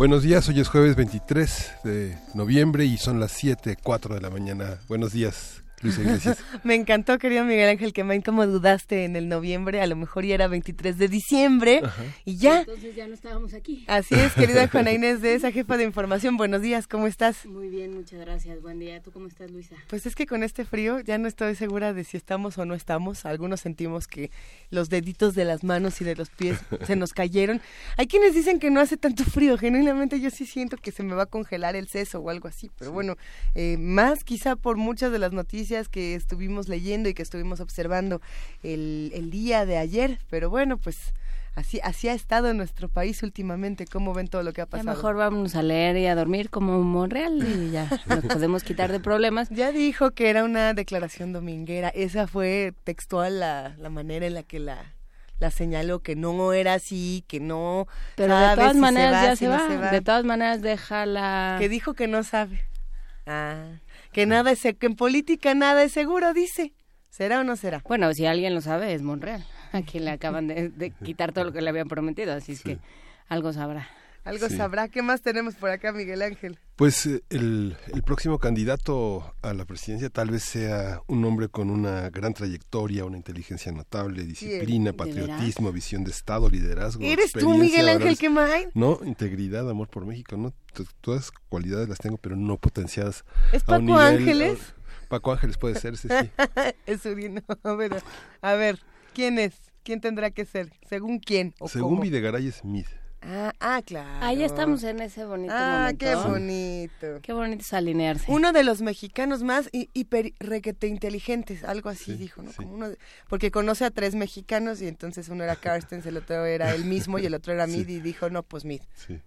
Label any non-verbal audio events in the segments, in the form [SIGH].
Buenos días, hoy es jueves 23 de noviembre y son las 7.04 de la mañana. Buenos días. [LAUGHS] Me encantó, querido Miguel Ángel, que me como dudaste en el noviembre, a lo mejor ya era 23 de diciembre y ya. Entonces ya no estábamos aquí. Así es, querida [LAUGHS] Juana Inés de esa jefa de información. Buenos días, ¿cómo estás? Muy bien, muchas gracias. Buen día. ¿Tú cómo estás, Luisa? Pues es que con este frío ya no estoy segura de si estamos o no estamos. Algunos sentimos que los deditos de las manos y de los pies [LAUGHS] se nos cayeron. Hay quienes dicen que no hace tanto frío. Genuinamente yo sí siento que se me va a congelar el seso o algo así. Pero bueno, eh, más quizá por muchas de las noticias que estuvimos leyendo y que estuvimos observando el, el día de ayer, pero bueno, pues así así ha estado en nuestro país últimamente. ¿Cómo ven todo lo que ha pasado? mejor vamos a leer y a dormir como Monreal y ya [LAUGHS] nos podemos quitar de problemas. Ya dijo que era una declaración dominguera. Esa fue textual la, la manera en la que la la señaló que no era así, que no. Pero de todas maneras ya se, va. De todas maneras déjala. Que dijo que no sabe. Ah que nada es que en política nada es seguro, dice. ¿Será o no será? Bueno, si alguien lo sabe es Monreal, [LAUGHS] a quien le acaban de, quitar todo lo que le habían prometido, así es que algo sabrá. Algo sabrá. ¿Qué más tenemos por acá, Miguel Ángel? Pues eh, el, el, próximo candidato a la presidencia tal vez sea un hombre con una gran trayectoria, una inteligencia notable, disciplina, patriotismo, visión de Estado, liderazgo. ¿Eres tú, Miguel Ángel Quemay? No, integridad, amor por México, no. Todas cualidades las tengo, pero no potenciadas. ¿Es Paco Ángeles? Paco Ángeles puede ser, sí. [LAUGHS] es un, a ver, a ver, ¿quién es? ¿Quién tendrá que ser? ¿Según quién? O Según Videgaray Smith. Ah, ah, claro. Ahí estamos en ese bonito ah, qué bonito. Qué bonito es alinearse. Uno de los mexicanos más hiper requete inteligentes, algo así dijo, ¿no? Como uno porque conoce a tres mexicanos y entonces uno era Carstens, el otro era él mismo y el otro era Mid y dijo, no, pues Mid.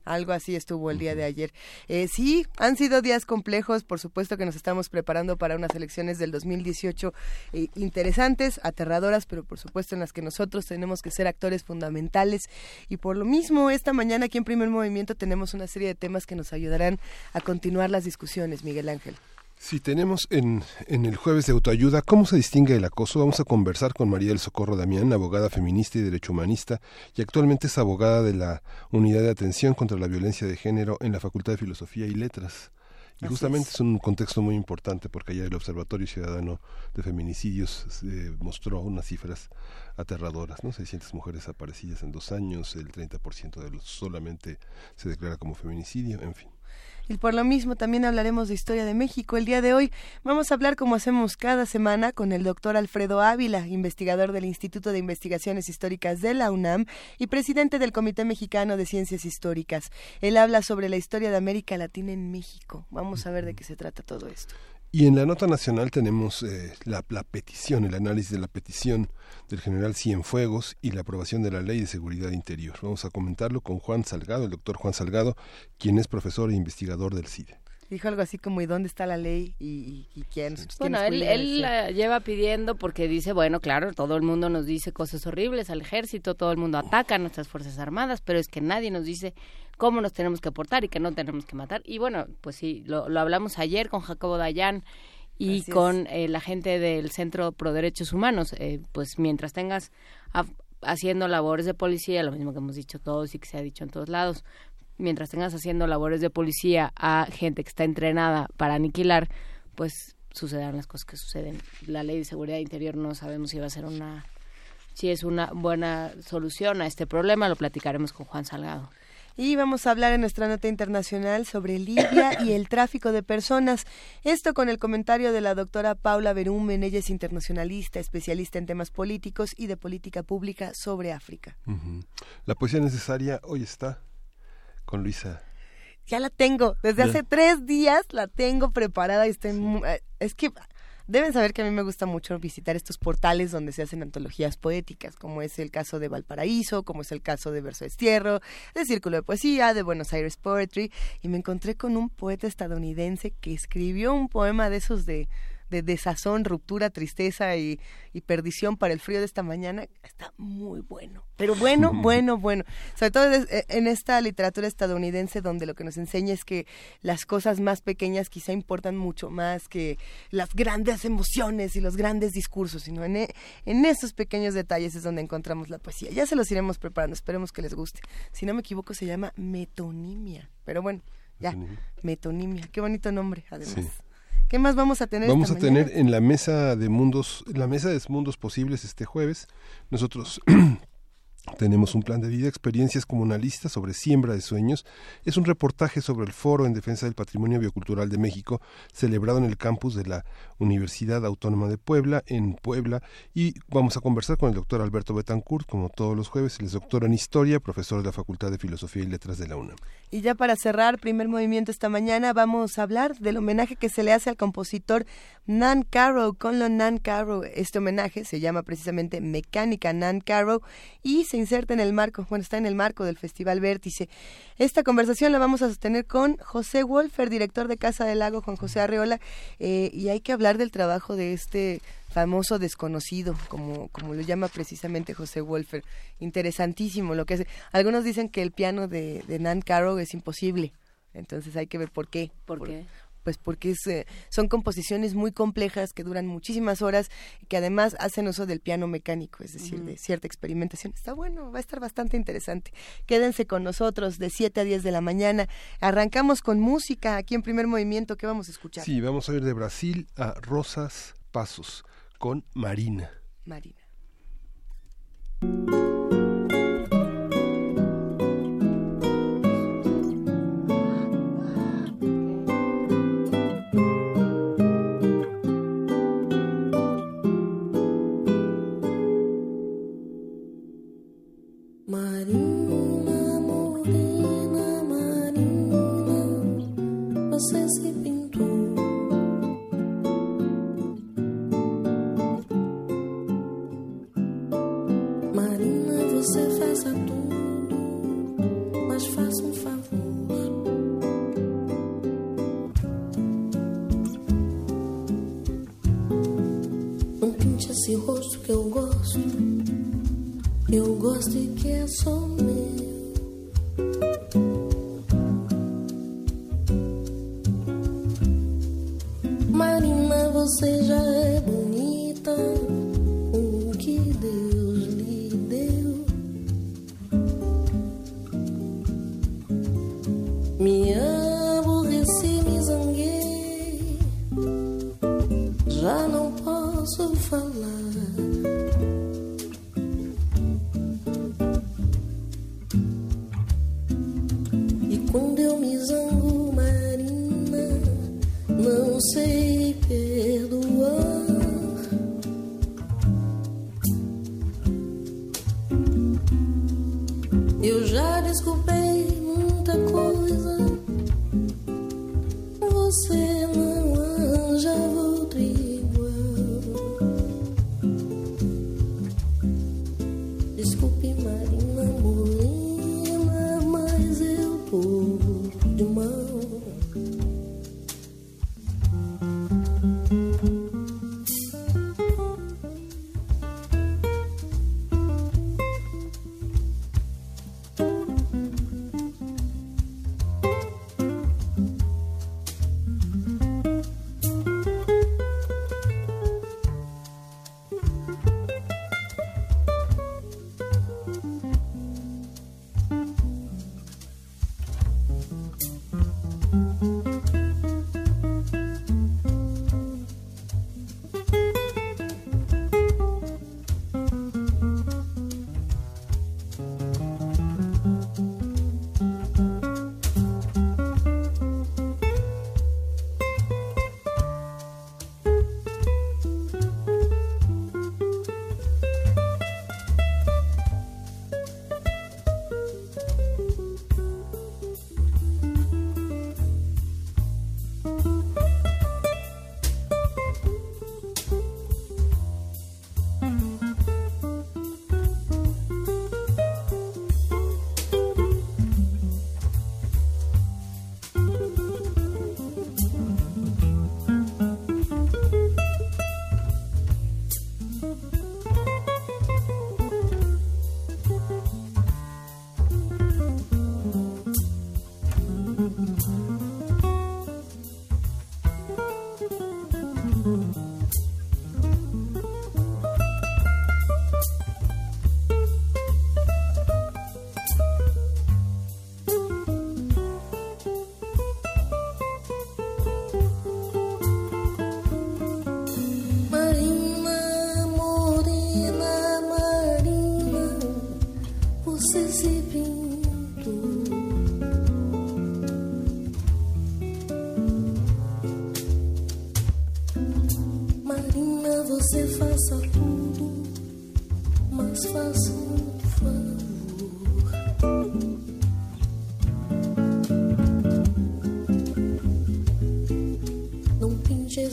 Algo así estuvo el día de ayer. Eh, sí, han sido días complejos, por supuesto que nos estamos preparando para unas elecciones del 2018 eh, interesantes, aterradoras, pero por supuesto en las que nosotros tenemos que ser actores fundamentales y por lo mismo es esta mañana aquí en Primer Movimiento tenemos una serie de temas que nos ayudarán a continuar las discusiones, Miguel Ángel. Sí, tenemos en, en el jueves de autoayuda cómo se distingue el acoso. Vamos a conversar con María del Socorro Damián, abogada feminista y derecho humanista, y actualmente es abogada de la Unidad de Atención contra la Violencia de Género en la Facultad de Filosofía y Letras. Y justamente es. un contexto muy importante porque ayer el Observatorio Ciudadano de Feminicidios eh, mostró unas cifras aterradoras, ¿no? 600 mujeres aparecidas en dos años, el 30% de los solamente se declara como feminicidio, en fin. Y por lo mismo también hablaremos de historia de México. El día de hoy vamos a hablar como hacemos cada semana con el doctor Alfredo Ávila, investigador del Instituto de Investigaciones Históricas de la UNAM y presidente del Comité Mexicano de Ciencias Históricas. Él habla sobre la historia de América Latina en México. Vamos a ver de qué se trata todo esto. Y en la nota nacional tenemos eh, la, petición, el análisis de la petición del general Cienfuegos y la aprobación de la Ley de Seguridad Interior. Vamos a comentarlo con Juan Salgado, el doctor Juan Salgado, quien es profesor e investigador del CIDE dijo algo así como, ¿y dónde está la ley? ¿Y, quién? Bueno, él, la lleva pidiendo porque dice, bueno, claro, todo el mundo nos dice cosas horribles al ejército, todo el mundo ataca a nuestras Fuerzas Armadas, pero es que nadie nos dice cómo nos tenemos que portar y que no tenemos que matar. Y bueno, pues sí, lo, hablamos ayer con Jacobo Dayan y con eh, la gente del Centro Pro Derechos Humanos. Eh, pues mientras tengas haciendo labores de policía, lo mismo que hemos dicho todos y que se ha dicho en todos lados, mientras tengas haciendo labores de policía a gente que está entrenada para aniquilar, pues sucederán las cosas que suceden. La ley de seguridad interior no sabemos si va a ser una si es una buena solución a este problema, lo platicaremos con Juan Salgado. Y vamos a hablar en nuestra nota internacional sobre Libia y el tráfico de personas. Esto con el comentario de la doctora Paula Berumen. Ella es internacionalista, especialista en temas políticos y de política pública sobre África. La poesía necesaria hoy está con Luisa? Ya la tengo. Desde hace tres días la tengo preparada y estoy... Eh, es que Deben saber que a mí me gusta mucho visitar estos portales donde se hacen antologías poéticas, como es el caso de Valparaíso, como es el caso de Verso Estierro, de Círculo de Poesía, de Buenos Aires Poetry, y me encontré con un poeta estadounidense que escribió un poema de esos de de desazón, ruptura, tristeza y, perdición para el frío de esta mañana, está muy bueno. Pero bueno, [LAUGHS] bueno, bueno. Sobre todo e, en esta literatura estadounidense donde lo que nos enseña es que las cosas más pequeñas quizá importan mucho más que las grandes emociones y los grandes discursos, sino en, e, en esos pequeños detalles es donde encontramos la poesía. Ya se los iremos preparando, esperemos que les guste. Si no me equivoco, se llama metonimia. Pero bueno, ya, metonimia. Qué bonito nombre, además. ¿Qué más vamos a tener? Vamos a tener en la mesa de mundos, la mesa de mundos posibles este jueves. Nosotros [CLEARS THROAT] Tenemos un plan de vida, experiencias comunalistas sobre siembra de sueños. Es un reportaje sobre el Foro en Defensa del Patrimonio Biocultural de México, celebrado en el campus de la Universidad Autónoma de Puebla, en Puebla. Y vamos a conversar con el doctor Alberto Betancourt, como todos los jueves. Él es doctor en Historia, profesor de la Facultad de Filosofía y Letras de la UNAM. Y ya para cerrar, primer movimiento esta mañana, vamos a hablar del homenaje que se le hace al compositor Nan Caro, Conlo Nan Caro. Este homenaje se llama precisamente Mecánica Nan Caro y se inserta en el marco, bueno, está en el marco del Festival Vértice. Esta conversación la vamos a sostener con José Wolfer, director de Casa del Lago, Juan José Arreola, eh, y hay que hablar del trabajo de este famoso desconocido, como, como lo llama precisamente José Wolfer. Interesantísimo lo que hace. Algunos dicen que el piano de, de Nan Caro es imposible. Entonces hay que ver por qué. ¿Por qué? Pues porque es, eh, son composiciones muy complejas que duran muchísimas horas y que además hacen uso del piano mecánico, es decir, de cierta experimentación. Está bueno, va a estar bastante interesante. Quédense con nosotros de 7 a 10 de la mañana. Arrancamos con música aquí en primer movimiento. ¿Qué vamos a escuchar? Sí, vamos a ir de Brasil a Rosas Pasos con Marina. Marina. Esse rosto que eu gosto, eu gosto e que é só meu. Marina, você já é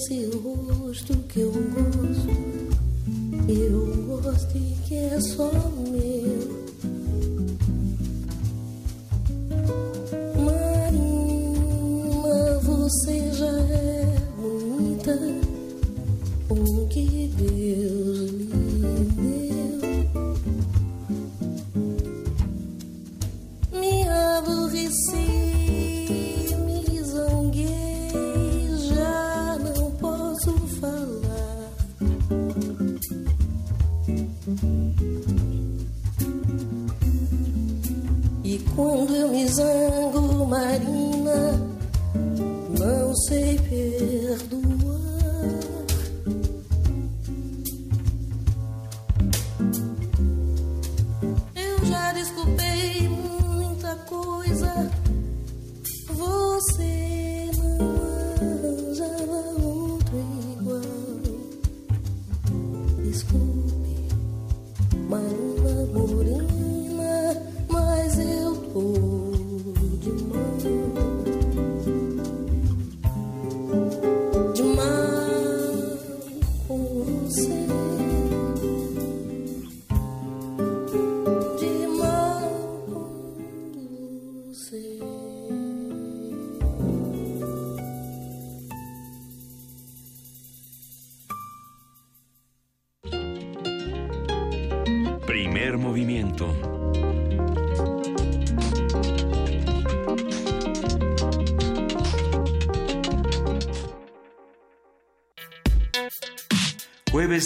esse rosto que eu gosto, eu gosto e que é só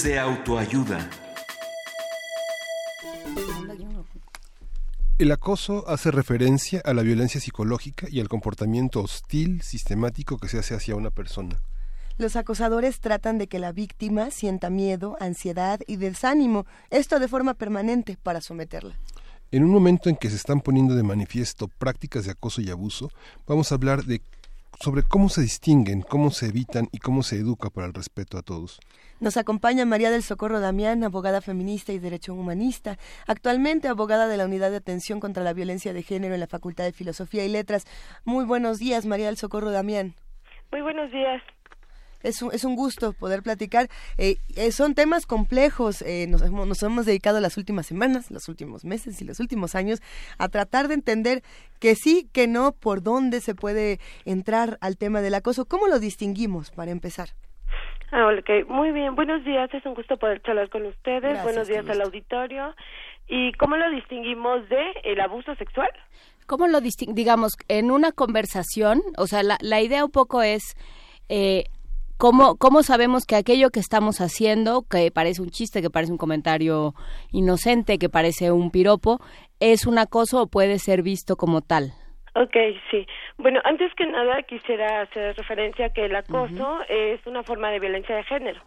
De autoayuda. El acoso hace referencia a la violencia psicológica y al comportamiento hostil, sistemático que se hace hacia una persona. Los acosadores tratan de que la víctima sienta miedo, ansiedad y desánimo, esto de forma permanente para someterla. En un momento en que se están poniendo de manifiesto prácticas de acoso y abuso, vamos a hablar de sobre cómo se distinguen, cómo se evitan y cómo se educa para el respeto a todos. Nos acompaña María del Socorro Damián, abogada feminista y derecho humanista, actualmente abogada de la Unidad de Atención contra la Violencia de Género en la Facultad de Filosofía y Letras. Muy buenos días, María del Socorro Damián. Muy buenos días. Es un, es un gusto poder platicar. Eh, eh, son temas complejos. eh, nos, hemos, nos hemos dedicado las últimas semanas, los últimos meses y los últimos años a tratar de entender que sí, que no, por dónde se puede entrar al tema del acoso. ¿Cómo lo distinguimos para empezar? Ah, ok, muy bien. Buenos días, es un gusto poder charlar con ustedes. Gracias, Buenos días al auditorio. ¿Y cómo lo distinguimos de el abuso sexual? ¿Cómo lo distinguimos? Digamos, en una conversación, o sea, la, la idea un poco es eh, cómo, cómo sabemos que aquello que estamos haciendo, que parece un chiste, que parece un comentario inocente, que parece un piropo, es un acoso o puede ser visto como tal. Ok, sí. Bueno, antes que nada quisiera hacer referencia a que el acoso es una forma de violencia de género.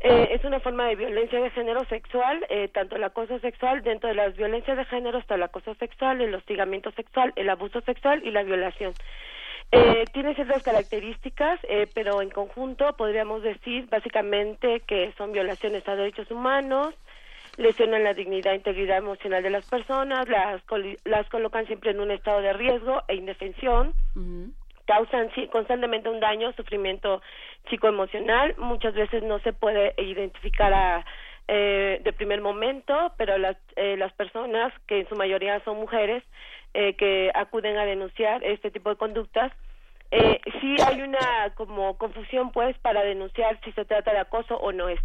Eh, es una forma de violencia de género sexual, eh, tanto el acoso sexual, dentro de las violencias de género está el acoso sexual, el hostigamiento sexual, el abuso sexual y la violación. Eh, tiene ciertas características, eh, pero en conjunto podríamos decir básicamente que son violaciones a derechos humanos, lesionan la dignidad e integridad emocional de las personas, las, las colocan siempre en un estado de riesgo e indefensión, causan sí, constantemente un daño, sufrimiento psicoemocional, muchas veces no se puede identificar a, eh, de primer momento, pero las, eh, las personas, que en su mayoría son mujeres, eh, que acuden a denunciar este tipo de conductas, eh, sí hay una como confusión pues para denunciar si se trata de acoso o no es.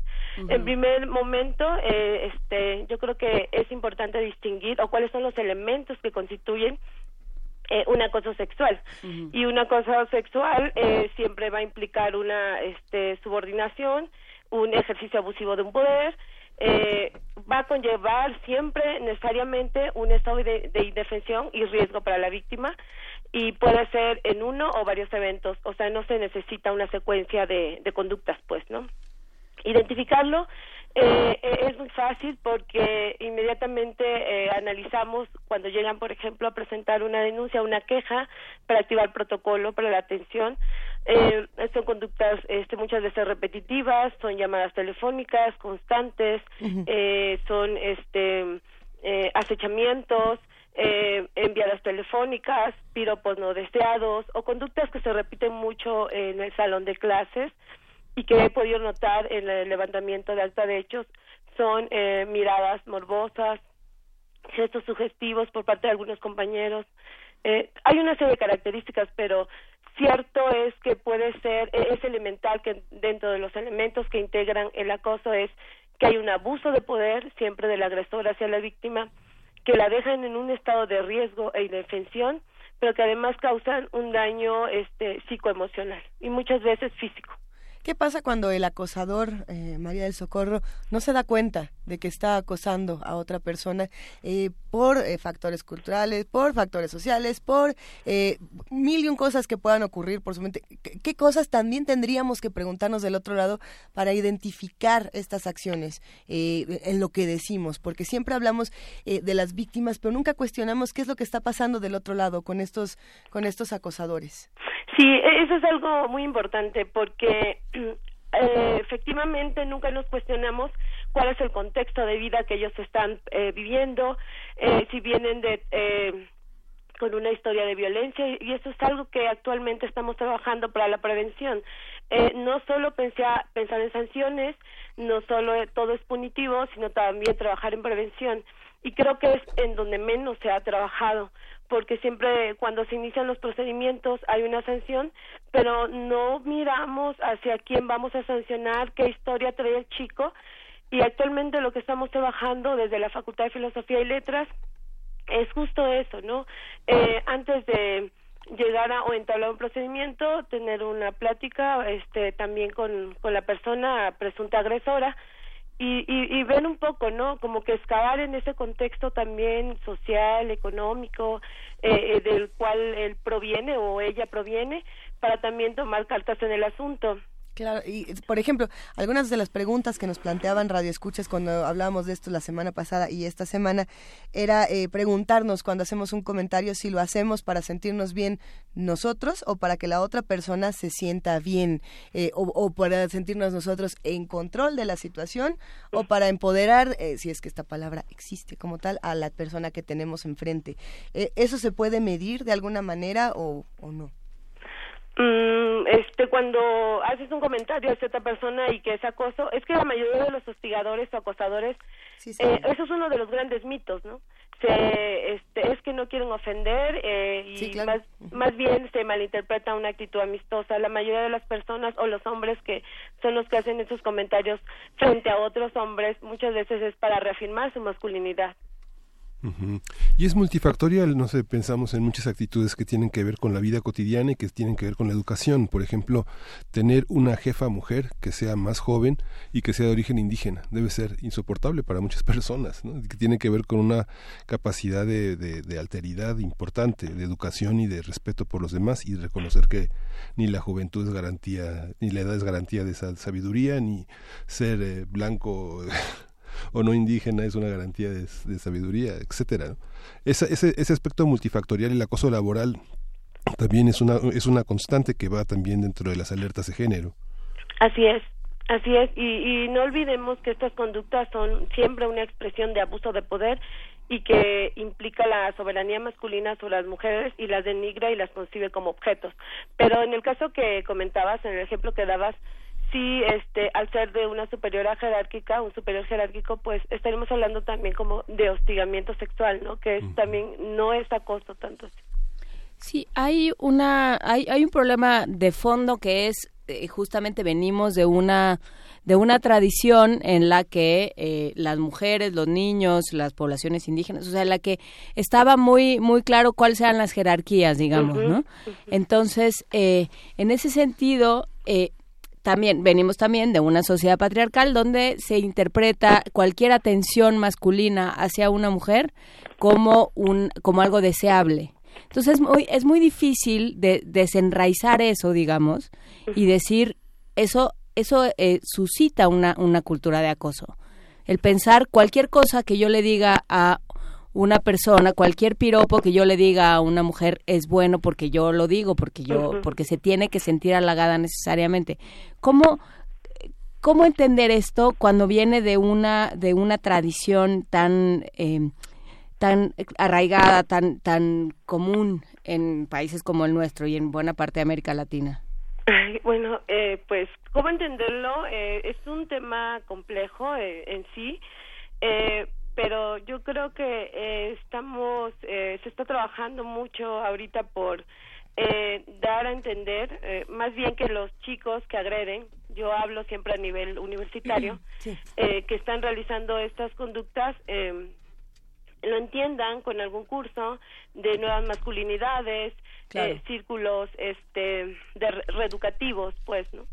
En primer momento, eh, este, yo creo que es importante distinguir o cuáles son los elementos que constituyen eh, un acoso sexual. Y un acoso sexual eh, siempre va a implicar una este, subordinación, un ejercicio abusivo de un poder, eh, va a conllevar siempre necesariamente un estado de, de indefensión y riesgo para la víctima y puede ser en uno o varios eventos, o sea, no se necesita una secuencia de, de conductas, pues, ¿no? Identificarlo eh, eh, es muy fácil porque inmediatamente eh, analizamos cuando llegan, por ejemplo, a presentar una denuncia, una queja para activar protocolo para la atención. Eh, son conductas este, muchas veces repetitivas, son llamadas telefónicas constantes, eh, son este, eh, acechamientos, eh, enviadas telefónicas, piropos no deseados o conductas que se repiten mucho en el salón de clases y que he podido notar en el levantamiento de acta de hechos son eh, miradas morbosas, gestos sugestivos por parte de algunos compañeros. Eh, hay una serie de características, pero cierto es que puede ser, e-, es elemental que dentro de los elementos que integran el acoso es que hay un abuso de poder siempre del agresor hacia la víctima, que la dejan en un estado de riesgo e indefensión, pero que además causan un daño este, psicoemocional y muchas veces físico. ¿Qué pasa cuando el acosador, eh, María del Socorro, no se da cuenta de que está acosando a otra persona eh, por eh, factores culturales, por factores sociales, por mil y un cosas que puedan ocurrir por su mente? ¿Qué, cosas también tendríamos que preguntarnos del otro lado para identificar estas acciones en lo que decimos? Porque siempre hablamos de las víctimas, pero nunca cuestionamos qué es lo que está pasando del otro lado con estos, con estos acosadores. Sí, e-, eso es algo muy importante porque [CLEARS THROAT] eh, efectivamente nunca nos cuestionamos cuál es el contexto de vida que ellos están eh, viviendo, eh, si vienen de eh, con una historia de violencia y eso es algo que actualmente estamos trabajando para la prevención. Eh, no solo pensar, pensar en sanciones, no solo todo es punitivo, sino también trabajar en prevención. Y creo que es en donde menos se ha trabajado porque siempre cuando se inician los procedimientos hay una sanción, pero no miramos hacia quién vamos a sancionar, qué historia trae el chico, y actualmente lo que estamos trabajando desde la Facultad de Filosofía y Letras es justo eso, ¿no? Eh, antes de llegar a o entablar un procedimiento, tener una plática este también con, con la persona presunta agresora y, y, y ver un poco, ¿no? Como que excavar en ese contexto también social, económico, eh, eh, del cual él proviene o ella proviene, para también tomar cartas en el asunto. Claro, y por ejemplo, algunas de las preguntas que nos planteaban Radio Escuchas cuando hablábamos de esto la semana pasada y esta semana era eh, preguntarnos cuando hacemos un comentario si lo hacemos para sentirnos bien nosotros o para que la otra persona se sienta bien eh, o, para sentirnos nosotros en control de la situación o para empoderar, eh, si es que esta palabra existe como tal, a la persona que tenemos enfrente. ¿Eso se puede medir de alguna manera o no? Mm, este cuando haces un comentario a cierta persona y que es acoso es que la mayoría de los hostigadores o acosadores eh, eso es uno de los grandes mitos no se este es que no quieren ofender eh, y más más bien se malinterpreta una actitud amistosa. La mayoría de las personas o los hombres que son los que hacen esos comentarios frente a otros hombres muchas veces es para reafirmar su masculinidad y es multifactorial, no sé, pensamos en muchas actitudes que tienen que ver con la vida cotidiana y que tienen que ver con la educación. Por ejemplo, tener una jefa mujer que sea más joven y que sea de origen indígena debe ser insoportable para muchas [LAUGHS] personas, ¿no? que tiene que ver con una capacidad de, alteridad importante, de educación y de respeto por los demás y reconocer que ni la juventud es garantía, ni la edad es garantía de esa sabiduría, ni ser eh, blanco [LAUGHS] o no indígena es una garantía de, sabiduría, etcétera. ese, ese aspecto multifactorial, el acoso laboral, también es una, es una constante que va también dentro de las alertas de género. Así es. Así es, y, y no olvidemos que estas conductas son siempre una expresión de abuso de poder y que implica la soberanía masculina sobre las mujeres y las denigra y las concibe como objetos. Pero en el caso que comentabas, en el ejemplo que dabas, sí, este, al ser de una superiora jerárquica, un superior jerárquico, pues estaremos hablando también como de hostigamiento sexual, ¿no? Que también no es acoso tanto. Sí, hay una, hay, hay un problema de fondo que es eh, justamente venimos de una de una tradición en la que eh, las mujeres, los niños, las poblaciones indígenas, o sea, en la que estaba muy muy claro cuáles eran las jerarquías, digamos, ¿no? Entonces, eh, en ese sentido, eh, también venimos también de una sociedad patriarcal donde se interpreta cualquier atención masculina hacia una mujer como un como algo deseable. Entonces es muy, es muy difícil de desenraizar eso, digamos, y decir eso eso eh, suscita una, una cultura de acoso. El pensar cualquier cosa que yo le diga a una persona, cualquier piropo que yo le diga a una mujer es bueno porque yo lo digo, porque yo, porque se tiene que sentir halagada necesariamente. ¿Cómo, cómo entender esto cuando viene de una, de una tradición tan, eh, tan arraigada, tan, tan común en países como el nuestro y en buena parte de América Latina? Bueno, eh, pues, ¿cómo entenderlo? Eh, es un tema complejo eh, en sí, eh, pero yo creo que eh, estamos, eh, se está trabajando mucho ahorita por eh, dar a entender, eh, más bien que los chicos que agreden, yo hablo siempre a nivel universitario, [CLEARS THROAT] eh, que están realizando estas conductas, eh, lo entiendan con algún curso de nuevas masculinidades, Claro. eh, círculos este de re- reeducativos, pues, ¿no?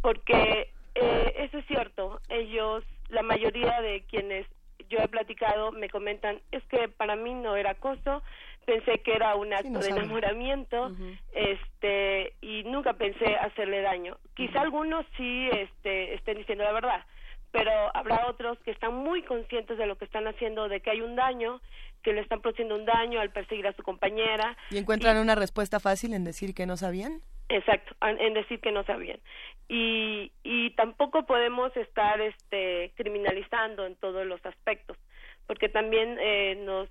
Porque eh, eso es cierto, ellos, la mayoría de quienes yo he platicado me comentan, es que para mí no era acoso, pensé que era un acto no de enamoramiento, este, y nunca pensé hacerle daño. Quizá algunos sí este, estén diciendo la verdad, pero habrá otros que están muy conscientes de lo que están haciendo, de que hay un daño, que le están produciendo un daño al perseguir a su compañera. ¿Y encuentran una respuesta fácil en decir que no sabían? Exacto, en decir que no sabían. Y, y tampoco podemos estar este, criminalizando en todos los aspectos, porque también eh, nos,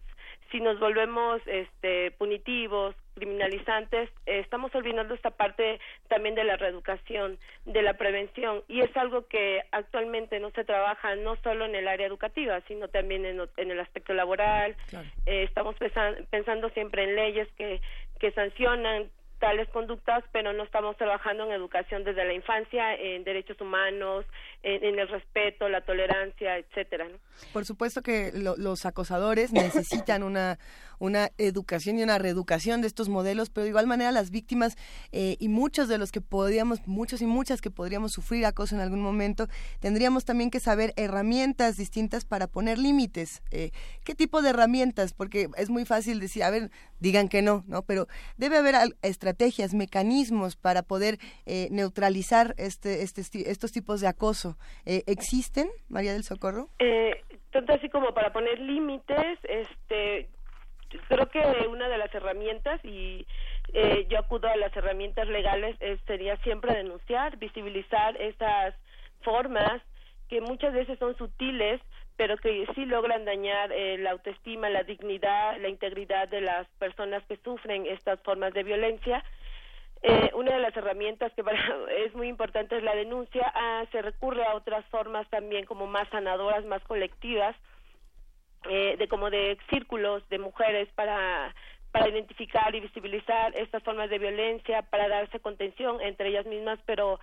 si nos volvemos este, punitivos, criminalizantes, eh, estamos olvidando esta parte también de la reeducación, de la prevención, y es algo que actualmente no se trabaja no solo en el área educativa, sino también en, el aspecto laboral. Eh, estamos pensan- pensando siempre en leyes que, que sancionan tales conductas, pero no estamos trabajando en educación desde la infancia, en derechos humanos, en, el respeto, la tolerancia, etcétera. ¿no? Por supuesto que lo- los acosadores necesitan una, una educación y una reeducación de estos modelos, pero de igual manera las víctimas eh, y muchos de los que podríamos, muchos y muchas que podríamos sufrir acoso en algún momento, tendríamos también que saber herramientas distintas para poner límites. Eh, ¿Qué tipo de herramientas? Porque es muy fácil decir, a ver, digan que no, ¿no? Pero debe haber estrategias, mecanismos para poder eh, neutralizar este, este, estos tipos de acoso. Eh, ¿Existen, María del Socorro? Eh, tanto así como para poner límites, este, creo que una de las herramientas y eh, yo acudo a las herramientas legales eh, sería siempre denunciar, visibilizar esas formas que muchas veces son sutiles pero que sí logran dañar eh, la autoestima, la dignidad, la integridad de las personas que sufren estas formas de violencia. Eh, una de las herramientas que para, [LAUGHS] es muy importante es la denuncia. Ah, se recurre a otras formas también como más sanadoras, más colectivas, eh, de como de círculos de mujeres para para identificar y visibilizar estas formas de violencia, para darse contención entre ellas mismas, pero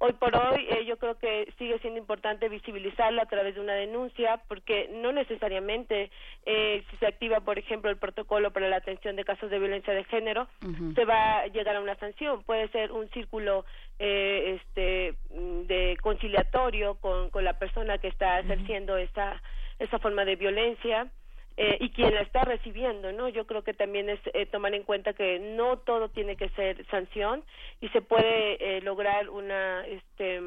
hoy por hoy eh, yo creo que sigue siendo importante visibilizarlo a través de una denuncia, porque no necesariamente eh, si se activa, por ejemplo, el protocolo para la atención de casos de violencia de género, se va a llegar a una sanción. Puede ser un círculo eh, este mm, de conciliatorio con, con la persona que está ejerciendo esa esa forma de violencia eh, y quien la está recibiendo, ¿no? Yo creo que también es eh, tomar en cuenta que no todo tiene que ser sanción y se puede eh, lograr una este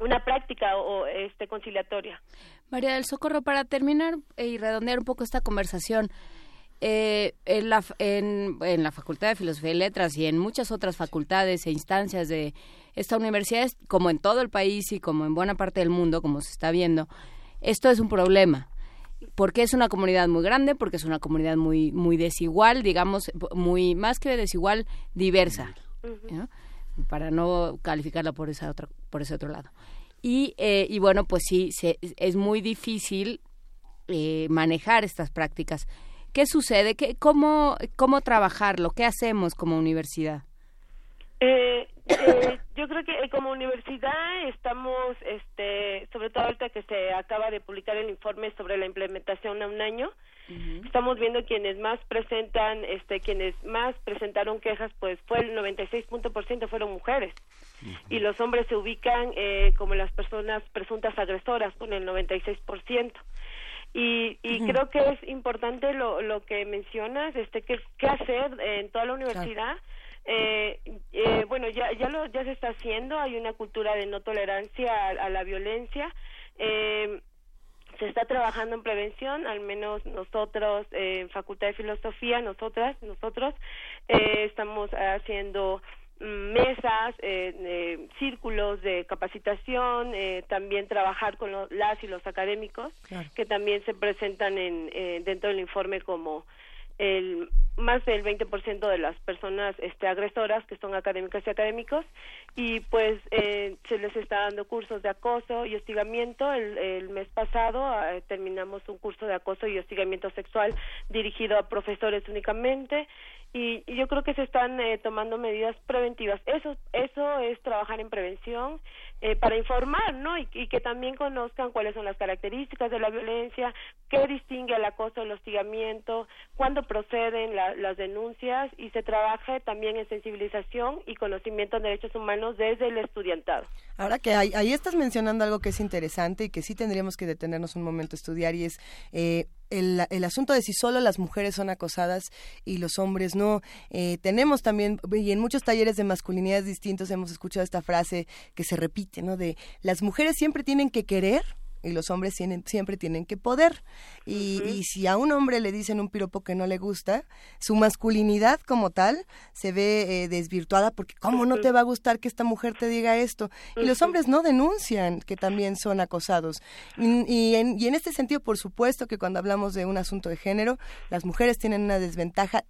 una práctica o, este conciliatoria. María del Socorro, para terminar y redondear un poco esta conversación, eh, en, la, en, en, la Facultad de Filosofía y Letras y en muchas otras facultades e instancias de esta universidad, como en todo el país y como en buena parte del mundo, como se está viendo, esto es un problema porque es una comunidad muy grande, porque es una comunidad muy muy desigual, digamos, muy más que desigual, diversa, ¿no? para no calificarla por esa otra por ese otro lado. Y, eh, y bueno, pues sí, se, es muy difícil eh, manejar estas prácticas. ¿Qué sucede? ¿Qué, cómo, ¿Cómo trabajarlo? ¿Qué hacemos como universidad? Eh, eh, yo creo que eh, como universidad estamos, este, sobre todo ahorita que se acaba de publicar el informe sobre la implementación a un año, uh -huh. estamos viendo quienes más presentan, este, quienes más presentaron quejas, pues fue el 96% fueron mujeres uh -huh. y los hombres se ubican eh, como las personas presuntas agresoras con el 96%. Y, y uh -huh. creo que es importante lo, lo que mencionas, este, qué, qué hacer en toda la universidad. Claro. Eh, eh, bueno, ya ya lo ya se está haciendo. Hay una cultura de no tolerancia a, a la violencia. Eh, se está trabajando en prevención, al menos nosotros en Facultad de Filosofía, nosotras, nosotros, eh, estamos haciendo mm, mesas, eh, círculos de capacitación, eh, también trabajar con las y los académicos, que también se presentan en, eh, dentro del informe como el más del 20% de las personas este, agresoras que son académicas y académicos y pues eh, se les está dando cursos de acoso y hostigamiento. El, el mes pasado eh, terminamos un curso de acoso y hostigamiento sexual dirigido a profesores únicamente y, yo creo que se están eh, tomando medidas preventivas. Eso, eso es trabajar en prevención eh, para informar, ¿no? Y, que también conozcan cuáles son las características de la violencia, qué distingue el acoso, el hostigamiento, cuándo proceden las denuncias y se trabaje también en sensibilización y conocimiento de derechos humanos desde el estudiantado. Ahora que ahí, estás mencionando algo que es interesante y que sí tendríamos que detenernos un momento a estudiar y es eh, el, el, asunto de si solo las mujeres son acosadas y los hombres no. Eh, tenemos también, y en muchos talleres de masculinidades distintos hemos escuchado esta frase que se repite, ¿no? De las mujeres siempre tienen que querer y los hombres tienen, siempre tienen que poder. Y, y, si a un hombre le dicen un piropo que no le gusta, su masculinidad como tal se ve eh, desvirtuada porque ¿cómo no te va a gustar que esta mujer te diga esto? Y los hombres no denuncian que también son acosados. Y, en, y en este sentido, por supuesto que cuando hablamos de un asunto de género, las mujeres tienen una desventaja.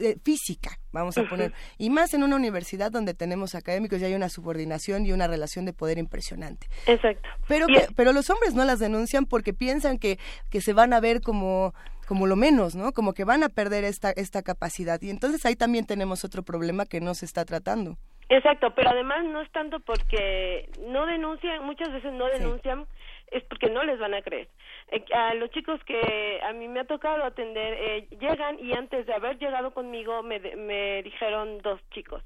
Eh, física, vamos a poner, y más en una universidad donde tenemos académicos y hay una subordinación y una relación de poder impresionante. Exacto. Pero, pero los hombres no las denuncian porque piensan que, que se van a ver como como lo menos, ¿no? Como que van a perder esta, esta capacidad. Y entonces ahí también tenemos otro problema que no se está tratando. Exacto, pero además no es tanto porque no denuncian, muchas veces no denuncian, es porque no les van a creer. Eh, a los chicos que a mí me ha tocado atender eh, llegan y antes de haber llegado conmigo me, me dijeron dos chicos.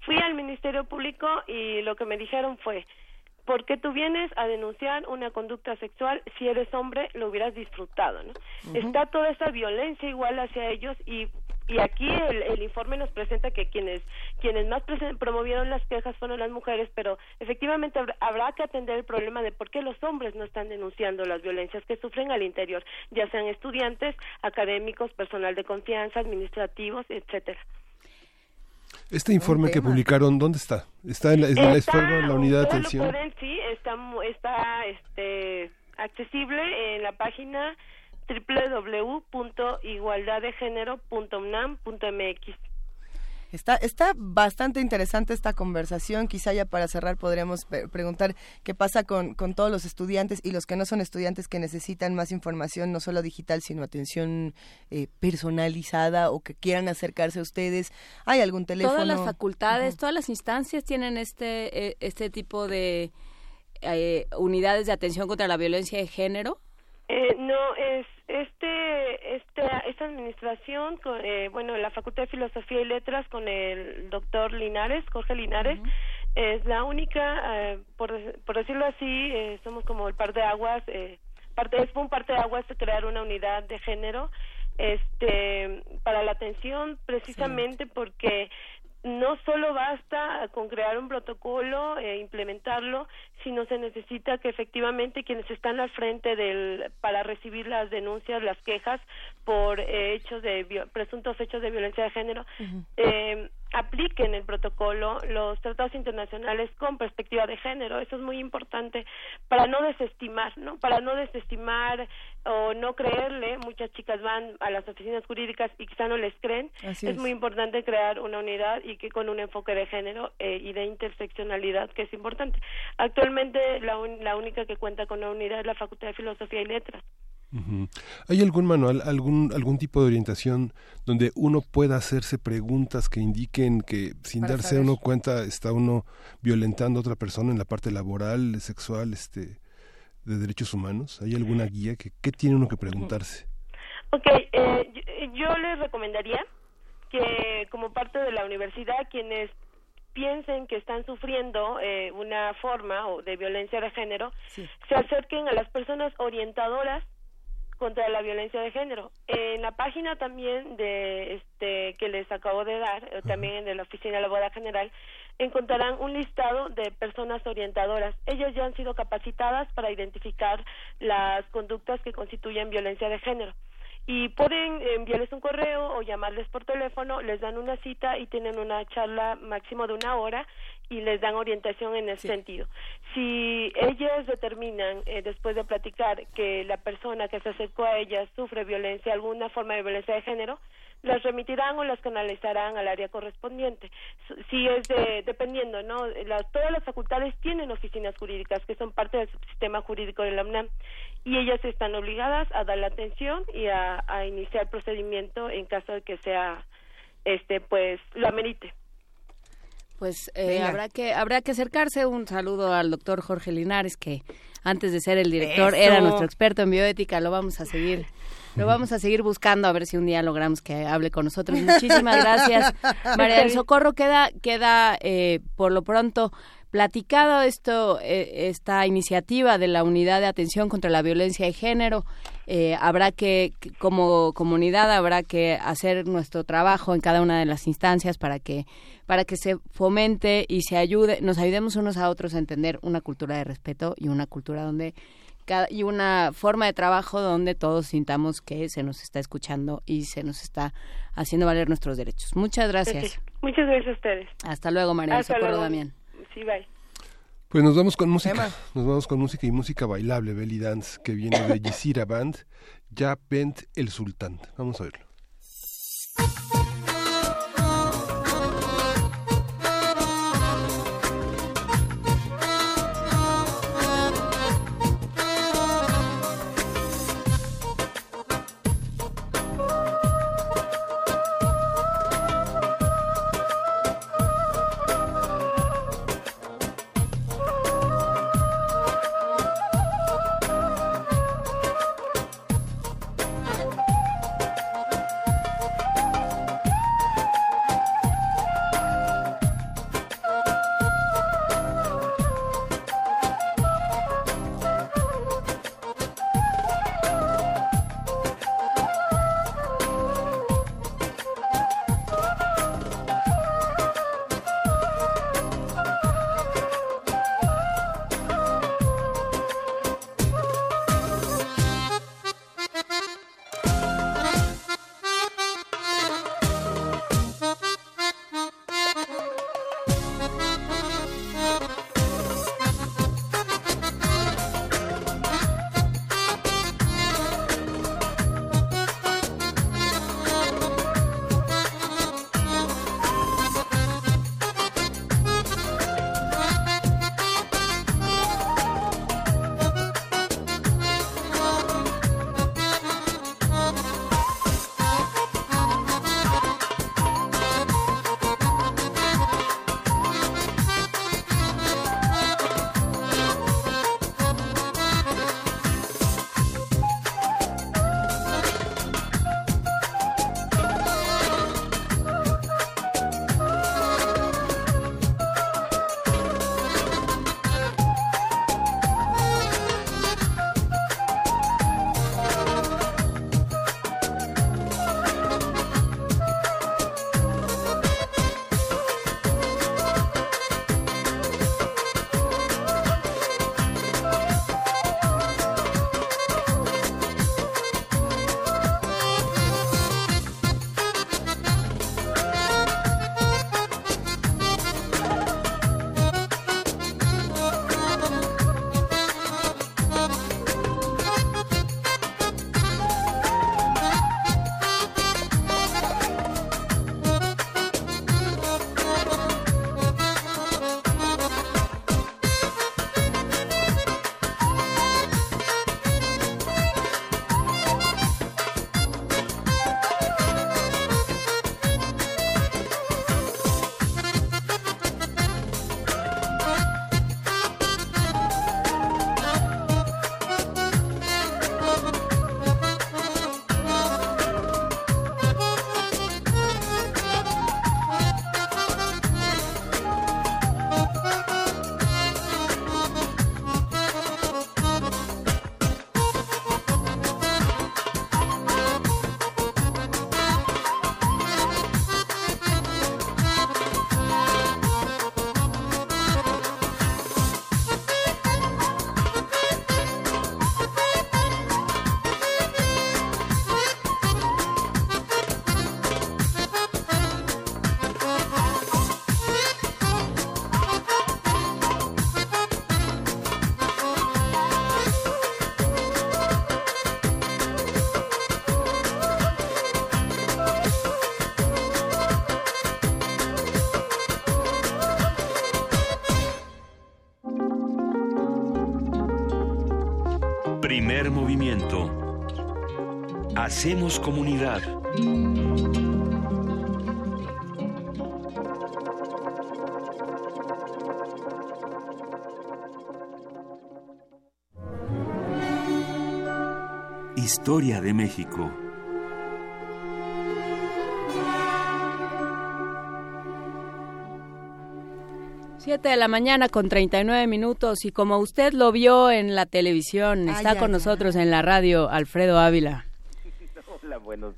Fui al Ministerio Público y lo que me dijeron fue, ¿por qué tú vienes a denunciar una conducta sexual si eres hombre lo hubieras disfrutado, ¿no? Está toda esa violencia igual hacia ellos y y aquí el, informe nos presenta que quienes quienes más promovieron las quejas fueron las mujeres, pero efectivamente habrá, que atender el problema de por qué los hombres no están denunciando las violencias que sufren al interior, ya sean estudiantes, académicos, personal de confianza, administrativos, etcétera. Este informe que publicaron, ¿dónde está? ¿Está en la, en la unidad de atención? sí, está, está este, accesible en la página www.igualdaddegénero.unam.mx. Está, está bastante interesante esta conversación. Quizá ya para cerrar podremos preguntar qué pasa con, con, todos los estudiantes y los que no son estudiantes que necesitan más información, no solo digital, sino atención eh, personalizada o que quieran acercarse a ustedes. ¿Hay algún teléfono? Todas las facultades, todas las instancias tienen este, eh, este tipo de eh, unidades de atención contra la violencia de género. Eh, no, es este, este, esta administración, eh, bueno, la Facultad de Filosofía y Letras con el doctor Linares, Jorge Linares, es la única, eh, por, por decirlo así, eh, somos como el par de aguas, eh, parte, es un parte de aguas de crear una unidad de género este para la atención precisamente porque no solo basta con crear un protocolo e implementarlo, sino se necesita que efectivamente quienes están al frente del para recibir las denuncias, las quejas por eh, hechos de presuntos hechos de violencia de género eh, apliquen el protocolo, los tratados internacionales con perspectiva de género. Eso es muy importante para no desestimar, ¿no? Para no desestimar o no creerle. Muchas chicas van a las oficinas jurídicas y quizá no les creen. es, muy importante crear una unidad y que con un enfoque de género eh, y de interseccionalidad que es importante. Actualmente la, la única que cuenta con una unidad es la Facultad de Filosofía y Letras. ¿Hay algún manual, algún, algún tipo de orientación donde uno pueda hacerse preguntas que indiquen que sin darse uno cuenta está uno violentando a otra persona en la parte laboral, sexual, este, de derechos humanos? ¿Hay alguna guía que qué tiene uno que preguntarse? Ok, eh, yo, les recomendaría que como parte de la universidad quienes piensen que están sufriendo eh, una forma o de violencia de género se acerquen a las personas orientadoras contra la violencia de género. En la página también de este que les acabo de dar, eh, también de la oficina de la boda general, encontrarán un listado de personas orientadoras. Ellas ya han sido capacitadas para identificar las conductas que constituyen violencia de género y pueden enviarles un correo o llamarles por teléfono, les dan una cita y tienen una charla máximo de una hora y les dan orientación en ese sentido. Si ellos determinan, eh, después de platicar, que la persona que se acercó a ellas sufre violencia, alguna forma de violencia de género, las remitirán o las canalizarán al área correspondiente. Si es de, dependiendo, ¿no? todas las facultades tienen oficinas jurídicas que son parte del sistema jurídico de la UNAM y ellas están obligadas a dar la atención y a, a iniciar procedimiento en caso de que sea, este, pues, lo amerite. Pues eh, habrá que habrá que acercarse. Un saludo al doctor Jorge Linares, que antes de ser el director era nuestro experto en bioética. Lo vamos a seguir, lo vamos a seguir buscando a ver si un día logramos que hable con nosotros. Muchísimas gracias, [LAUGHS] María del Socorro. Queda queda eh, por lo pronto platicado esto, eh, esta iniciativa de la Unidad de Atención contra la Violencia de Género. Eh, habrá que, como comunidad, habrá que hacer nuestro trabajo en cada una de las instancias para que, para que se fomente y se ayude, nos ayudemos unos a otros a entender una cultura de respeto y una cultura donde y una forma de trabajo donde todos sintamos que se nos está escuchando y se nos está haciendo valer nuestros derechos. Muchas gracias. Muchas gracias a ustedes. Hasta luego, María. Socorro Damián. Sí, bye. Pues nos vamos con música, nos vamos con música y música bailable, belly dance, que viene de Gisira Band, Ya Bent el Sultán. Vamos a verlo. Hacemos comunidad. Historia de México. Siete de la mañana con 39 minutos y como usted lo vio en la televisión, está con nosotros en la radio Alfredo Ávila.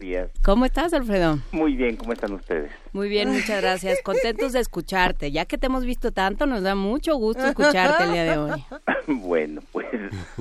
Días. ¿Cómo estás, Alfredo? Muy bien, ¿cómo están ustedes? Muy bien, muchas gracias. Contentos de escucharte. Ya que te hemos visto tanto, nos da mucho gusto escucharte el día de hoy. [LAUGHS] bueno, pues,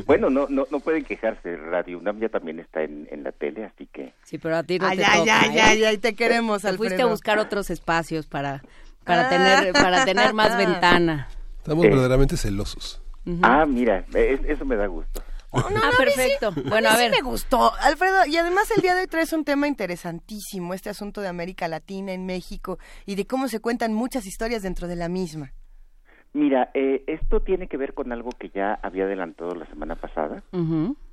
bueno, no, no, no pueden quejarse. Radio UNAM ya también está en, en la tele, así que. Sí, pero a ti no Ay, te ay, toca, ay, ¿eh? ay, ay, te queremos, Te Alfredo. fuiste a buscar otros espacios para para Ah. tener para tener más ventana. Estamos Eh. verdaderamente celosos. Ah, mira, es- eso me da gusto. No, ah, no, a mí sí- perfecto. Bueno, mí a sí ver. me gustó, Alfredo. Y además el día de hoy traes un tema interesantísimo, este asunto de América Latina en México y de cómo se cuentan muchas historias dentro de la misma. Mira, eh, esto tiene que ver con algo que ya había adelantado la semana pasada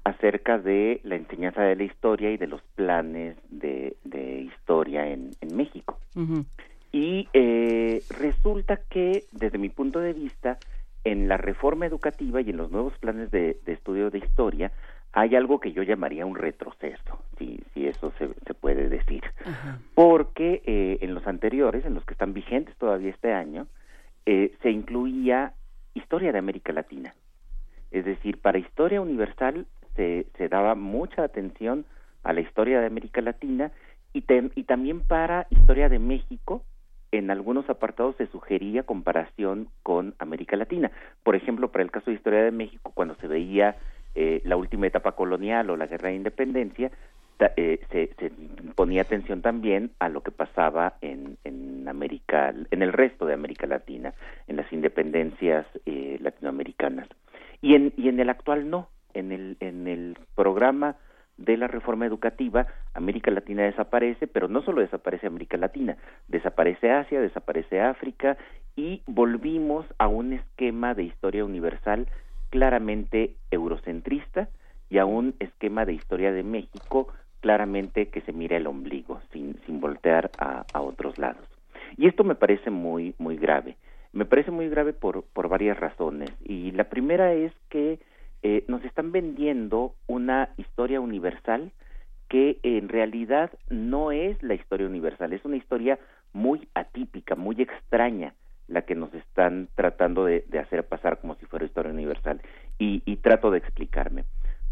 acerca de la enseñanza de la historia y de los planes de, de historia en, en México. Y eh, resulta que, desde mi punto de vista, en la reforma educativa y en los nuevos planes de, de estudio de historia, hay algo que yo llamaría un retroceso, si, si eso se, se puede decir. Ajá. Porque eh, en los anteriores, en los que están vigentes todavía este año, eh, se incluía historia de América Latina. Es decir, para historia universal se, se daba mucha atención a la historia de América Latina y, tem- y también para historia de México, en algunos apartados se sugería comparación con América Latina. Por ejemplo, para el caso de historia de México, cuando se veía eh, la última etapa colonial o la guerra de independencia, eh, se, se ponía atención también a lo que pasaba en, en América, en el resto de América Latina, en las independencias eh, latinoamericanas. Y en, y en el actual no, en el, en el programa de la reforma educativa, América Latina desaparece, pero no solo desaparece América Latina, desaparece Asia, desaparece África y volvimos a un esquema de historia universal claramente eurocentrista y a un esquema de historia de México claramente que se mira el ombligo, sin, sin voltear a, a otros lados. Y esto me parece muy, muy grave. Me parece muy grave por, por varias razones. Y la primera es que eh, nos están vendiendo una historia universal que en realidad no es la historia universal, es una historia muy atípica, muy extraña la que nos están tratando de, hacer pasar como si fuera historia universal. Y, y trato de explicarme.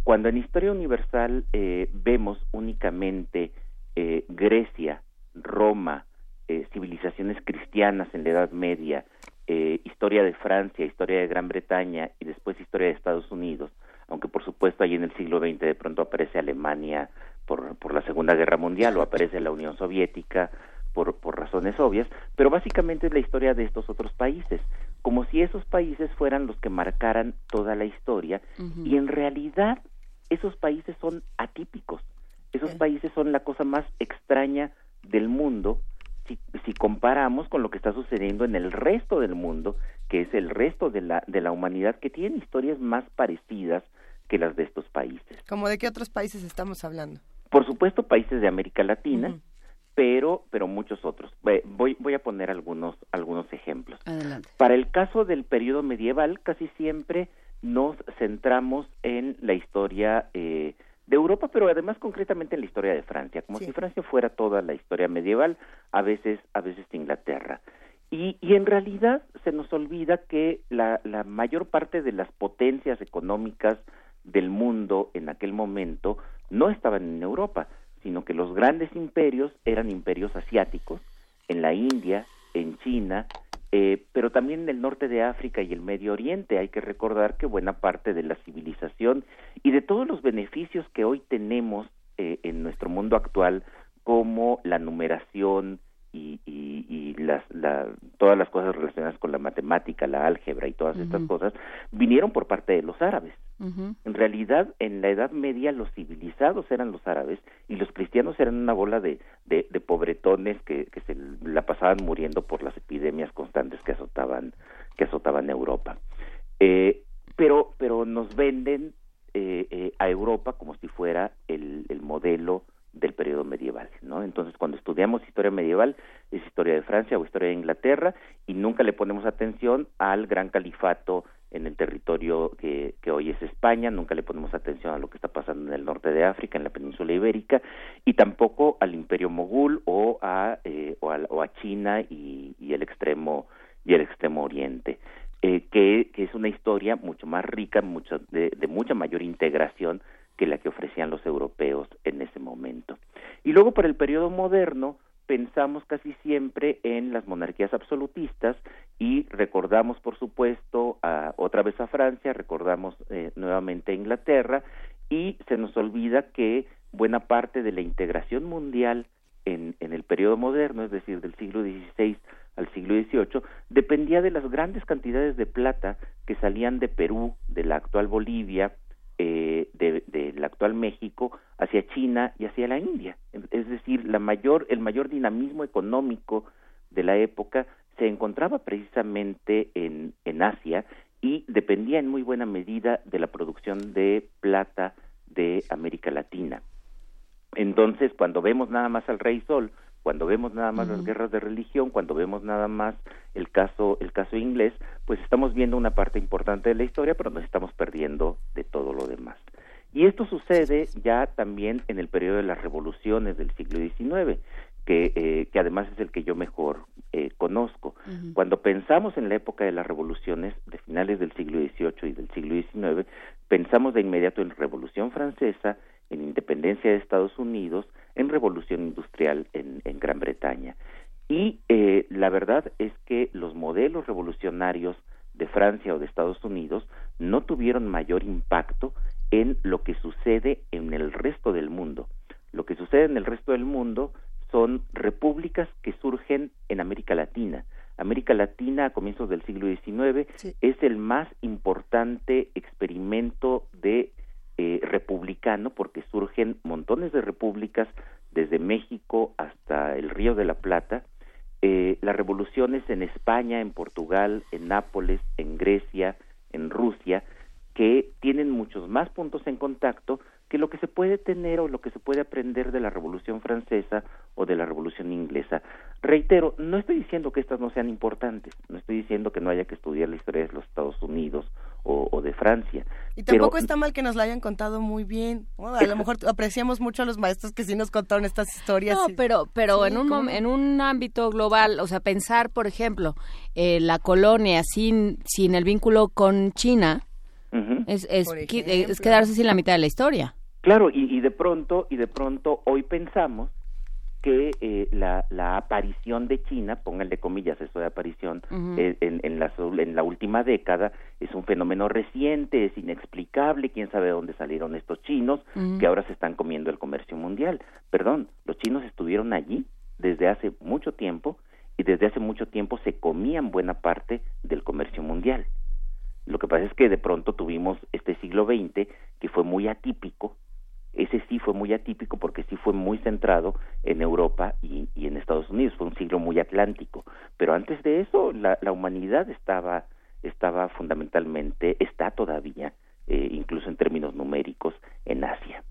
Cuando en historia universal eh, vemos únicamente eh, Grecia, Roma, eh, civilizaciones cristianas en la Edad Media, eh, historia de Francia, historia de Gran Bretaña y después historia de Estados Unidos, aunque por supuesto ahí en el siglo XX de pronto aparece Alemania por, por la Segunda Guerra Mundial o aparece la Unión Soviética por, por razones obvias, pero básicamente es la historia de estos otros países, como si esos países fueran los que marcaran toda la historia y en realidad esos países son atípicos, esos países son la cosa más extraña del mundo si, si comparamos con lo que está sucediendo en el resto del mundo, que es el resto de la, de la humanidad que tiene historias más parecidas que las de estos países. ¿Cómo de qué otros países estamos hablando? Por supuesto, países de América Latina, pero, pero muchos otros. Voy, voy a poner algunos, algunos ejemplos. Adelante. Para el caso del periodo medieval, casi siempre nos centramos en la historia eh, de Europa, pero además concretamente en la historia de Francia, como Sí. si Francia fuera toda la historia medieval, a veces, a veces de Inglaterra. Y, y en realidad se nos olvida que la, la mayor parte de las potencias económicas del mundo en aquel momento no estaban en Europa, sino que los grandes imperios eran imperios asiáticos, en la India, en China, eh, pero también en el norte de África y el Medio Oriente. Hay que recordar que buena parte de la civilización y de todos los beneficios que hoy tenemos eh, en nuestro mundo actual, como la numeración y, y- y las, la- todas las cosas relacionadas con la matemática, la álgebra y todas estas cosas, vinieron por parte de los árabes. En realidad, en la Edad Media los civilizados eran los árabes y los cristianos eran una bola de, de, de pobretones que, que se la pasaban muriendo por las epidemias constantes que azotaban, que azotaban Europa. Eh, pero, pero nos venden eh, eh, a Europa como si fuera el, el modelo del periodo medieval, ¿no? Entonces, cuando estudiamos historia medieval, es historia de Francia o historia de Inglaterra y nunca le ponemos atención al gran califato en el territorio que, que hoy es España, nunca le ponemos atención a lo que está pasando en el norte de África, en la península ibérica, y tampoco al imperio mogul o a, eh, o, a China y, el extremo y el extremo oriente. Eh, que, que, es una historia mucho más rica, mucho, de, de mucha mayor integración que la que ofrecían los europeos en ese momento. Y luego para el periodo moderno pensamos casi siempre en las monarquías absolutistas y recordamos por supuesto a, otra vez a Francia, recordamos eh, nuevamente a Inglaterra y se nos olvida que buena parte de la integración mundial en, en el periodo moderno, es decir, del siglo XVI al siglo XVIII, dependía de las grandes cantidades de plata que salían de Perú, de la actual Bolivia, eh, del actual México hacia China y hacia la India. Es decir, la mayor, el mayor dinamismo económico de la época se encontraba precisamente en, en Asia y dependía en muy buena medida de la producción de plata de América Latina. Entonces, cuando vemos nada más al Rey Sol cuando vemos nada más las guerras de religión, cuando vemos nada más el caso el caso inglés, pues estamos viendo una parte importante de la historia, pero nos estamos perdiendo de todo lo demás. Y esto sucede ya también en el periodo de las revoluciones del siglo XIX, que, eh, que además es el que yo mejor eh, conozco. Cuando pensamos en la época de las revoluciones de finales del siglo XVIII y del siglo XIX, pensamos de inmediato en Revolución Francesa, en independencia de Estados Unidos, en revolución industrial en, Gran Bretaña. Y eh, la verdad es que los modelos revolucionarios de Francia o de Estados Unidos no tuvieron mayor impacto en lo que sucede en el resto del mundo. Lo que sucede en el resto del mundo son repúblicas que surgen en América Latina. América Latina a comienzos del siglo XIX es el más importante experimento de eh, republicano porque surgen montones de repúblicas desde México hasta el Río de la Plata, eh, las revoluciones en España, en Portugal, en Nápoles, en Grecia, en Rusia, que tienen muchos más puntos en contacto que lo que se puede tener o lo que se puede aprender de la Revolución Francesa o de la Revolución Inglesa. Reitero, no estoy diciendo que estas no sean importantes, no estoy diciendo que no haya que estudiar la historia de los Estados Unidos o, de Francia. Y tampoco está mal que nos la hayan contado muy bien. A lo [LAUGHS] mejor apreciamos mucho a los maestros que sí nos contaron estas historias. No, pero, pero en, un en un ámbito global, o sea, pensar, por ejemplo, eh, la colonia sin, sin el vínculo con China, es, es, es, quedarse sin la mitad de la historia. Claro, y, de pronto, y de pronto hoy pensamos que eh, la, la, aparición de China, pónganle comillas eso de aparición, eh, en, en, la, en la última década es un fenómeno reciente, es inexplicable, quién sabe dónde salieron estos chinos que ahora se están comiendo el comercio mundial. Perdón, los chinos estuvieron allí desde hace mucho tiempo y desde hace mucho tiempo se comían buena parte del comercio mundial. Lo que pasa es que de pronto tuvimos este siglo XX que fue muy atípico, ese sí fue muy atípico porque sí fue muy centrado en Europa y, en Estados Unidos, fue un siglo muy atlántico, pero antes de eso la, humanidad estaba, estaba fundamentalmente, está todavía, eh, incluso en términos numéricos, en Asia.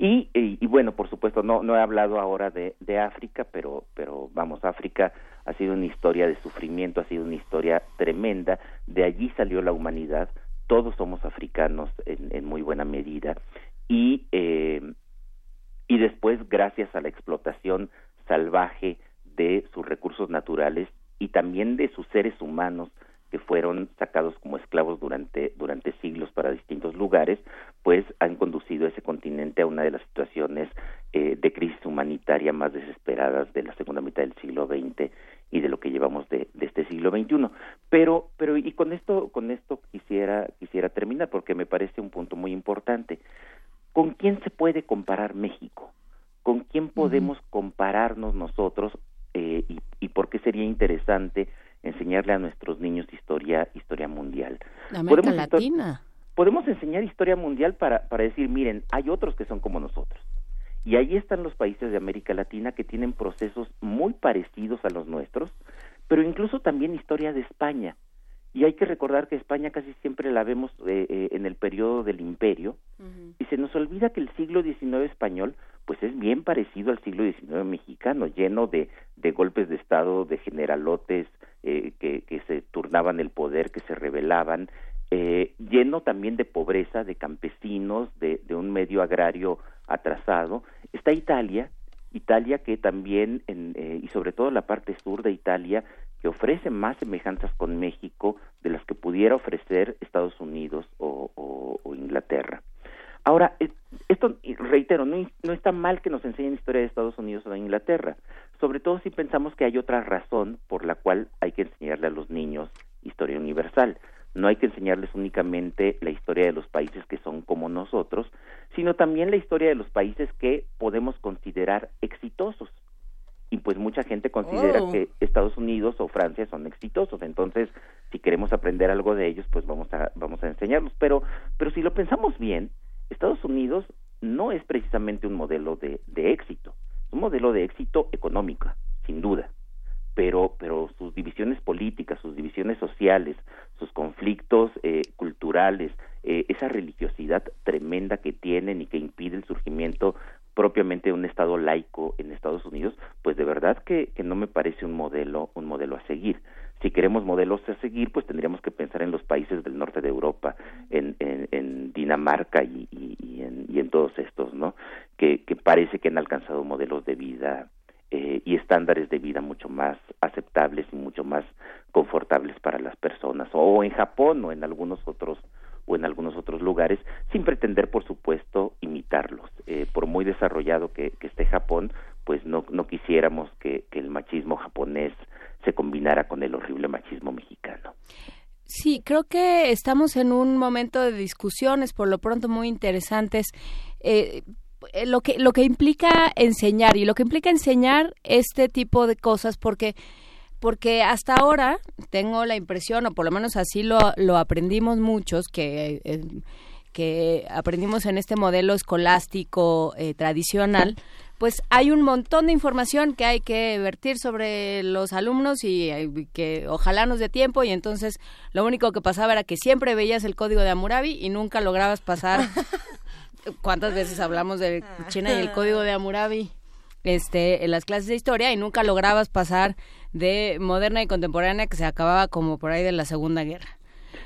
Y, y, bueno, por supuesto, no, no he hablado ahora de, de África, pero, pero vamos, África ha sido una historia de sufrimiento, ha sido una historia tremenda, de allí salió la humanidad, todos somos africanos en, en muy buena medida, y, eh, y después, gracias a la explotación salvaje de sus recursos naturales y también de sus seres humanos que fueron sacados como esclavos durante, durante siglos para distintos lugares, pues han conducido ese continente a una de las situaciones eh, de crisis humanitaria más desesperadas de la segunda mitad del siglo XX y de lo que llevamos de, de este siglo XXI. Pero, pero y con esto, con esto quisiera, quisiera terminar porque me parece un punto muy importante. ¿Con quién se puede comparar México? ¿Con quién podemos compararnos nosotros eh, y, y por qué sería interesante enseñarle a nuestros niños historia historia mundial. América Latina. Podemos enseñar historia mundial para, para decir, miren, hay otros que son como nosotros. Y ahí están los países de América Latina que tienen procesos muy parecidos a los nuestros, pero incluso también historia de España. Y hay que recordar que España casi siempre la vemos eh, eh, en el periodo del imperio y se nos olvida que el siglo XIX español pues es bien parecido al siglo XIX mexicano, lleno de, de golpes de Estado, de generalotes eh, que, que, se turnaban el poder, que se rebelaban, eh, lleno también de pobreza, de campesinos, de, de un medio agrario atrasado. Está Italia, Italia que también, en, eh, y sobre todo la parte sur de Italia, que ofrece más semejanzas con México de las que pudiera ofrecer Estados Unidos o, Inglaterra. Ahora, eh, esto, reitero, no, no está mal que nos enseñen historia de Estados Unidos o de Inglaterra, sobre todo si pensamos que hay otra razón por la cual hay que enseñarle a los niños historia universal. No hay que enseñarles únicamente la historia de los países que son como nosotros, sino también la historia de los países que podemos considerar exitosos. Y pues mucha gente considera oh. que Estados Unidos o Francia son exitosos. Entonces si queremos aprender algo de ellos pues vamos a vamos a enseñarlos. Pero pero si lo pensamos bien Estados Unidos no es precisamente un modelo de, de éxito. Es un modelo de éxito económico sin duda. Pero pero sus divisiones políticas sus divisiones sociales sus conflictos eh, culturales eh, esa religiosidad tremenda que tienen y que impide el surgimiento propiamente un estado laico en Estados Unidos, pues de verdad que, no me parece un modelo, un modelo a seguir. Si queremos modelos a seguir, pues tendríamos que pensar en los países del norte de Europa, en, Dinamarca y, en, todos estos, ¿no? Que, que parece que han alcanzado modelos de vida eh, y estándares de vida mucho más aceptables y mucho más confortables para las personas, o en Japón o en algunos otros o en algunos otros lugares, sin pretender, por supuesto, imitarlos. Eh, por muy desarrollado que, esté Japón, pues no, no quisiéramos que, el machismo japonés se combinara con el horrible machismo mexicano. Sí, creo que estamos en un momento de discusiones, por lo pronto muy interesantes. Eh, eh, lo que lo que implica enseñar y lo que implica enseñar este tipo de cosas porque porque hasta ahora tengo la impresión, o por lo menos así lo, lo aprendimos muchos, que, eh, que aprendimos en este modelo escolástico eh, tradicional, pues hay un montón de información que hay que vertir sobre los alumnos y, y que ojalá nos dé tiempo y entonces lo único que pasaba era que siempre veías el código de Hammurabi y nunca lograbas pasar. [LAUGHS] ¿Cuántas veces hablamos de China y el código de Hammurabi? Este, en las clases de historia y nunca lograbas pasar de moderna y contemporánea que se acababa como por ahí de la Segunda Guerra.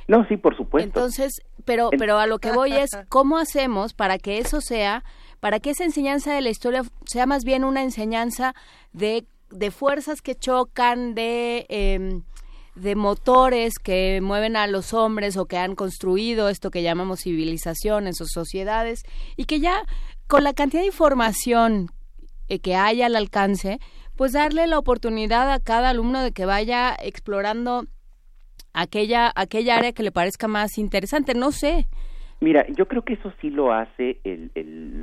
No, sí, por supuesto. Entonces, pero, pero a lo que [LAUGHS] voy es, ¿cómo hacemos para que eso sea, para que esa enseñanza de la historia sea más bien una enseñanza de, de fuerzas que chocan, de... Eh, de motores que mueven a los hombres o que han construido esto que llamamos civilizaciones o sociedades y que ya con la cantidad de información eh, que hay al alcance, pues darle la oportunidad a cada alumno de que vaya explorando aquella, aquella área que le parezca más interesante, no sé. Mira, yo creo que eso sí lo hace el,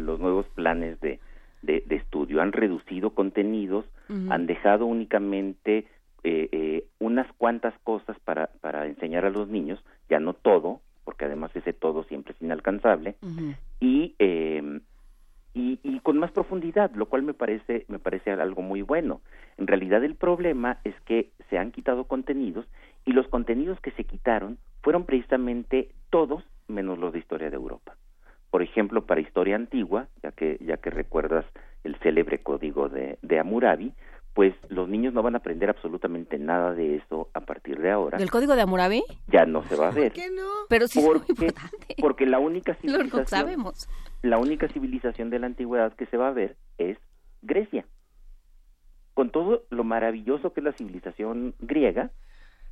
los nuevos planes de, de, estudio. Han reducido contenidos, han dejado únicamente eh, eh, unas cuantas cosas para, para enseñar a los niños, ya no todo, porque además ese todo siempre es inalcanzable, y eh, y, y, con más profundidad, lo cual me parece, me parece algo muy bueno. En realidad el problema es que se han quitado contenidos y los contenidos que se quitaron fueron precisamente todos menos los de historia de Europa. Por ejemplo, para historia antigua, ya que, ya que recuerdas el célebre código de, de Hammurabi, pues los niños no van a aprender absolutamente nada de eso a partir de ahora. ¿Del código de Hammurabi? Ya no se va a ver. ¿Por qué no? Pero sí porque, es muy importante. Porque la única [LAUGHS] civilización... Lo sabemos. La única civilización de la antigüedad que se va a ver es Grecia. Con todo lo maravilloso que es la civilización griega,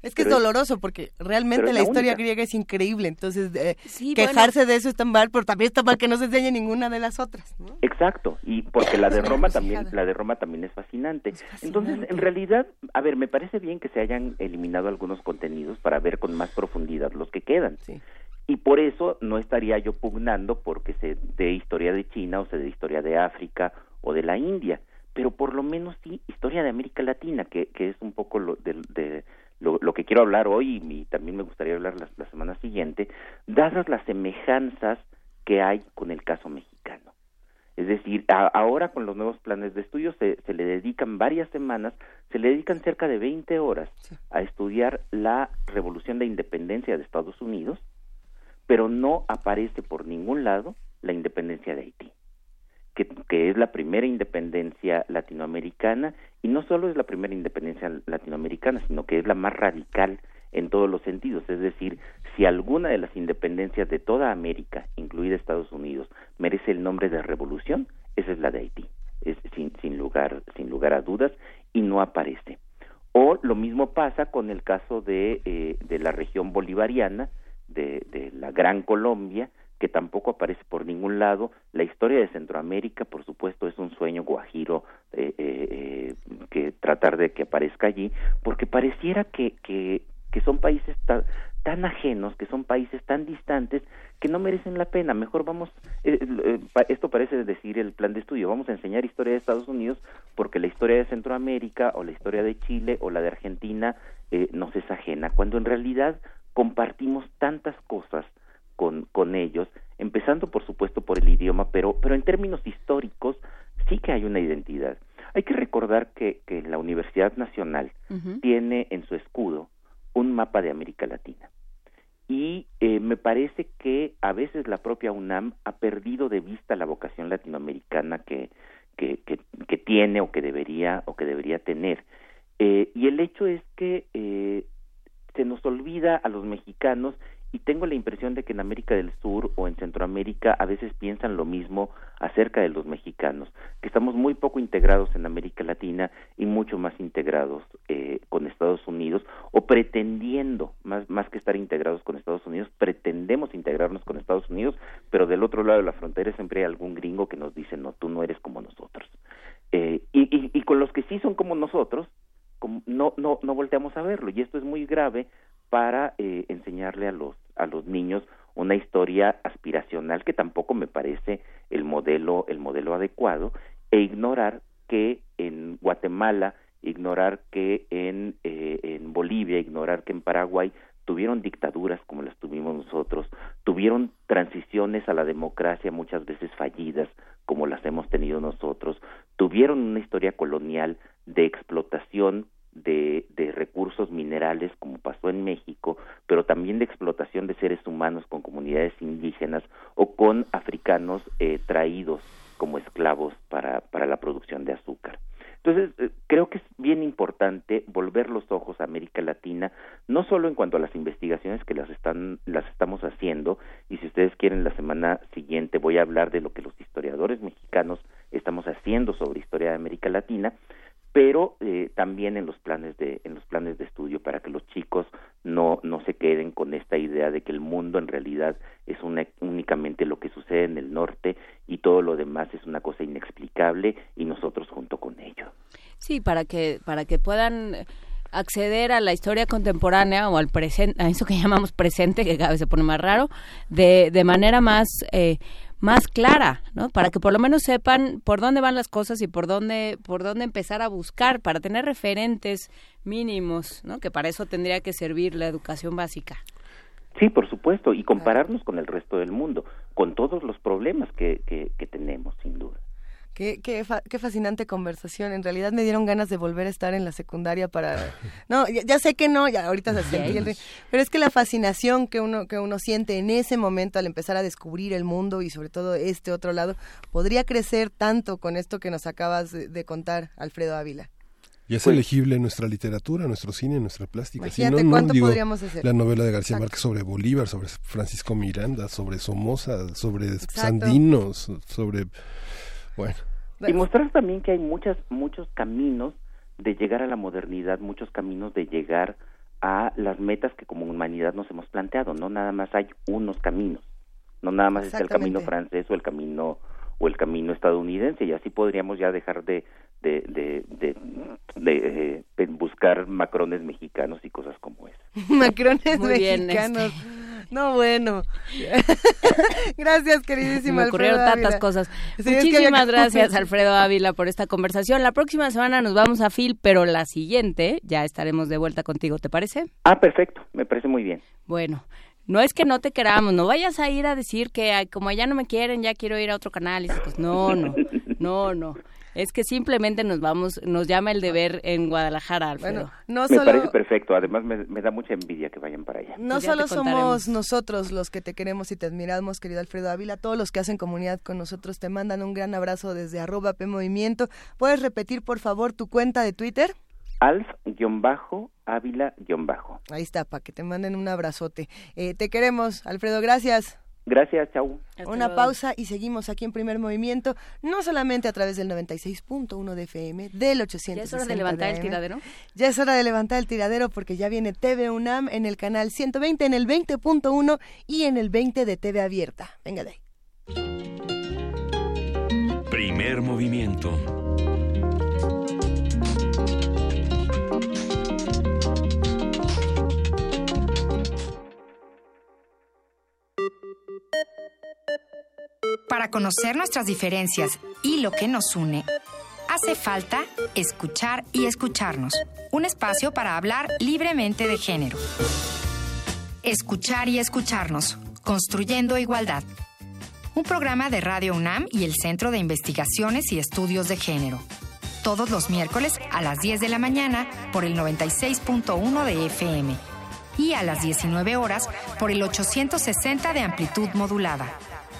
es que es doloroso porque realmente la, historia griega es increíble, entonces eh, quejarse de eso está mal, pero también está mal que no se enseñe ninguna de las otras. Exacto, y porque la de [LAUGHS] Roma también, la de Roma también es fascinante. Entonces, en realidad, a ver, me parece bien que se hayan eliminado algunos contenidos para ver con más profundidad los que quedan. Y por eso no estaría yo pugnando porque se dé historia de China o se dé historia de África o de la India, pero por lo menos sí historia de América Latina, que, que es un poco lo de lo, lo que quiero hablar hoy y, también me gustaría hablar la, semana siguiente, dadas las semejanzas que hay con el caso mexicano. Es decir, ahora con los nuevos planes de estudio se, se, le dedican varias semanas, se le dedican cerca de 20 horas a estudiar la revolución de independencia de Estados Unidos, pero no aparece por ningún lado la independencia de Haití, que, es la primera independencia latinoamericana y no solo es la primera independencia latinoamericana, sino que es la más radical en todos los sentidos. Es decir, si alguna de las independencias de toda América, incluida Estados Unidos, merece el nombre de revolución, esa es la de Haití, es sin, sin lugar sin lugar a dudas y no aparece. O lo mismo pasa con el caso de, eh, de la región bolivariana, de la Gran Colombia, que tampoco aparece por ningún lado. La historia de Centroamérica, por supuesto, es un sueño guajiro eh, eh, que tratar de que aparezca allí, porque pareciera que, que, son países tan, tan ajenos, que son países tan distantes, que no merecen la pena. Mejor vamos, eh, eh, esto parece decir el plan de estudio, vamos a enseñar historia de Estados Unidos porque la historia de Centroamérica o la historia de Chile o la de Argentina eh, nos es ajena, cuando en realidad compartimos tantas cosas con, con ellos, empezando por supuesto por el idioma, pero, pero en términos históricos sí que hay una identidad. Hay que recordar que, que la Universidad Nacional tiene en su escudo un mapa de América Latina. Y eh, me parece que a veces la propia UNAM ha perdido de vista la vocación latinoamericana que, que, que, tiene o que debería o que debería tener. Eh, y el hecho es que eh, se nos olvida a los mexicanos y tengo la impresión de que en América del Sur o en Centroamérica a veces piensan lo mismo acerca de los mexicanos, que estamos muy poco integrados en América Latina y mucho más integrados eh, con Estados Unidos o pretendiendo, más, más que estar integrados con Estados Unidos, pretendemos integrarnos con Estados Unidos, pero del otro lado de la frontera siempre hay algún gringo que nos dice, no, tú no eres como nosotros. Eh, y, y, y con los que sí son como nosotros, no, no, no volteamos a verlo y esto es muy grave para eh, enseñarle a los a los niños una historia aspiracional que tampoco me parece el modelo el modelo adecuado e ignorar que en Guatemala ignorar que en eh, en Bolivia ignorar que en Paraguay tuvieron dictaduras como las tuvimos nosotros, tuvieron transiciones a la democracia muchas veces fallidas como las hemos tenido nosotros, tuvieron una historia colonial de explotación de, de, recursos minerales como pasó en México, pero también de explotación de seres humanos con comunidades indígenas o con africanos eh, traídos como esclavos para, para la producción de azúcar. Entonces, eh, creo que es bien importante volver los ojos a América Latina, no solo en cuanto a las investigaciones que las están las estamos haciendo, y si ustedes quieren la semana siguiente voy a hablar de lo que los historiadores mexicanos estamos haciendo sobre historia de América Latina, pero eh, también en los planes de en los planes de estudio para que los chicos no no se queden con esta idea de que el mundo en realidad es una, únicamente lo que sucede en el norte y todo lo demás es una cosa inexplicable y nosotros junto con ello. Sí, para que para que puedan acceder a la historia contemporánea o al presente, a eso que [LAUGHS] llamamos presente, que cada vez se pone más raro, de, de manera más eh, más clara, ¿no? Para que por lo menos sepan por dónde van las cosas y por dónde por dónde empezar a buscar para tener referentes mínimos, ¿no? Que para eso tendría que servir la educación básica. Sí, por supuesto, y compararnos con el resto del mundo, con todos los problemas que, que, que tenemos, sin duda. Qué, qué, qué, fascinante conversación. En realidad me dieron ganas de volver a estar en la secundaria para... No, ya, sé que no, ya ahorita se sentí el... Pero es que la fascinación que uno, que uno siente en ese momento al empezar a descubrir el mundo y sobre todo este otro lado, podría crecer tanto con esto que nos acabas de, contar, Alfredo Ávila. Y es elegible nuestra literatura, nuestro cine, nuestra plástica. Imagínate ¿cuánto podríamos hacer? La novela de García Márquez sobre Bolívar, sobre Francisco Miranda, sobre Somoza, sobre Sandinos, sobre bueno. Y mostrar también que hay muchas, muchos caminos de llegar a la modernidad, muchos caminos de llegar a las metas que como humanidad nos hemos planteado. No nada más hay unos caminos, no nada más es el camino francés o el camino o el camino estadounidense y así podríamos ya dejar de de, de, de, de, eh, buscar macrones mexicanos y cosas como esa. [LAUGHS] macrones mexicanos. No, bueno. [LAUGHS] gracias, queridísima. Me ocurrieron tantas cosas. Muchísimas gracias, Alfredo Ávila, por esta conversación. La próxima semana nos vamos a Phil, pero la siguiente ya estaremos de vuelta contigo, ¿te parece? Ah, perfecto, me parece muy bien. Bueno, no es que no te queramos, no vayas a ir a decir que como allá no me quieren, ya quiero ir a otro canal. Y pues no, no, no, no. Es que simplemente nos vamos, nos llama el deber en Guadalajara, Alfredo. no me parece perfecto. Además, me, da mucha envidia que vayan para allá. No pues solo somos nosotros los que te queremos y te admiramos, querido Alfredo Ávila. Todos los que hacen comunidad con nosotros te mandan un gran abrazo desde arroba PMovimiento. ¿Puedes repetir, por favor, tu cuenta de Twitter? Alf-Ávila-Bajo. Ahí está, para que te manden un abrazote. Eh, te queremos, Alfredo. Gracias. Gracias, chau. Una pausa y seguimos aquí en Primer Movimiento, no solamente a través del 96.1 de FM, del 800. Ya es hora de levantar el tiradero. Ya es hora de levantar el tiradero porque ya viene TV UNAM en el canal 120, en el 20.1 y en el 20 de TV Abierta. Venga de ahí. Primer Movimiento. Para conocer nuestras diferencias y lo que nos une, hace falta escuchar y escucharnos. Un espacio para hablar libremente de género. Escuchar y escucharnos, construyendo igualdad. Un programa de Radio UNAM y el Centro de Investigaciones y Estudios de Género. Todos los miércoles a las 10 de la mañana por el 96.1 de FM y a las 19 horas por el 860 de amplitud modulada.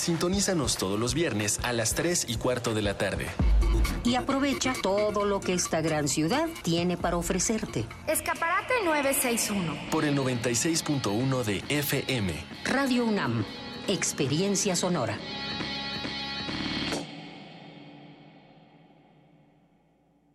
Sintonízanos todos los viernes a las 3 y cuarto de la tarde. Y aprovecha todo lo que esta gran ciudad tiene para ofrecerte. Escaparate 961. Por el 96.1 de FM. Radio UNAM. Experiencia sonora.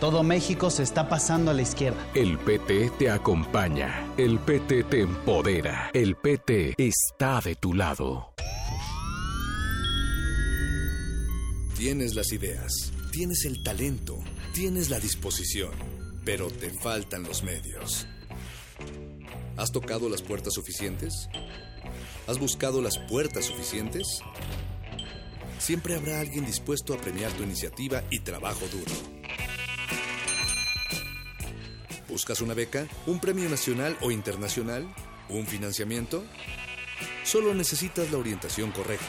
Todo México se está pasando a la izquierda. El PT te acompaña. El PT te empodera. El PT está de tu lado. Tienes las ideas, tienes el talento, tienes la disposición, pero te faltan los medios. ¿Has tocado las puertas suficientes? ¿Has buscado las puertas suficientes? Siempre habrá alguien dispuesto a premiar tu iniciativa y trabajo duro. ¿Buscas una beca? ¿Un premio nacional o internacional? ¿Un financiamiento? Solo necesitas la orientación correcta.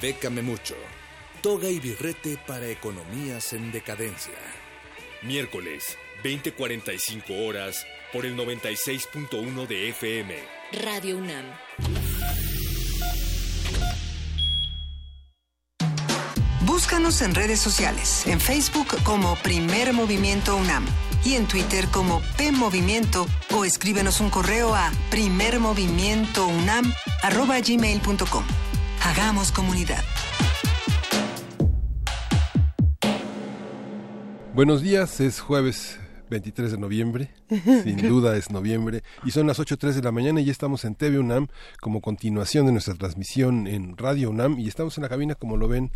Bécame mucho. Toga y birrete para economías en decadencia. Miércoles, 20:45 horas, por el 96.1 de FM. Radio UNAM. Búscanos en redes sociales, en Facebook como Primer Movimiento UNAM y en Twitter como P Movimiento o escríbenos un correo a primermovimientounam@gmail.com. Hagamos comunidad. Buenos días, es jueves 23 de noviembre, [LAUGHS] sin duda es noviembre, y son las 8.03 de la mañana y ya estamos en TV UNAM como continuación de nuestra transmisión en Radio UNAM y estamos en la cabina como lo ven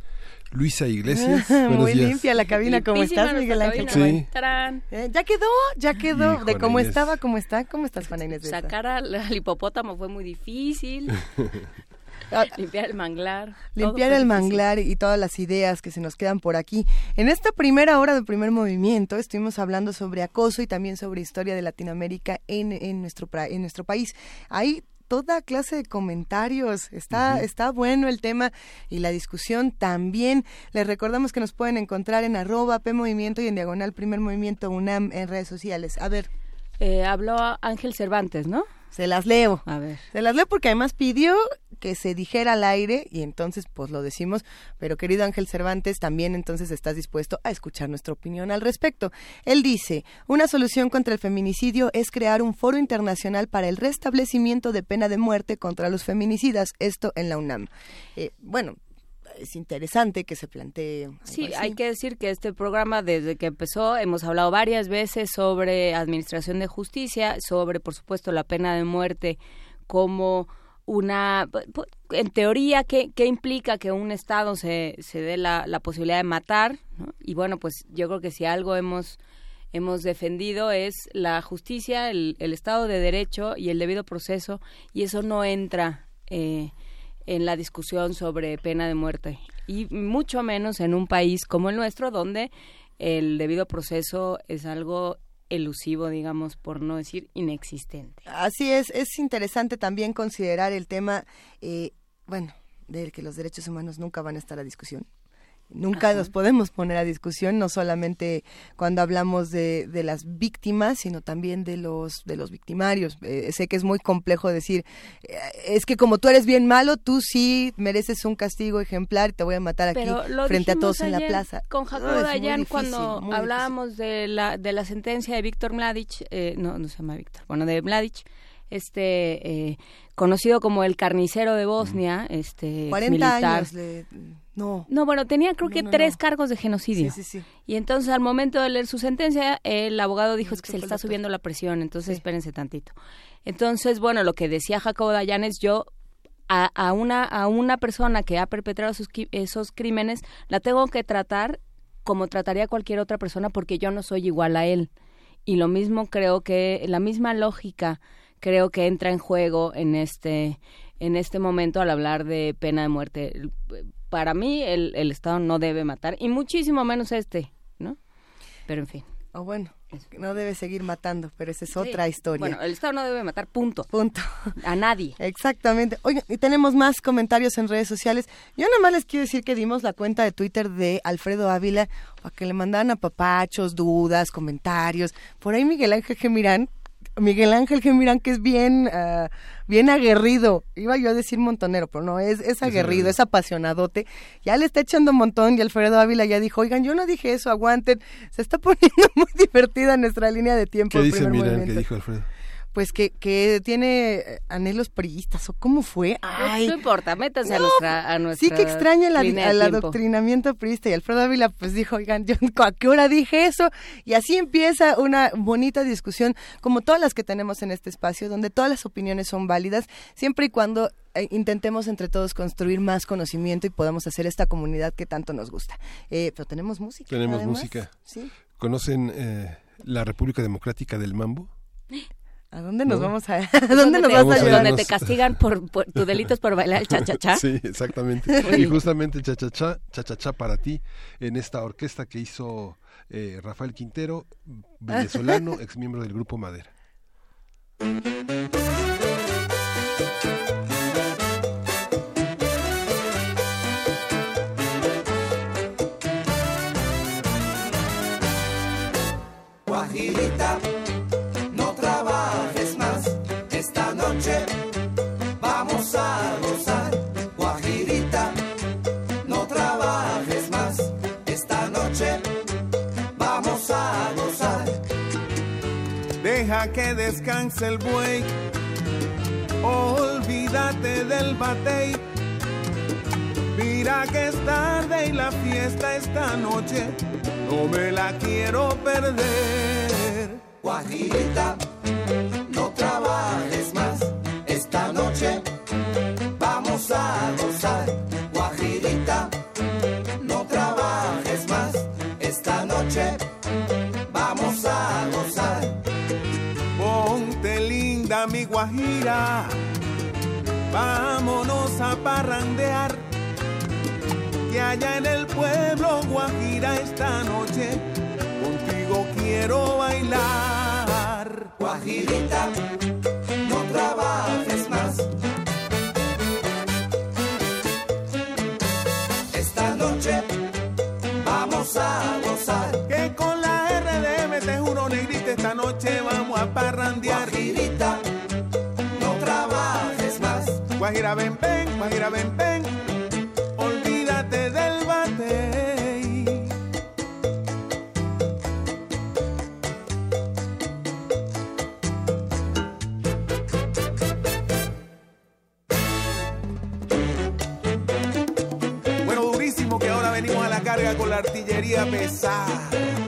Luisa Iglesias. [LAUGHS] Muy limpia la cabina, ¿cómo estás, Miguel Ángel? Sí. Eh, ya quedó, ya quedó. de cómo estaba, cómo está, ¿cómo estás, Juana Inés? Sacar al, hipopótamo fue muy difícil. [LAUGHS] Ah, limpiar el manglar. Limpiar el manglar y todas las ideas que se nos quedan por aquí. En esta primera hora del primer movimiento estuvimos hablando sobre acoso y también sobre historia de Latinoamérica en, en, nuestro, en nuestro país. Hay toda clase de comentarios. Está, está bueno el tema y la discusión también. Les recordamos que nos pueden encontrar en arroba P Movimiento y en diagonal Primer Movimiento UNAM en redes sociales. A ver. Eh, habló Ángel Cervantes, ¿no? Se las leo. A ver. Se las leo porque además pidió que se dijera al aire y entonces pues lo decimos, pero querido Ángel Cervantes, también entonces estás dispuesto a escuchar nuestra opinión al respecto. Él dice, una solución contra el feminicidio es crear un foro internacional para el restablecimiento de pena de muerte contra los feminicidas, esto en la UNAM. Eh, bueno, es interesante que se plantee. Sí, hay que decir que este programa, desde que empezó, hemos hablado varias veces sobre administración de justicia, sobre, por supuesto, la pena de muerte como una, en teoría, ¿qué, qué implica que un Estado se, se dé la, la posibilidad de matar? Y bueno, pues yo creo que si algo hemos, hemos defendido es la justicia, el, el Estado de Derecho y el debido proceso, y eso no entra eh, en la discusión sobre pena de muerte, y mucho menos en un país como el nuestro, donde el debido proceso es algo elusivo, digamos, por no decir inexistente. Así es, es interesante también considerar el tema, eh, bueno, de que los derechos humanos nunca van a estar a discusión. Nunca los podemos poner a discusión, no solamente cuando hablamos de, de las víctimas, sino también de los de los victimarios. Eh, sé que es muy complejo decir, eh, es que como tú eres bien malo, tú sí mereces un castigo ejemplar y te voy a matar aquí frente a todos en la plaza. Con Jacobo No, Dayan, difícil, cuando hablábamos de la, de la sentencia de Víctor Mladic, eh, no, no se llama Víctor, bueno, de Mladic, este eh, conocido como el carnicero de Bosnia, este 40 militar. años le- no. No, bueno, tenía creo que no, tres no. cargos de genocidio. Sí, sí, sí. Y entonces al momento de leer su sentencia, el abogado dijo es que se le está subiendo la presión, entonces espérense tantito. Entonces, bueno, lo que decía Jacobo Dayan es yo a, a una a una persona que ha perpetrado sus esos crímenes la tengo que tratar como trataría a cualquier otra persona porque yo no soy igual a él. Y lo mismo creo que la misma lógica creo que entra en juego en este en este momento al hablar de pena de muerte. Para mí el, el Estado no debe matar y muchísimo menos este, ¿no? Pero en fin. O bueno, no debe seguir matando, pero esa es otra historia. Bueno, el Estado no debe matar, punto. Punto. A nadie. [LAUGHS] Exactamente. Oigan, y tenemos más comentarios en redes sociales. Yo nada más les quiero decir que dimos la cuenta de Twitter de Alfredo Ávila para que le mandaran a papachos, dudas, comentarios. Por ahí Miguel Ángel Gemirán, Miguel Ángel Gemirán que es bien, ah, bien aguerrido. Iba yo a decir montonero, pero no, es, es aguerrido, es apasionadote. Ya le está echando un montón y Alfredo Ávila ya dijo, oigan, yo no dije eso, aguanten. Se está [LAUGHS] poniendo muy divertida nuestra línea de tiempo. ¿Qué el dice dijo Alfredo? Pues que, que tiene eh, anhelos priistas o cómo fue. Ay, no importa, métanse a nuestra a nuestra sí que extraña de el adoctrinamiento priista y Alfredo Ávila pues dijo, oigan, yo [LAUGHS] a qué hora dije eso y así empieza una bonita discusión como todas las que tenemos en este espacio donde todas las opiniones son válidas siempre y cuando eh, intentemos entre todos construir más conocimiento y podamos hacer esta comunidad que tanto nos gusta. Eh, pero tenemos música. Tenemos además. música. Sí. ¿Conocen eh, la República Democrática del Mambo? [LAUGHS] ¿A dónde nos No. vamos a [LAUGHS] ¿A dónde nos te, vas a Vamos a llevar? donde te castigan por, por tu delito es por bailar el cha-cha-cha. Sí, exactamente. Y justamente cha-cha-cha, cha-cha-cha para ti, en esta orquesta que hizo eh, Rafael Quintero, venezolano, ex miembro del grupo Madera. Descanse el buey. Olvídate del batey. Mira que es tarde y la fiesta esta noche no me la quiero perder. Guajirita, no trabajes más. Esta noche vamos a gozar. Guajira, vámonos a parrandear. Que allá en el pueblo guajira esta noche, contigo quiero bailar. Guajirita, no trabajes más. Esta noche vamos a gozar. Que con la RDM te juro negrita esta noche vamos a parrandear. Guajira ven ven, Guajira ven ven, olvídate del batey. Bueno, durísimo que ahora venimos a la carga con la artillería pesada.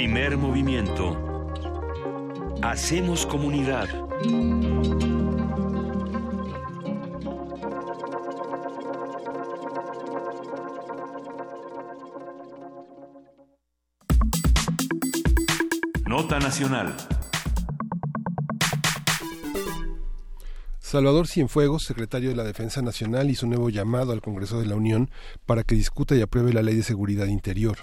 Primer movimiento. Hacemos comunidad. Nota Nacional. Salvador Cienfuegos, secretario de la Defensa Nacional, hizo un nuevo llamado al Congreso de la Unión para que discuta y apruebe la Ley de Seguridad Interior.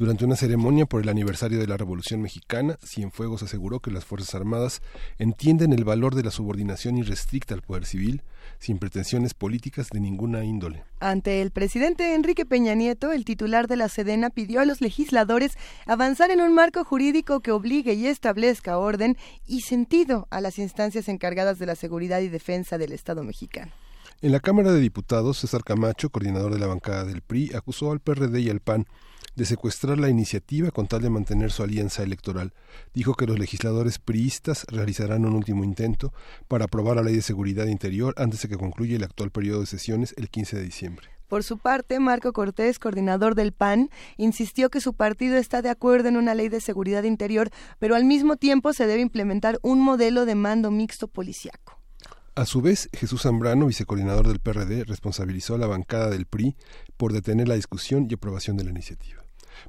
Durante una ceremonia por el aniversario de la Revolución Mexicana, Cienfuegos aseguró que las Fuerzas Armadas entienden el valor de la subordinación irrestricta al poder civil, sin pretensiones políticas de ninguna índole. Ante el presidente Enrique Peña Nieto, el titular de la Sedena pidió a los legisladores avanzar en un marco jurídico que obligue y establezca orden y sentido a las instancias encargadas de la seguridad y defensa del Estado mexicano. En la Cámara de Diputados, César Camacho, coordinador de la bancada del PRI, acusó al PRD y al PAN de secuestrar la iniciativa con tal de mantener su alianza electoral. Dijo que los legisladores priistas realizarán un último intento para aprobar la Ley de Seguridad Interior antes de que concluya el actual periodo de sesiones el 15 de diciembre. Por su parte, Marco Cortés, coordinador del PAN, insistió que su partido está de acuerdo en una ley de seguridad interior, pero al mismo tiempo se debe implementar un modelo de mando mixto policiaco. A su vez, Jesús Zambrano, vicecoordinador del PRD, responsabilizó a la bancada del PRI por detener la discusión y aprobación de la iniciativa.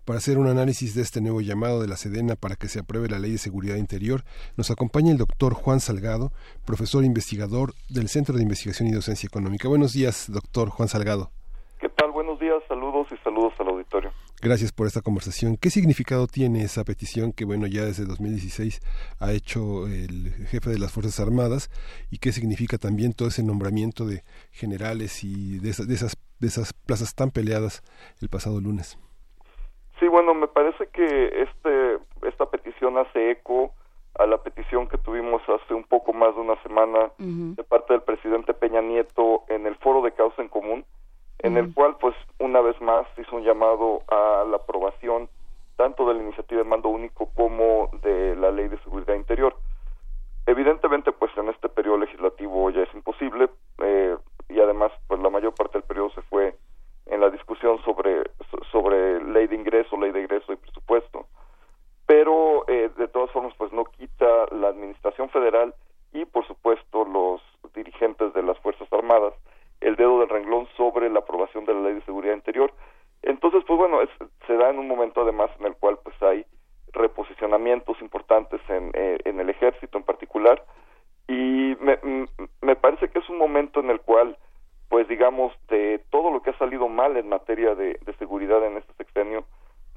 Para hacer un análisis de este nuevo llamado de la Sedena para que se apruebe la Ley de Seguridad Interior, nos acompaña el doctor Juan Salgado, profesor investigador del Centro de Investigación y Docencia Económica. Buenos días, doctor Juan Salgado. ¿Qué tal? Buenos días, saludos y saludos al auditorio. Gracias por esta conversación. ¿Qué significado tiene esa petición que, bueno, ya desde 2016 ha hecho el jefe de las Fuerzas Armadas y qué significa también todo ese nombramiento de generales y de esas, de esas, de esas plazas tan peleadas el pasado lunes? Sí, bueno, me parece que este esta petición hace eco a la petición que tuvimos hace un poco más de una semana de parte del presidente Peña Nieto en el foro de causa en común, en el cual, pues, una vez más hizo un llamado a la aprobación tanto de la iniciativa de mando único como de la ley de seguridad interior. Evidentemente, pues, en este periodo legislativo ya es imposible eh, y además, pues, la mayor parte del periodo se fue en la discusión sobre sobre ley de ingreso, ley de ingreso y presupuesto. Pero eh, de todas formas, pues no quita la administración federal y, por supuesto, los dirigentes de las Fuerzas Armadas el dedo del renglón sobre la aprobación de la ley de seguridad interior. Entonces, pues bueno, se da en un momento además en el cual pues hay reposicionamientos importantes en, eh, en el ejército en particular y me, me parece que es un momento en el cual pues digamos, de todo lo que ha salido mal en materia de, seguridad en este sexenio,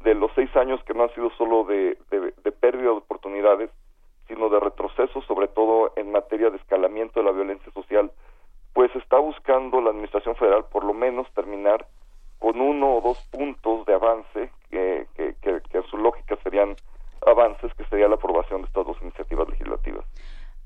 de los seis años que no han sido solo de, de, de, pérdida de oportunidades, sino de retroceso, sobre todo en materia de escalamiento de la violencia social, pues está buscando la Administración Federal por lo menos terminar con uno o dos puntos de avance, que, que, que, en su lógica serían avances, que sería la aprobación de estas dos iniciativas legislativas.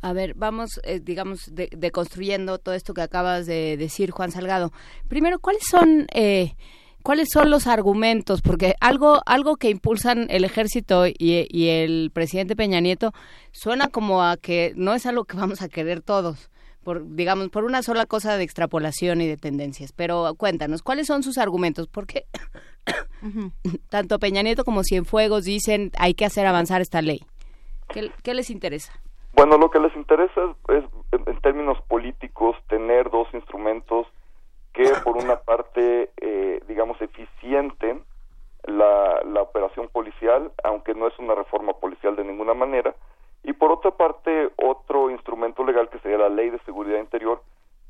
A ver, vamos, eh, digamos, deconstruyendo de todo esto que acabas de decir, Juan Salgado. Primero, ¿cuáles son, eh, cuáles son los argumentos? Porque algo, algo que impulsan el ejército y, y, el presidente Peña Nieto suena como a que no es algo que vamos a querer todos. Por, digamos, por una sola cosa de extrapolación y de tendencias. Pero cuéntanos, ¿cuáles son sus argumentos? Porque [COUGHS] tanto Peña Nieto como Cienfuegos dicen hay que hacer avanzar esta ley. ¿Qué, qué les interesa? Bueno, lo que les interesa es, es en términos políticos, tener dos instrumentos que por una parte, eh, digamos, eficienten la, la operación policial, aunque no es una reforma policial de ninguna manera, y por otra parte, otro instrumento legal que sería la Ley de Seguridad Interior,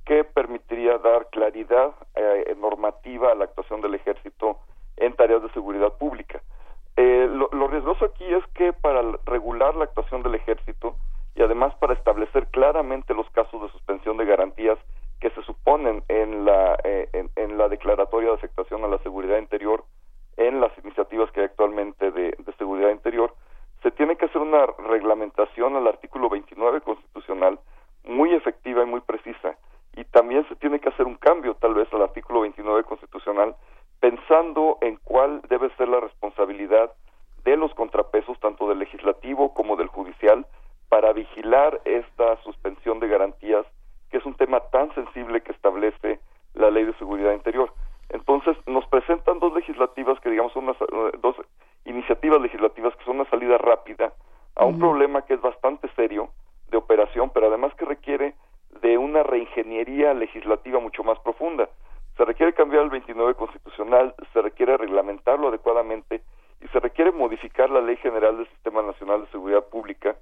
que permitiría dar claridad eh, normativa a la actuación del ejército en tareas de seguridad pública. Eh, lo, riesgoso aquí es que para regular la actuación del ejército y además para establecer claramente los casos de suspensión de garantías que se suponen en la, eh, en, la declaratoria de afectación a la seguridad interior, en las iniciativas que hay actualmente de seguridad interior, se tiene que hacer una reglamentación al artículo 29 constitucional muy efectiva y muy precisa. Y también se tiene que hacer un cambio, tal vez, al artículo 29 constitucional, pensando en cuál debe ser la responsabilidad de los contrapesos, tanto del legislativo como del judicial, para vigilar esta suspensión de garantías, que es un tema tan sensible que establece la Ley de Seguridad Interior. Entonces, nos presentan dos legislativas que, digamos, son unas, dos iniciativas legislativas que son una salida rápida a un problema que es bastante serio de operación, pero además que requiere de una reingeniería legislativa mucho más profunda. Se requiere cambiar el 29 constitucional, se requiere reglamentarlo adecuadamente y se requiere modificar la Ley General del Sistema Nacional de Seguridad Pública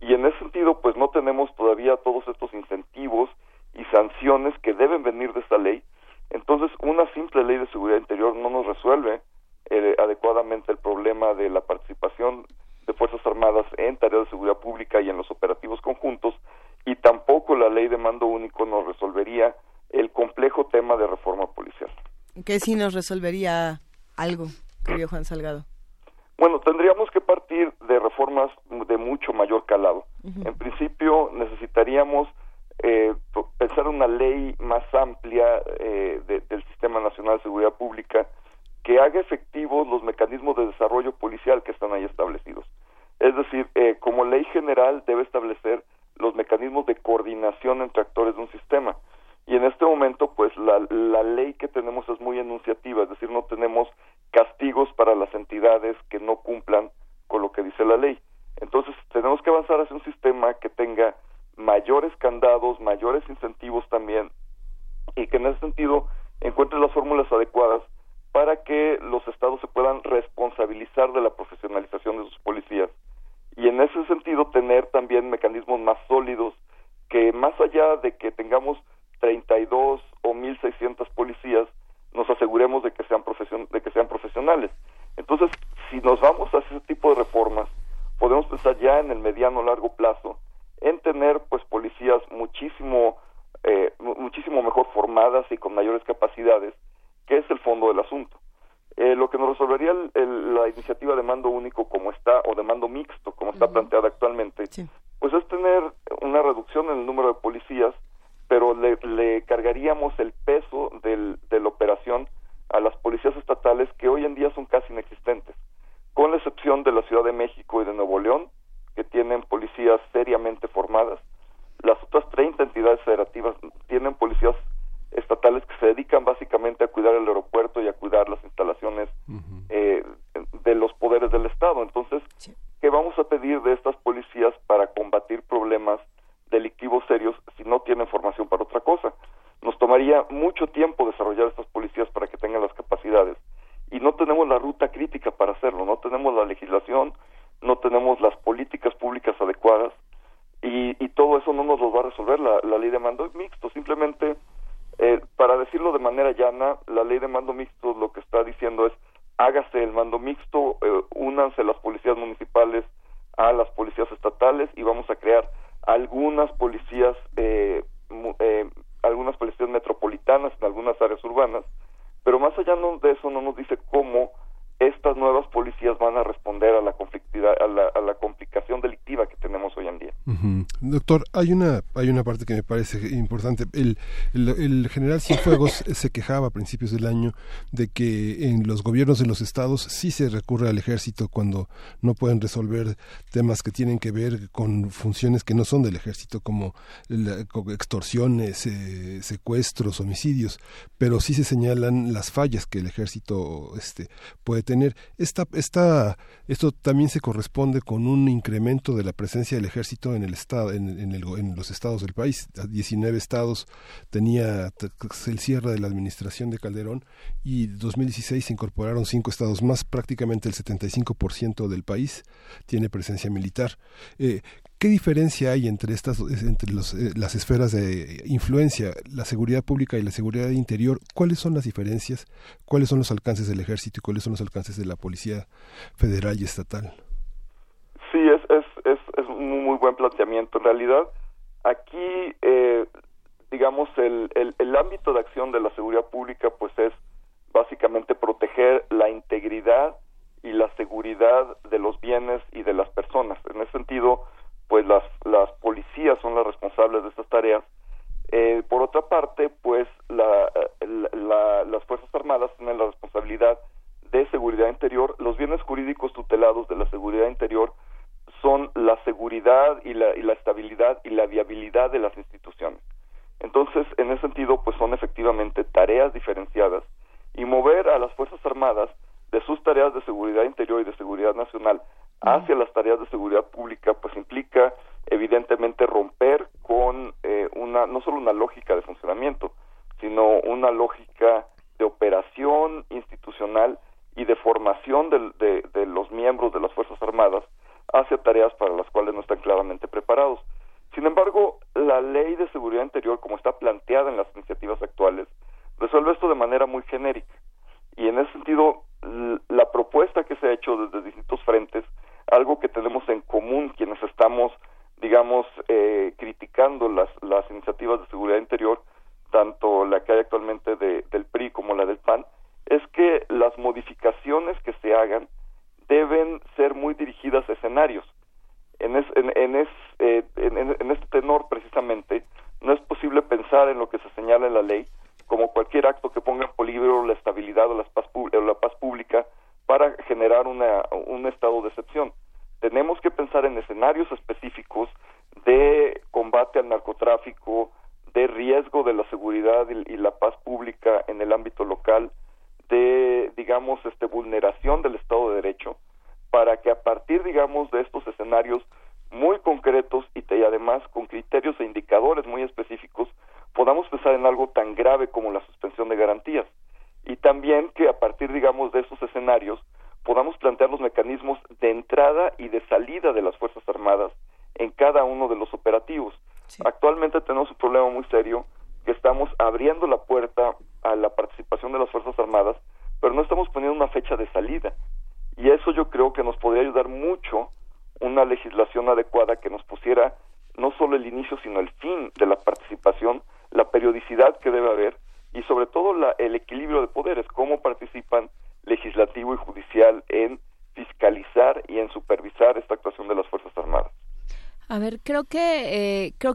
y en ese sentido pues no tenemos todavía todos estos incentivos y sanciones que deben venir de esta ley. Entonces una simple ley de seguridad interior no nos resuelve eh, adecuadamente el problema de la participación de Fuerzas Armadas en tareas de seguridad pública y en los operativos conjuntos y tampoco la ley de mando único nos resolvería el complejo tema de reforma policial. ¿Qué sí nos resolvería algo, querido Juan Salgado? Que me parece importante. El, el, el, general Cienfuegos se quejaba a principios del año de que en los gobiernos de los estados sí se recurre al ejército cuando no pueden resolver temas que tienen que ver con funciones que no son del ejército, como extorsiones, eh, secuestros, homicidios, pero sí se señalan las fallas que el ejército este, puede tener. Esta, esta, esto también se corresponde con un incremento de la presencia del ejército en el estado, en, en, el, en los estados del país. 19 estados tenía el cierre de la administración de Calderón y 2016 se incorporaron cinco estados más, prácticamente el 75% del país tiene presencia militar. Eh, ¿Qué diferencia hay entre estas entre eh, las esferas de influencia, la seguridad pública y la seguridad interior? ¿Cuáles son las diferencias? ¿Cuáles son los alcances del ejército y cuáles son los alcances de la policía federal y estatal? Sí, es, es, es, un muy buen planteamiento. En realidad, aquí, eh, digamos, el, el ámbito de acción de la seguridad pública, pues es básicamente proteger la integridad y la seguridad de los bienes y de las personas. En ese sentido, pues las, las policías son las responsables de estas tareas. Eh, por otra parte, pues la, la, las Fuerzas Armadas tienen la responsabilidad de seguridad interior. Los bienes jurídicos tutelados de la seguridad interior son la seguridad y la, y la estabilidad y la viabilidad de las instituciones. Entonces, en ese sentido, pues son efectivamente tareas diferenciadas y mover a las Fuerzas Armadas de sus tareas de seguridad interior y de seguridad nacional hacia las tareas de seguridad pública, pues implica evidentemente romper con eh, una no solo una lógica de funcionamiento, sino una lógica de operación institucional y de formación de, de, los miembros de las Fuerzas Armadas hacia tareas para las cuales no están claramente preparados. Sin embargo, la ley de seguridad interior, como está planteada en las iniciativas actuales, resuelve esto de manera muy genérica. Y en ese sentido, la propuesta que se ha hecho desde distintos frentes algo que tenemos en común quienes estamos, digamos, eh, criticando las, las iniciativas de seguridad interior, tanto la que hay actualmente de, del PRI como la del PAN, es que las modificaciones que se hagan deben ser muy dirigidas a escenarios. En, es, en, en, es, eh, en, en, este tenor, precisamente, no es posible pensar en lo que se señala en la ley como cualquier acto que ponga en peligro la estabilidad o la paz, o la paz pública para generar una, un estado de excepción. Tenemos que pensar en escenarios específicos de combate al narcotráfico, de riesgo de la seguridad y, la paz pública en el ámbito local, de, digamos, este, vulneración del Estado de Derecho, para que a partir, digamos, de estos escenarios muy concretos y, y además con criterios e indicadores muy específicos, podamos pensar en algo tan grave como la suspensión de garantías y también que a partir, digamos, de esos escenarios podamos plantear los mecanismos de entrada y de salida de las Fuerzas Armadas en cada uno de los operativos. Actualmente tenemos un problema muy serio que estamos abriendo la puerta a la participación de las Fuerzas Armadas, pero no estamos poniendo una fecha de salida. Y eso yo creo que nos podría ayudar mucho una legislación adecuada que nos pusiera no solo el inicio, sino el fin de la participación, la periodicidad que debe haber y sobre todo la, el equilibrio de poderes, cómo participan legislativo y judicial en fiscalizar y en supervisar esta actuación de las Fuerzas Armadas. A ver, creo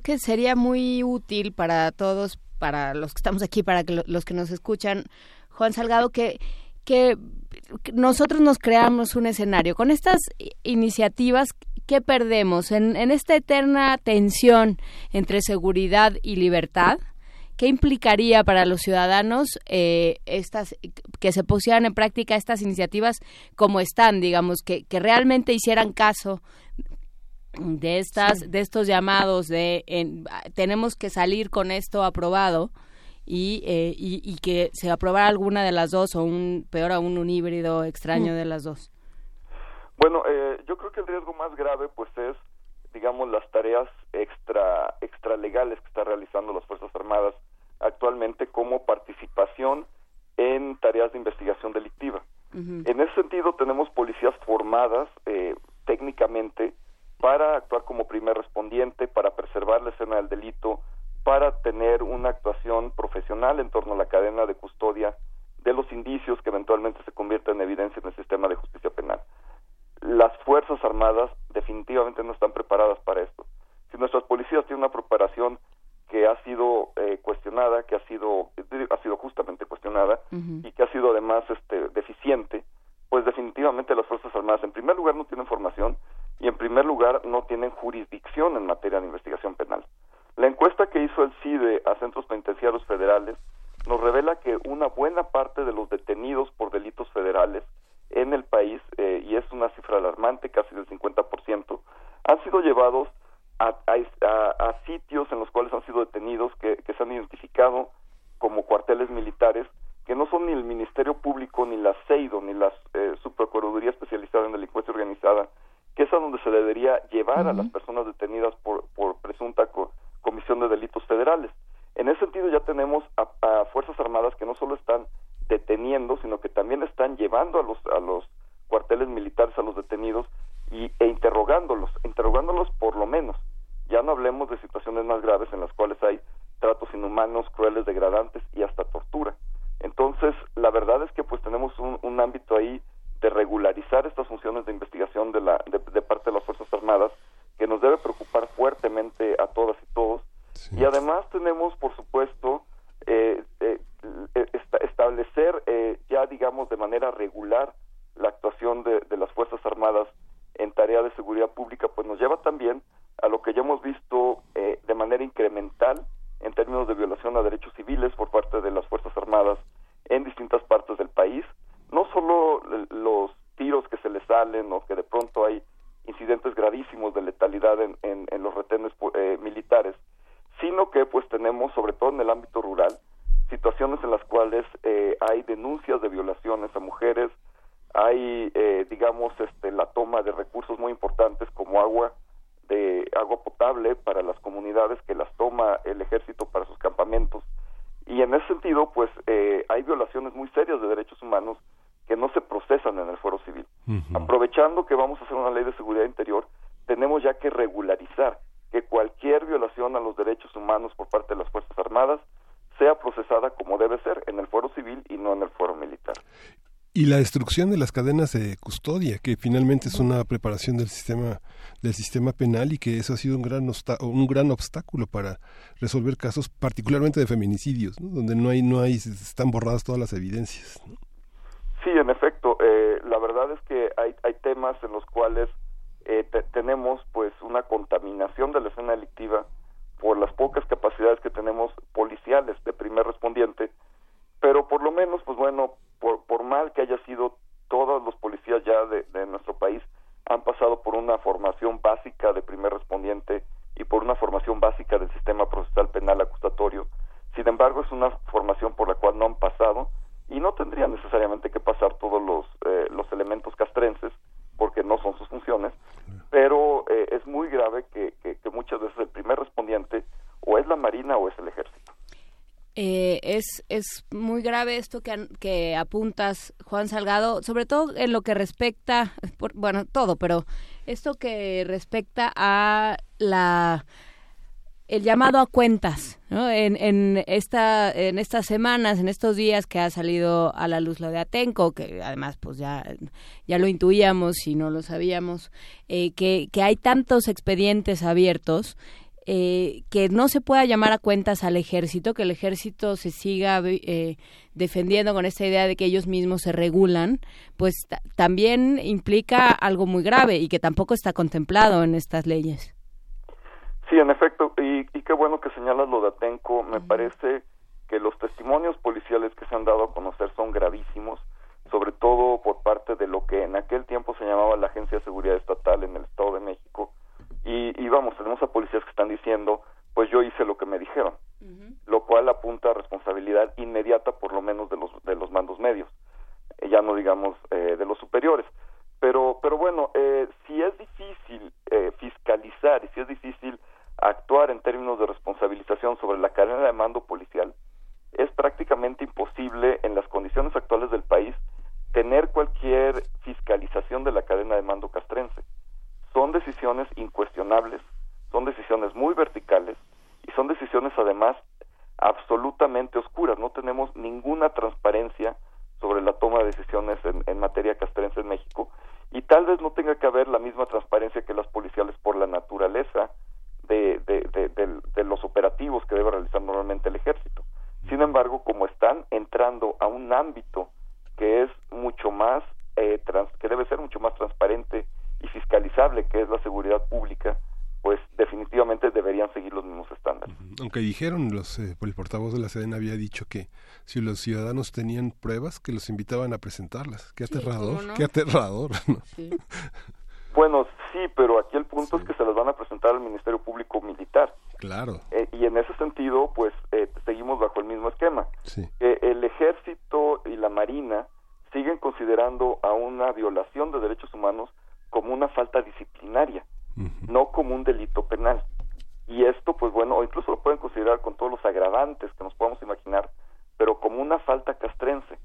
que sería muy útil para todos, para los que estamos aquí, para que los que nos escuchan, Juan Salgado, que que nosotros nos creamos un escenario. Con estas iniciativas ¿qué perdemos en, en esta eterna tensión entre seguridad y libertad ¿Qué implicaría para los ciudadanos eh, estas que se pusieran en práctica estas iniciativas como están, digamos, que, que realmente hicieran caso de estas de estos llamados de tenemos que salir con esto aprobado y, eh, y, que se aprobara alguna de las dos o un peor aún un híbrido extraño mm. de las dos bueno eh, yo creo que el riesgo más grave pues es digamos las tareas extra extra legales que están realizando las fuerzas armadas actualmente como participación en tareas de investigación delictiva. En ese sentido, tenemos policías formadas eh, técnicamente para actuar como primer respondiente, para preservar la escena del delito, para tener una actuación profesional en torno a la cadena de custodia de los indicios que eventualmente se convierten en evidencia en el sistema de justicia penal. Las Fuerzas Armadas definitivamente no están preparadas para esto. Si nuestras policías tienen una preparación que ha sido eh, cuestionada, que ha sido ha sido justamente cuestionada y que ha sido además este deficiente, pues definitivamente las fuerzas armadas en primer lugar no tienen formación y en primer lugar no tienen jurisdicción en materia de investigación penal. La encuesta que hizo el CIDE a centros penitenciarios federales nos revela que una buena parte de los detenidos por delitos federales en el país, eh, y es una cifra alarmante, casi del 50%, han sido llevados a, sitios en los cuales han sido detenidos que, se han identificado como cuarteles militares que no son ni el Ministerio Público, ni la CEIDO, ni la eh, Subprocuraduría Especializada en Delincuencia Organizada, que es a donde se debería llevar a las personas detenidas por, por presunta comisión de delitos federales. En ese sentido ya tenemos a, Fuerzas Armadas que no solo están deteniendo, sino que también están llevando a los, a los cuarteles militares a los detenidos y, e interrogándolos, interrogándolos por lo menos. Ya no hablemos de situaciones más graves en las cuales hay tratos inhumanos, crueles, degradantes y hasta tortura. Entonces, la verdad es que pues tenemos un, un ámbito ahí de regularizar estas funciones de investigación de, la, de, parte de las Fuerzas Armadas que nos debe preocupar fuertemente a todas y todos. Y además tenemos, por supuesto, eh, eh, eh establecer eh, ya, digamos, de manera regular la actuación de, de, las Fuerzas Armadas en tarea de seguridad pública, pues nos lleva también a lo que ya hemos visto de manera incremental en términos de violación a derechos civiles por parte de las Fuerzas Armadas en distintas partes del país. No solo los tiros que se les salen o que de pronto hay incidentes gravísimos de letalidad en, en, los retenes eh, militares, sino que pues tenemos, sobre todo en el ámbito rural, situaciones en las cuales eh, hay denuncias de violaciones a mujeres, hay, eh, digamos, este, la toma de recursos muy importantes como agua, de agua potable para las comunidades que las toma el ejército para sus campamentos. Y en ese sentido, pues eh, hay violaciones muy serias de derechos humanos que no se procesan en el fuero civil. Aprovechando que vamos a hacer una ley de seguridad interior, tenemos ya que regularizar que cualquier violación a los derechos humanos por parte de las Fuerzas Armadas sea procesada como debe ser en el fuero civil y no en el fuero militar y la destrucción de las cadenas de custodia que finalmente es una preparación del sistema del sistema penal y que eso ha sido un gran un gran obstáculo para resolver casos particularmente de feminicidios donde no hay no hay están borradas todas las evidencias sí en efecto eh, la verdad es que hay hay temas en los cuales eh, tenemos pues una contaminación de la escena delictiva por las pocas capacidades que tenemos policiales de primer respondiente pero por lo menos pues bueno que haya sido, todos los policías ya de, nuestro país han pasado por una formación básica de primer respondiente y por una formación básica del sistema procesal penal acusatorio. Sin embargo, es una formación por la cual no han pasado y no tendrían necesariamente que pasar todos los, eh, los elementos castrenses porque no son sus funciones, pero eh, es muy grave que, que muchas veces el primer respondiente o es la Marina o es el Ejército. Eh, es, es muy grave esto que, que apuntas, Juan Salgado, sobre todo en lo que respecta, bueno, todo, pero esto que respecta a la el llamado a cuentas, ¿no? En, en, esta, en estas semanas, en estos días que ha salido a la luz lo de Atenco, que además pues ya, ya lo intuíamos y no lo sabíamos, eh, que, que hay tantos expedientes abiertos eh, que no se pueda llamar a cuentas al ejército, que el ejército se siga eh, defendiendo con esta idea de que ellos mismos se regulan, pues también implica algo muy grave y que tampoco está contemplado en estas leyes. Sí, en efecto, y, qué bueno que señalas lo de Atenco, me parece que los testimonios policiales que se han dado a conocer son gravísimos, sobre todo por parte de lo que en aquel tiempo se llamaba la Agencia de Seguridad Estatal en el Estado de México, y, vamos, tenemos a policías que están diciendo, pues yo hice lo que me dijeron, lo cual apunta a responsabilidad inmediata por lo menos de los, de los mandos medios, eh, ya no digamos eh, de los superiores. Pero, pero bueno, eh, si es difícil fiscalizar y si es difícil actuar en términos de responsabilización sobre la cadena de mando policial, es prácticamente imposible en las condiciones actuales del país tener cualquier fiscalización de la cadena de mando castrense son decisiones incuestionables, son decisiones muy verticales y son decisiones además absolutamente oscuras. No tenemos ninguna transparencia sobre la toma de decisiones en, materia castrense en México y tal vez no tenga que haber la misma transparencia que las policiales por la naturaleza de, de los operativos que debe realizar normalmente el ejército. Sin embargo, como están entrando a un ámbito que es mucho más, eh, que debe ser mucho más transparente y fiscalizable que es la seguridad pública, pues definitivamente deberían seguir los mismos estándares. Aunque dijeron, los, eh, el portavoz de la Sedena había dicho que si los ciudadanos tenían pruebas, que los invitaban a presentarlas. Qué aterrador, qué aterrador. [LAUGHS] Bueno, sí, pero aquí el punto es que se las van a presentar al Ministerio Público Militar. Claro. Eh, y en ese sentido, pues eh, seguimos bajo el mismo esquema. Sí. Que el ejército y la marina siguen considerando a una violación de derechos humanos como una falta disciplinaria, no como un delito penal. Y esto, pues bueno, o incluso lo pueden considerar con todos los agravantes que nos podamos imaginar, pero como una falta castrense,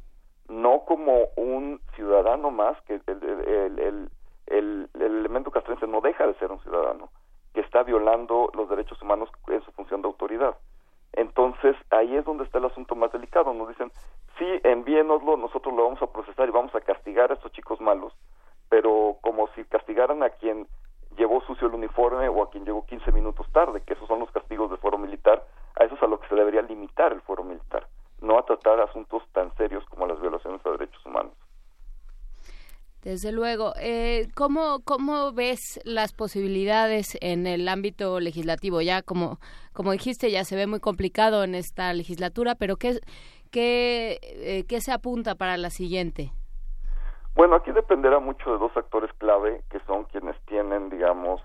no como un ciudadano más, que el, el, el, el, el elemento castrense no deja de ser un ciudadano, que está violando los derechos humanos en su función de autoridad. Entonces, ahí es donde está el asunto más delicado. Nos dicen, sí, envíenoslo, nosotros lo vamos a procesar y vamos a castigar a estos chicos malos, pero como si castigaran a quien llevó sucio el uniforme o a quien llegó 15 minutos tarde, que esos son los castigos del fuero militar, a eso es a lo que se debería limitar el fuero militar, no a tratar asuntos tan serios como las violaciones a derechos humanos. Desde luego. Eh, ¿cómo, ¿Cómo ves las posibilidades en el ámbito legislativo? Ya como, como dijiste, ya se ve muy complicado en esta legislatura, pero ¿qué, qué, eh, qué se apunta para la siguiente? Bueno, aquí dependerá mucho de dos actores clave, que son quienes tienen, digamos,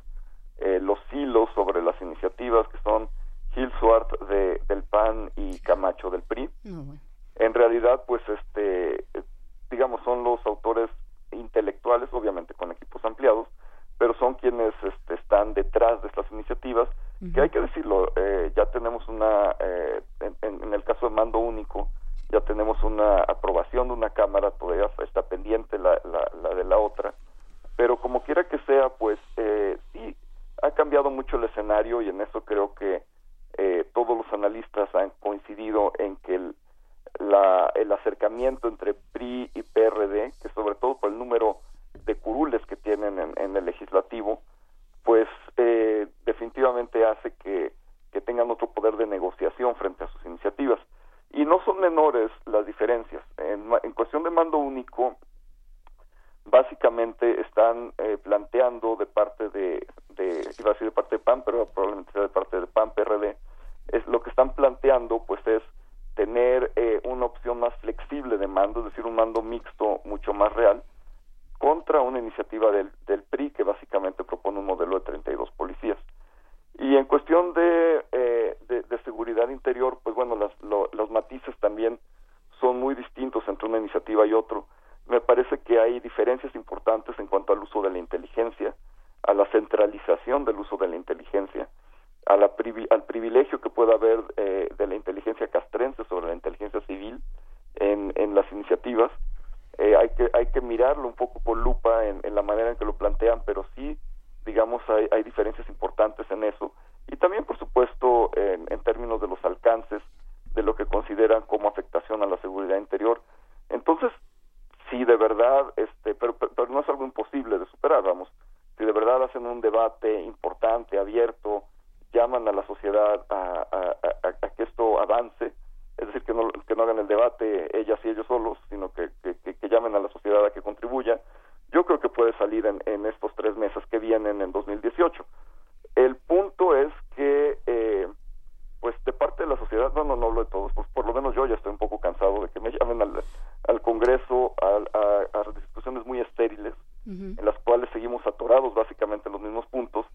eh, los hilos sobre las iniciativas, que son Gil Suart de, del PAN y Camacho del PRI. En realidad, pues, este, digamos, son los autores intelectuales, obviamente con equipos ampliados, pero son quienes este, están detrás de estas iniciativas, que hay que decirlo, eh, ya tenemos una, eh, en, en, el caso de mando único, ya tenemos una aprobación de una Cámara, todavía está pendiente la, la, la de la otra, pero como quiera que sea, pues eh, sí, ha cambiado mucho el escenario y en eso creo que eh, todos los analistas han coincidido en que el, la, el acercamiento entre PRI y PRD, que sobre todo por el número de curules que tienen en, en el legislativo, pues eh, definitivamente hace que, que tengan otro poder de negociación frente a sus iniciativas. Y no son menores las diferencias. En, cuestión de mando único, básicamente están eh, planteando de parte de, de, iba a decir de parte de PAN, pero probablemente sea de parte de PAN, PRD, es lo que están planteando pues es tener eh, una opción más flexible de mando, es decir, un mando mixto mucho más real, contra una iniciativa del, del PRI que básicamente propone un modelo de 32 policías. Y en cuestión de, eh, de, seguridad interior, pues bueno, las, lo, los matices también son muy distintos entre una iniciativa y otro. Me parece que hay diferencias importantes en cuanto al uso de la inteligencia, a la centralización del uso de la inteligencia, a la privi al privilegio que pueda haber eh, de la inteligencia castrense sobre la inteligencia civil en, en las iniciativas. Eh, hay que hay que mirarlo un poco por lupa en la manera en que lo plantean, pero sí digamos, hay, hay diferencias importantes en eso. Y también, por supuesto, en, términos de los alcances de lo que consideran como afectación a la seguridad interior. Entonces, si de verdad, este, pero, pero, pero no es algo imposible de superar, vamos, si de verdad hacen un debate importante, abierto, llaman a la sociedad a, que esto avance, es decir, que no, que no hagan el debate ellas y ellos solos, sino que, que llamen a la sociedad a que contribuya, yo creo que puede salir en, en, estos tres meses que vienen en 2018. El punto es que, eh, pues de parte de la sociedad, no, no, no hablo de todos, pues por lo menos yo ya estoy un poco cansado de que me llamen al, al Congreso a, a, a, discusiones muy estériles, uh -huh. en las cuales seguimos atorados básicamente en los mismos puntos.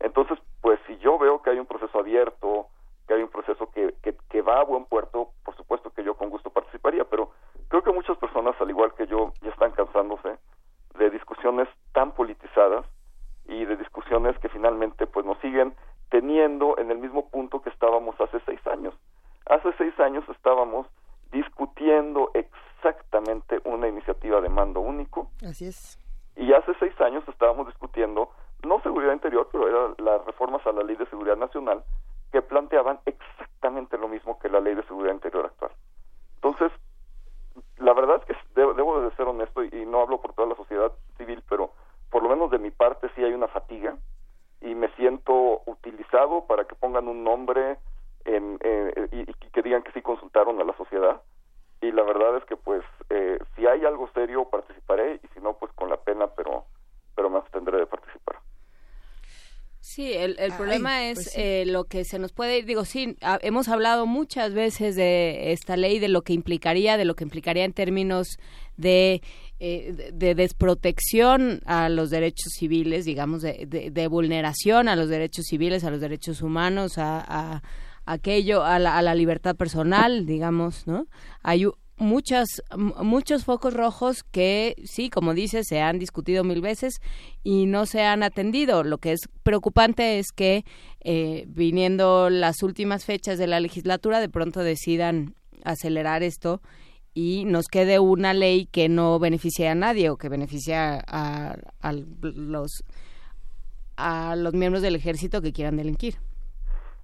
Entonces, pues si yo veo que hay un proceso abierto, que hay un proceso que, que, que va a buen puerto, por supuesto que yo con gusto participaría, pero creo que muchas personas, al igual que yo, ya están cansándose de discusiones tan politizadas y de discusiones que finalmente pues nos siguen teniendo en el mismo punto que estábamos hace seis años. Hace seis años estábamos discutiendo exactamente una iniciativa de mando único. Así es. Y hace seis años estábamos discutiendo no seguridad interior, pero eran las reformas a la ley de seguridad nacional que planteaban exactamente lo mismo que la ley de seguridad interior actual. Entonces, la verdad es que debo, de ser honesto y, no hablo por toda la sociedad civil, pero por lo menos de mi parte sí hay una fatiga y me siento utilizado para que pongan un nombre en, y, y, que digan que sí consultaron a la sociedad. Y la verdad es que pues eh, si hay algo serio participaré y si no pues con la pena, pero pero me abstendré de participar. Sí, el, el Ay, problema es pues sí. eh, lo que se nos puede ir. Digo, sí, hemos hablado muchas veces de esta ley, de lo que implicaría, de lo que implicaría en términos de, eh, de, de desprotección a los derechos civiles, digamos, de, de- de vulneración a los derechos civiles, a los derechos humanos, a, a aquello, a la, a la libertad personal, digamos, ¿no? Hay muchas muchos focos rojos que sí como dices se han discutido mil veces y no se han atendido. Lo que es preocupante es que eh, viniendo las últimas fechas de la legislatura de pronto decidan acelerar esto y nos quede una ley que no beneficie a nadie o que beneficie a, a- a los a los miembros del ejército que quieran delinquir.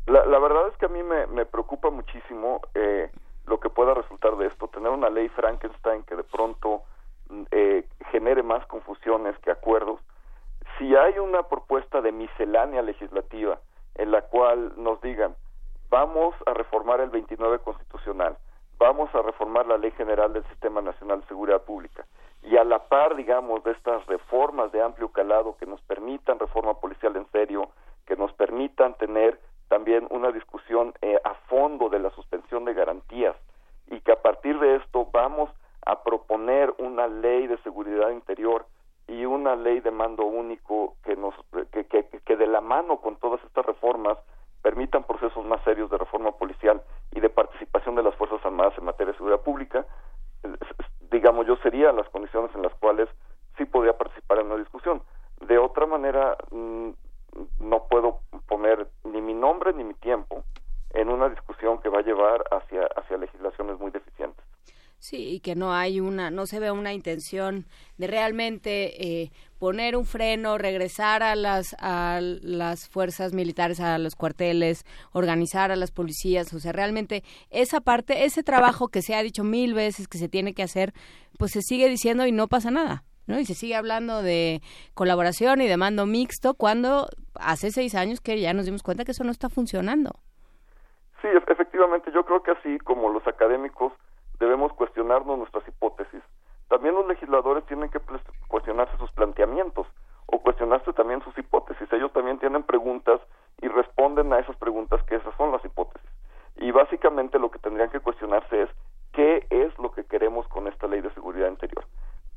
La, la verdad es que a mí me, me preocupa muchísimo eh, lo que pueda resultar de esto, tener una ley Frankenstein que de pronto mm, eh, genere más confusiones que acuerdos. Si hay una propuesta de miscelánea legislativa en la cual nos digan, vamos a reformar el 29 constitucional, vamos a reformar la Ley General del Sistema Nacional de Seguridad Pública, y a la par, digamos, de estas reformas de amplio calado que nos permitan reforma policial en serio, que nos permitan tener también una discusión eh, a fondo de la suspensión de garantías y que a partir de esto vamos a proponer una ley de seguridad interior y una ley de mando único que nos que, que, de la mano con todas estas reformas permitan procesos más serios de reforma policial y de participación de las fuerzas armadas en materia de seguridad pública digamos yo sería las condiciones en las cuales sí podría participar en una discusión. De otra manera mm, no puedo poner ni mi nombre ni mi tiempo en una discusión que va a llevar hacia hacia legislaciones muy deficientes Sí, y que no hay una, no se ve una intención de realmente eh, poner un freno, regresar a las a las fuerzas militares, a los cuarteles, organizar a las policías, o sea, realmente esa parte, ese trabajo que se ha dicho mil veces que se tiene que hacer, pues se sigue diciendo y no pasa nada. Y se sigue hablando de colaboración y de mando mixto cuando hace seis años que ya nos dimos cuenta que eso no está funcionando. Sí, ef- efectivamente, yo creo que así como los académicos debemos cuestionarnos nuestras hipótesis, también los legisladores tienen que cuestionarse sus planteamientos o cuestionarse también sus hipótesis. Ellos también tienen preguntas y responden a esas preguntas que esas son las hipótesis. Y básicamente lo que tendrían que cuestionarse es qué es lo que queremos con esta ley de seguridad interior.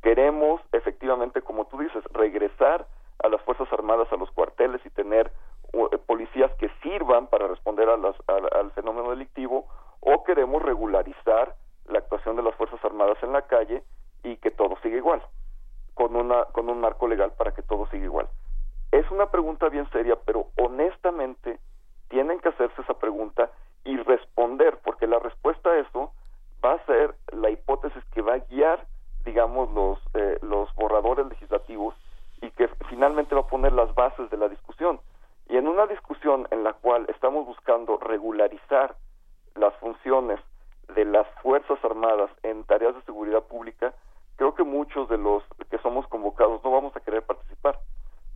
Queremos efectivamente, como tú dices, regresar a las Fuerzas Armadas a los cuarteles y tener uh, policías que sirvan para responder a las- al fenómeno delictivo o queremos regularizar la actuación de las Fuerzas Armadas en la calle y que todo siga igual, con, una, con un marco legal para que todo siga igual. Es una pregunta bien seria, pero honestamente tienen que hacerse esa pregunta y responder, porque la respuesta a eso va a ser la hipótesis que va a guiar, digamos, los, eh, los borradores legislativos y que finalmente va a poner las bases de la discusión. Y en una discusión en la cual estamos buscando regularizar las funciones de las Fuerzas Armadas en tareas de seguridad pública, creo que muchos de los que somos convocados no vamos a querer participar,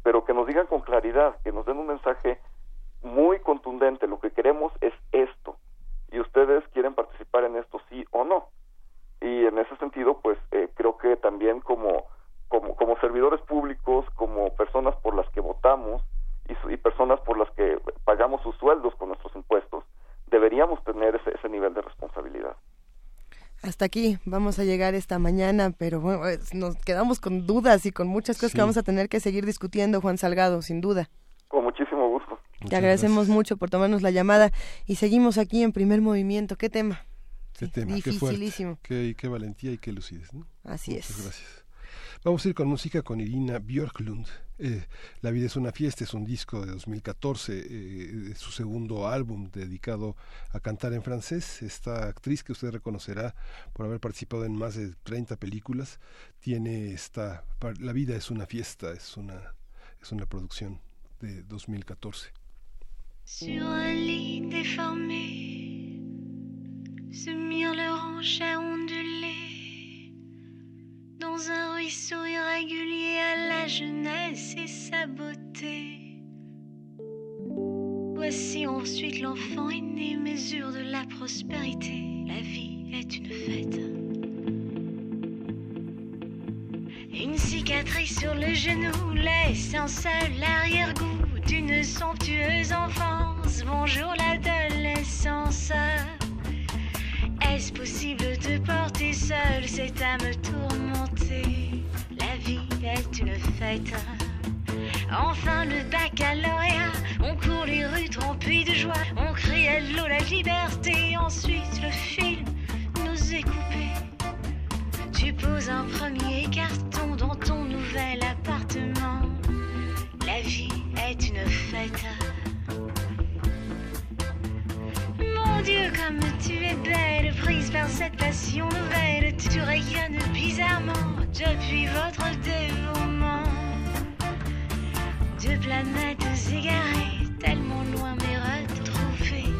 pero que nos digan con claridad, que nos den un mensaje muy contundente, lo que queremos es esto, y ustedes quieren participar en esto sí o no. Y en ese sentido, pues eh, creo que también como, como, como servidores públicos, como personas por las que votamos y, personas por las que pagamos sus sueldos con nuestros impuestos, deberíamos tener ese, ese nivel de responsabilidad. Hasta aquí vamos a llegar esta mañana, pero bueno, nos quedamos con dudas y con muchas cosas Sí. que vamos a tener que seguir discutiendo, Juan Salgado, sin duda. Con muchísimo gusto. Te agradecemos mucho por tomarnos la llamada y seguimos aquí en primer movimiento. ¿Qué tema? Qué tema, qué fuerte, qué, qué valentía y qué lucidez. ¿no? Así Muchas es. gracias. Vamos a ir con música con Irina Björklund. Eh, la vida es una fiesta es un disco de 2014, eh, su segundo álbum dedicado a cantar en francés. Esta actriz que usted reconocerá por haber participado en más de 30 películas tiene esta La vida es una fiesta, es una es una producción de 2014. Sur un lit déformé se mire le rocher ondulé dans un ruisseau irrégulier à la jeunesse et sa beauté. Voici ensuite l'enfant aîné, mesure de la prospérité. La vie est une fête. Une cicatrice sur le genou laisse un seul arrière-goût d'une somptueuse enfance. Bonjour l'adolescence. Est-ce possible de porter seul cette âme tourmentée? La vie est une fête. Enfin le baccalauréat, on court les rues trempées de joie, on crie hello la liberté, ensuite le film nous est coupé. Tu poses un premier carton dans ton nouvel appartement. La vie est une fête. Dieu, comme tu es belle, prise par cette passion nouvelle, tu rayonnes bizarrement depuis votre dévouement. Deux planètes égarées, tellement loin mais retrouvées.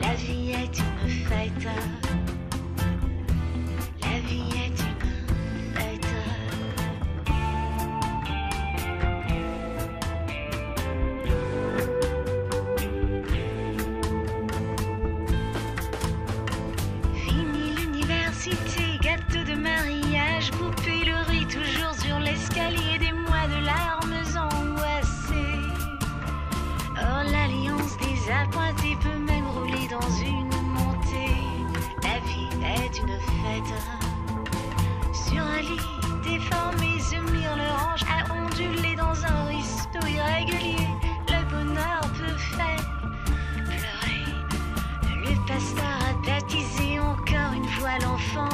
La vie est une fête. Coupé le riz toujours sur l'escalier, des mois de larmes angoissées. Or l'alliance des appointés peut même rouler dans une montée. La vie est une fête. Sur un lit déformé, se mire le range à onduler dans un risto irrégulier. Le bonheur peut faire pleurer. Le pasteur a baptisé encore une fois l'enfant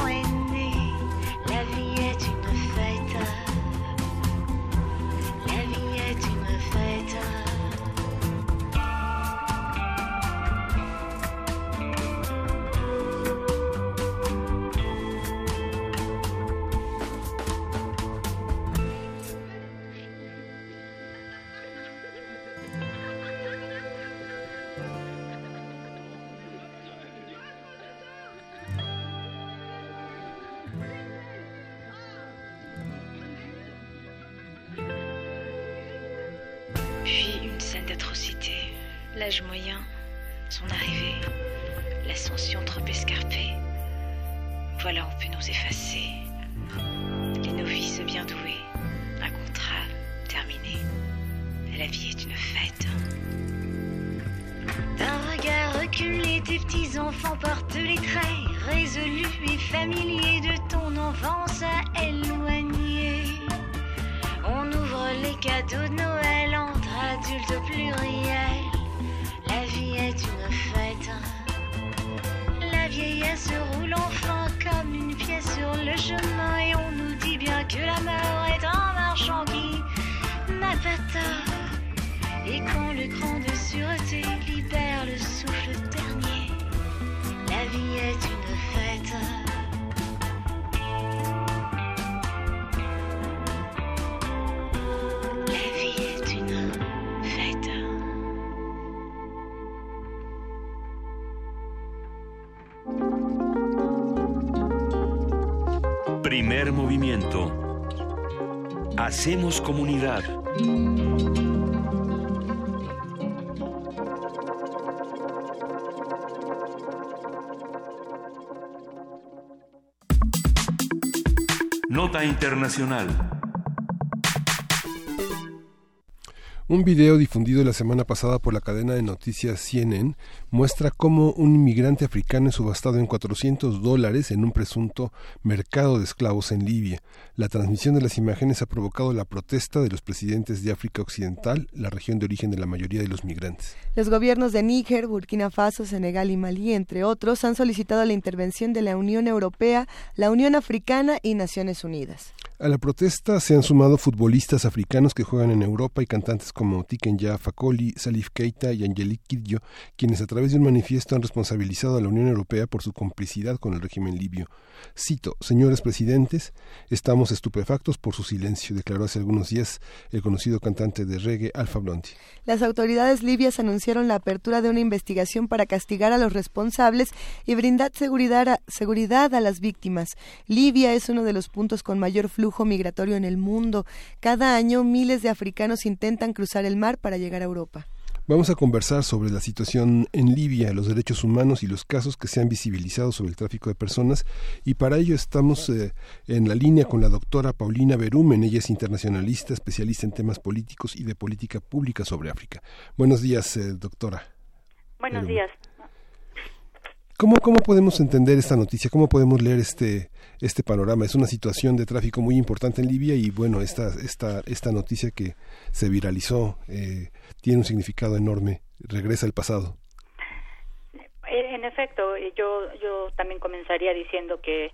Comunidad. Nota Internacional. Un video difundido la semana pasada por la cadena de noticias CNN muestra cómo un inmigrante africano es subastado en 400 dólares en un presunto mercado de esclavos en Libia. La transmisión de las imágenes ha provocado la protesta de los presidentes de África Occidental, la región de origen de la mayoría de los migrantes. Los gobiernos de Níger, Burkina Faso, Senegal y Malí, entre otros, han solicitado la intervención de la Unión Europea, la Unión Africana y Naciones Unidas. A la protesta se han sumado futbolistas africanos que juegan en Europa y cantantes como Tiken Jah Fakoly, Salif Keita y Angelique Kidjo, quienes a través de un manifiesto han responsabilizado a la Unión Europea por su complicidad con el régimen libio. Cito, señores presidentes, estamos estupefactos por su silencio, declaró hace algunos días el conocido cantante de reggae Alfa Blondy. Las autoridades libias anunciaron la apertura de una investigación para castigar a los responsables y brindar seguridad a, seguridad a las víctimas. Libia es uno de los puntos con mayor flujo migratorio en el mundo. Cada año miles de africanos intentan cruzar el mar para llegar a Europa. Vamos a conversar sobre la situación en Libia, los derechos humanos y los casos que se han visibilizado sobre el tráfico de personas. Y para ello estamos eh, en la línea con la doctora Paulina Berumen. Ella es internacionalista, especialista en temas políticos y de política pública sobre África. Buenos días, eh, doctora. Buenos días. ¿Cómo, ¿Cómo podemos entender esta noticia? ¿Cómo podemos leer este, este panorama? Es una situación de tráfico muy importante en Libia y bueno, esta, esta, esta noticia que se viralizó eh, tiene un significado enorme. Regresa al pasado. En efecto, yo, yo también comenzaría diciendo que,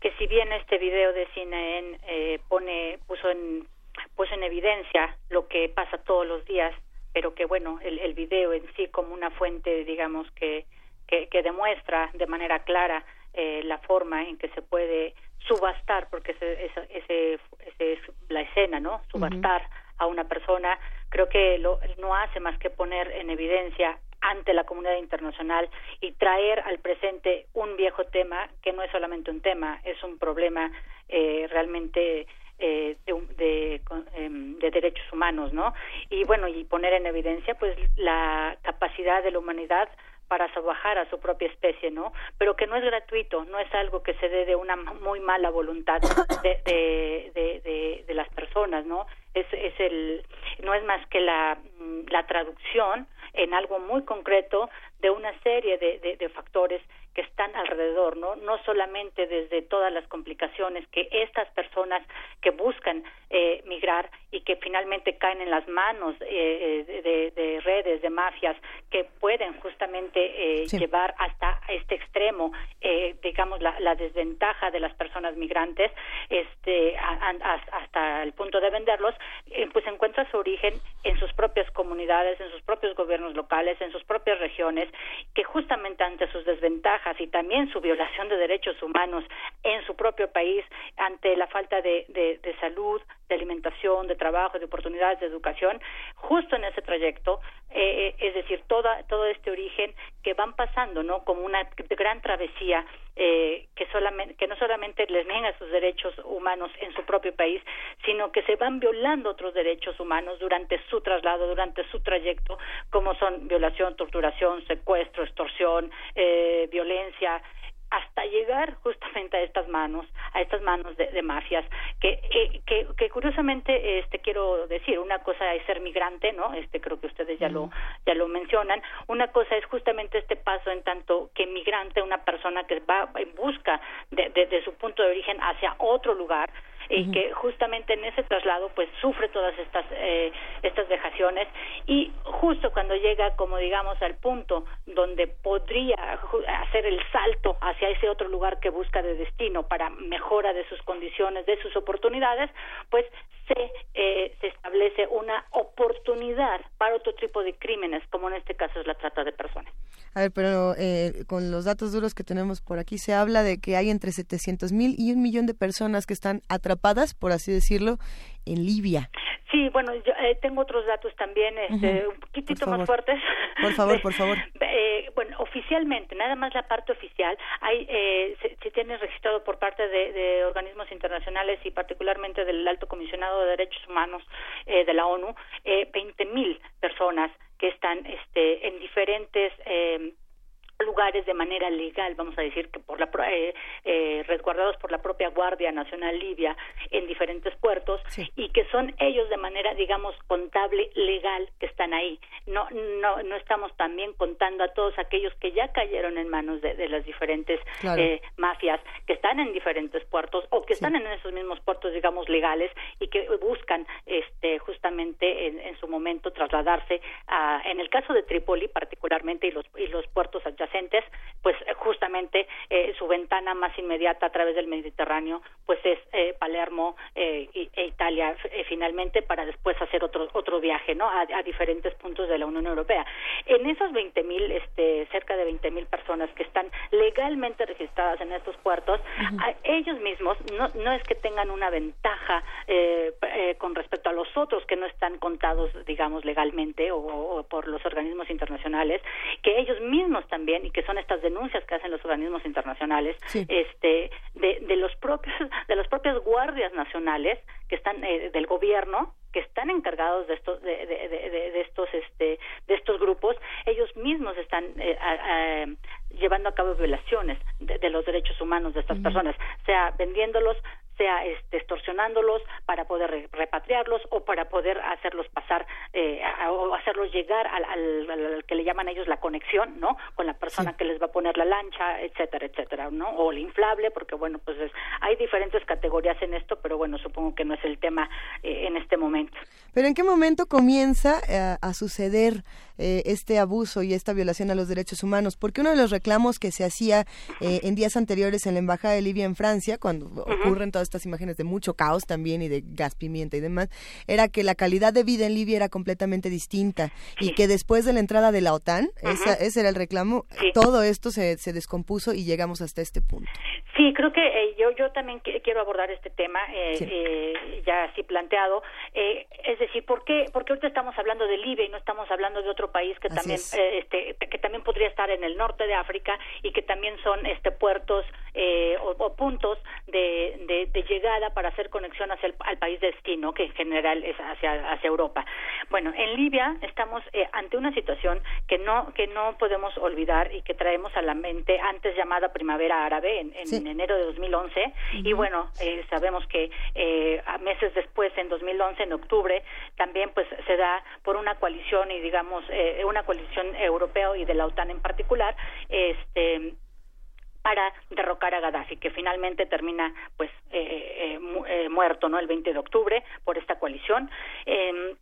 que si bien este video de CNN eh, pone, puso en, puso en evidencia lo que pasa todos los días, pero que bueno, el, el video en sí como una fuente, digamos, que que, demuestra de manera clara eh, la forma en que se puede subastar, porque ese, ese, es la escena, ¿no? Subastar a una persona, creo que lo, no hace más que poner en evidencia ante la comunidad internacional y traer al presente un viejo tema que no es solamente un tema, es un problema eh, realmente eh, de, em, de, derechos humanos, ¿no? Y bueno, y poner en evidencia pues la capacidad de la humanidad para salvajar a su propia especie, ¿no? Pero que no es gratuito, no es algo que se dé de una muy mala voluntad de, de, de, de, las personas, ¿no? Es, es el, no es más que la, mm, la traducción en algo muy concreto de una serie de, de, de factores que están alrededor, ¿no? No solamente desde todas las complicaciones que estas personas que buscan eh, migrar y que finalmente caen en las manos eh, de, de, redes, de mafias, que pueden justamente eh, llevar hasta este extremo, eh, digamos, la, la, desventaja de las personas migrantes, este, hasta el punto de venderlos, eh, pues encuentra su origen en sus propias comunidades, en sus propios gobiernos locales, en sus propias regiones, que justamente ante sus desventajas y también su violación de derechos humanos en su propio país, ante la falta de, salud, de alimentación, de trabajo, de oportunidades de educación, justo en ese trayecto, eh, es decir, toda, todo este origen que van pasando, ¿no? Como una gran travesía eh, que solamente, que no solamente les niega sus derechos humanos en su propio país, sino que se van violando otros derechos humanos durante su traslado, durante su trayecto, como son violación, torturación, secuestro, extorsión, eh, violencia, hasta llegar justamente a estas manos, a estas manos de, mafias, que, que, que, curiosamente, este, quiero decir, una cosa es ser migrante, ¿no? Este, creo que ustedes ya lo, ya lo mencionan. Una cosa es justamente este paso en tanto que migrante, una persona que va en busca de, de su punto de origen hacia otro lugar, y que justamente en ese traslado pues sufre todas estas eh, estas vejaciones y justo cuando llega como digamos al punto donde podría hacer el salto hacia ese otro lugar que busca de destino para mejora de sus condiciones de sus oportunidades pues se, eh, se establece una oportunidad para otro tipo de crímenes, como en este caso es la trata de personas. A ver, pero eh, con los datos duros que tenemos por aquí, se habla de que hay entre 700 mil y un millón de personas que están atrapadas, por así decirlo, en Libia. Sí, bueno, yo eh, tengo otros datos también, este, un poquitito más fuertes. Por favor, por [LAUGHS] favor. Eh, bueno, oficialmente, nada más la parte oficial, hay, eh, se, tiene registrado por parte de, organismos internacionales y particularmente del Alto Comisionado de Derechos Humanos eh, de la ONU, eh, 20.000 personas que están este, en diferentes eh, lugares de manera legal, vamos a decir que por la eh, eh, resguardados por la propia Guardia Nacional Libia en diferentes puertos y que son ellos de manera digamos contable legal que están ahí. No no no estamos también contando a todos aquellos que ya cayeron en manos de, las diferentes eh, mafias que están en diferentes puertos o que están en esos mismos puertos digamos legales y que buscan este justamente en, en su momento trasladarse a en el caso de Trípoli particularmente y los y los puertos adyacentes pues eh, justamente eh, su ventana más inmediata a través del Mediterráneo, pues es eh, Palermo e Italia finalmente para después hacer otro otro viaje, ¿no? A, diferentes puntos de la Unión Europea. En esos 20.000, este, cerca de 20.000 personas que están legalmente registradas en estos puertos, ellos mismos no, no es que tengan una ventaja con respecto a los otros que no están contados, digamos, legalmente o por los organismos internacionales, que ellos mismos también también y que son estas denuncias que hacen los organismos internacionales este de, de los propios de las propias guardias nacionales que están eh, del gobierno que están encargados de estos de, de, de, de estos este de estos grupos ellos mismos están eh, a- a- llevando a cabo violaciones de, de los derechos humanos de estas personas sea vendiéndolos sea este, extorsionándolos para poder re- repatriarlos o para poder hacerlos pasar eh, a- o hacerlos llegar al, al- al que le llaman ellos la conexión, ¿no? Con la persona que les va a poner la lancha, etcétera, etcétera, ¿no? O el inflable, porque bueno, pues es- hay diferentes categorías en esto, pero bueno, supongo que no es el tema eh, en este momento. Pero ¿en qué momento comienza eh, a suceder eh, este abuso y esta violación a los derechos humanos? Porque uno de los reclamos que se hacía eh, en días anteriores en la Embajada de Libia en Francia, cuando ocurren todas estas imágenes de mucho caos también y de gas pimienta y demás, era que la calidad de vida en Libia era completamente distinta y que después de la entrada de la OTAN, esa- ese era el reclamo, todo esto se, se descompuso y llegamos hasta este punto. Sí, creo que eh, yo yo también qui- quiero abordar este tema eh, Sí. eh, ya así planteado. Eh, es decir, ¿por qué, porque ahorita estamos hablando de Libia y no estamos hablando de otro país que Así también es. eh, este que también podría estar en el norte de África y que también son este puertos eh, o, o puntos de, de, de llegada para hacer conexión hacia el al país de destino que en general es hacia hacia Europa. Bueno, en Libia estamos eh, ante una situación que no que no podemos olvidar y que traemos a la mente antes llamada primavera árabe en, en Sí. enero de 2011 y bueno eh, sabemos que eh, a meses después en 2011 en octubre también pues se da por una coalición y digamos eh, una coalición europea y de la OTAN en particular este para derrocar a Gaddafi, que finalmente termina pues eh, eh, mu- eh, muerto, ¿no? El 20 de octubre por esta coalición. Eh,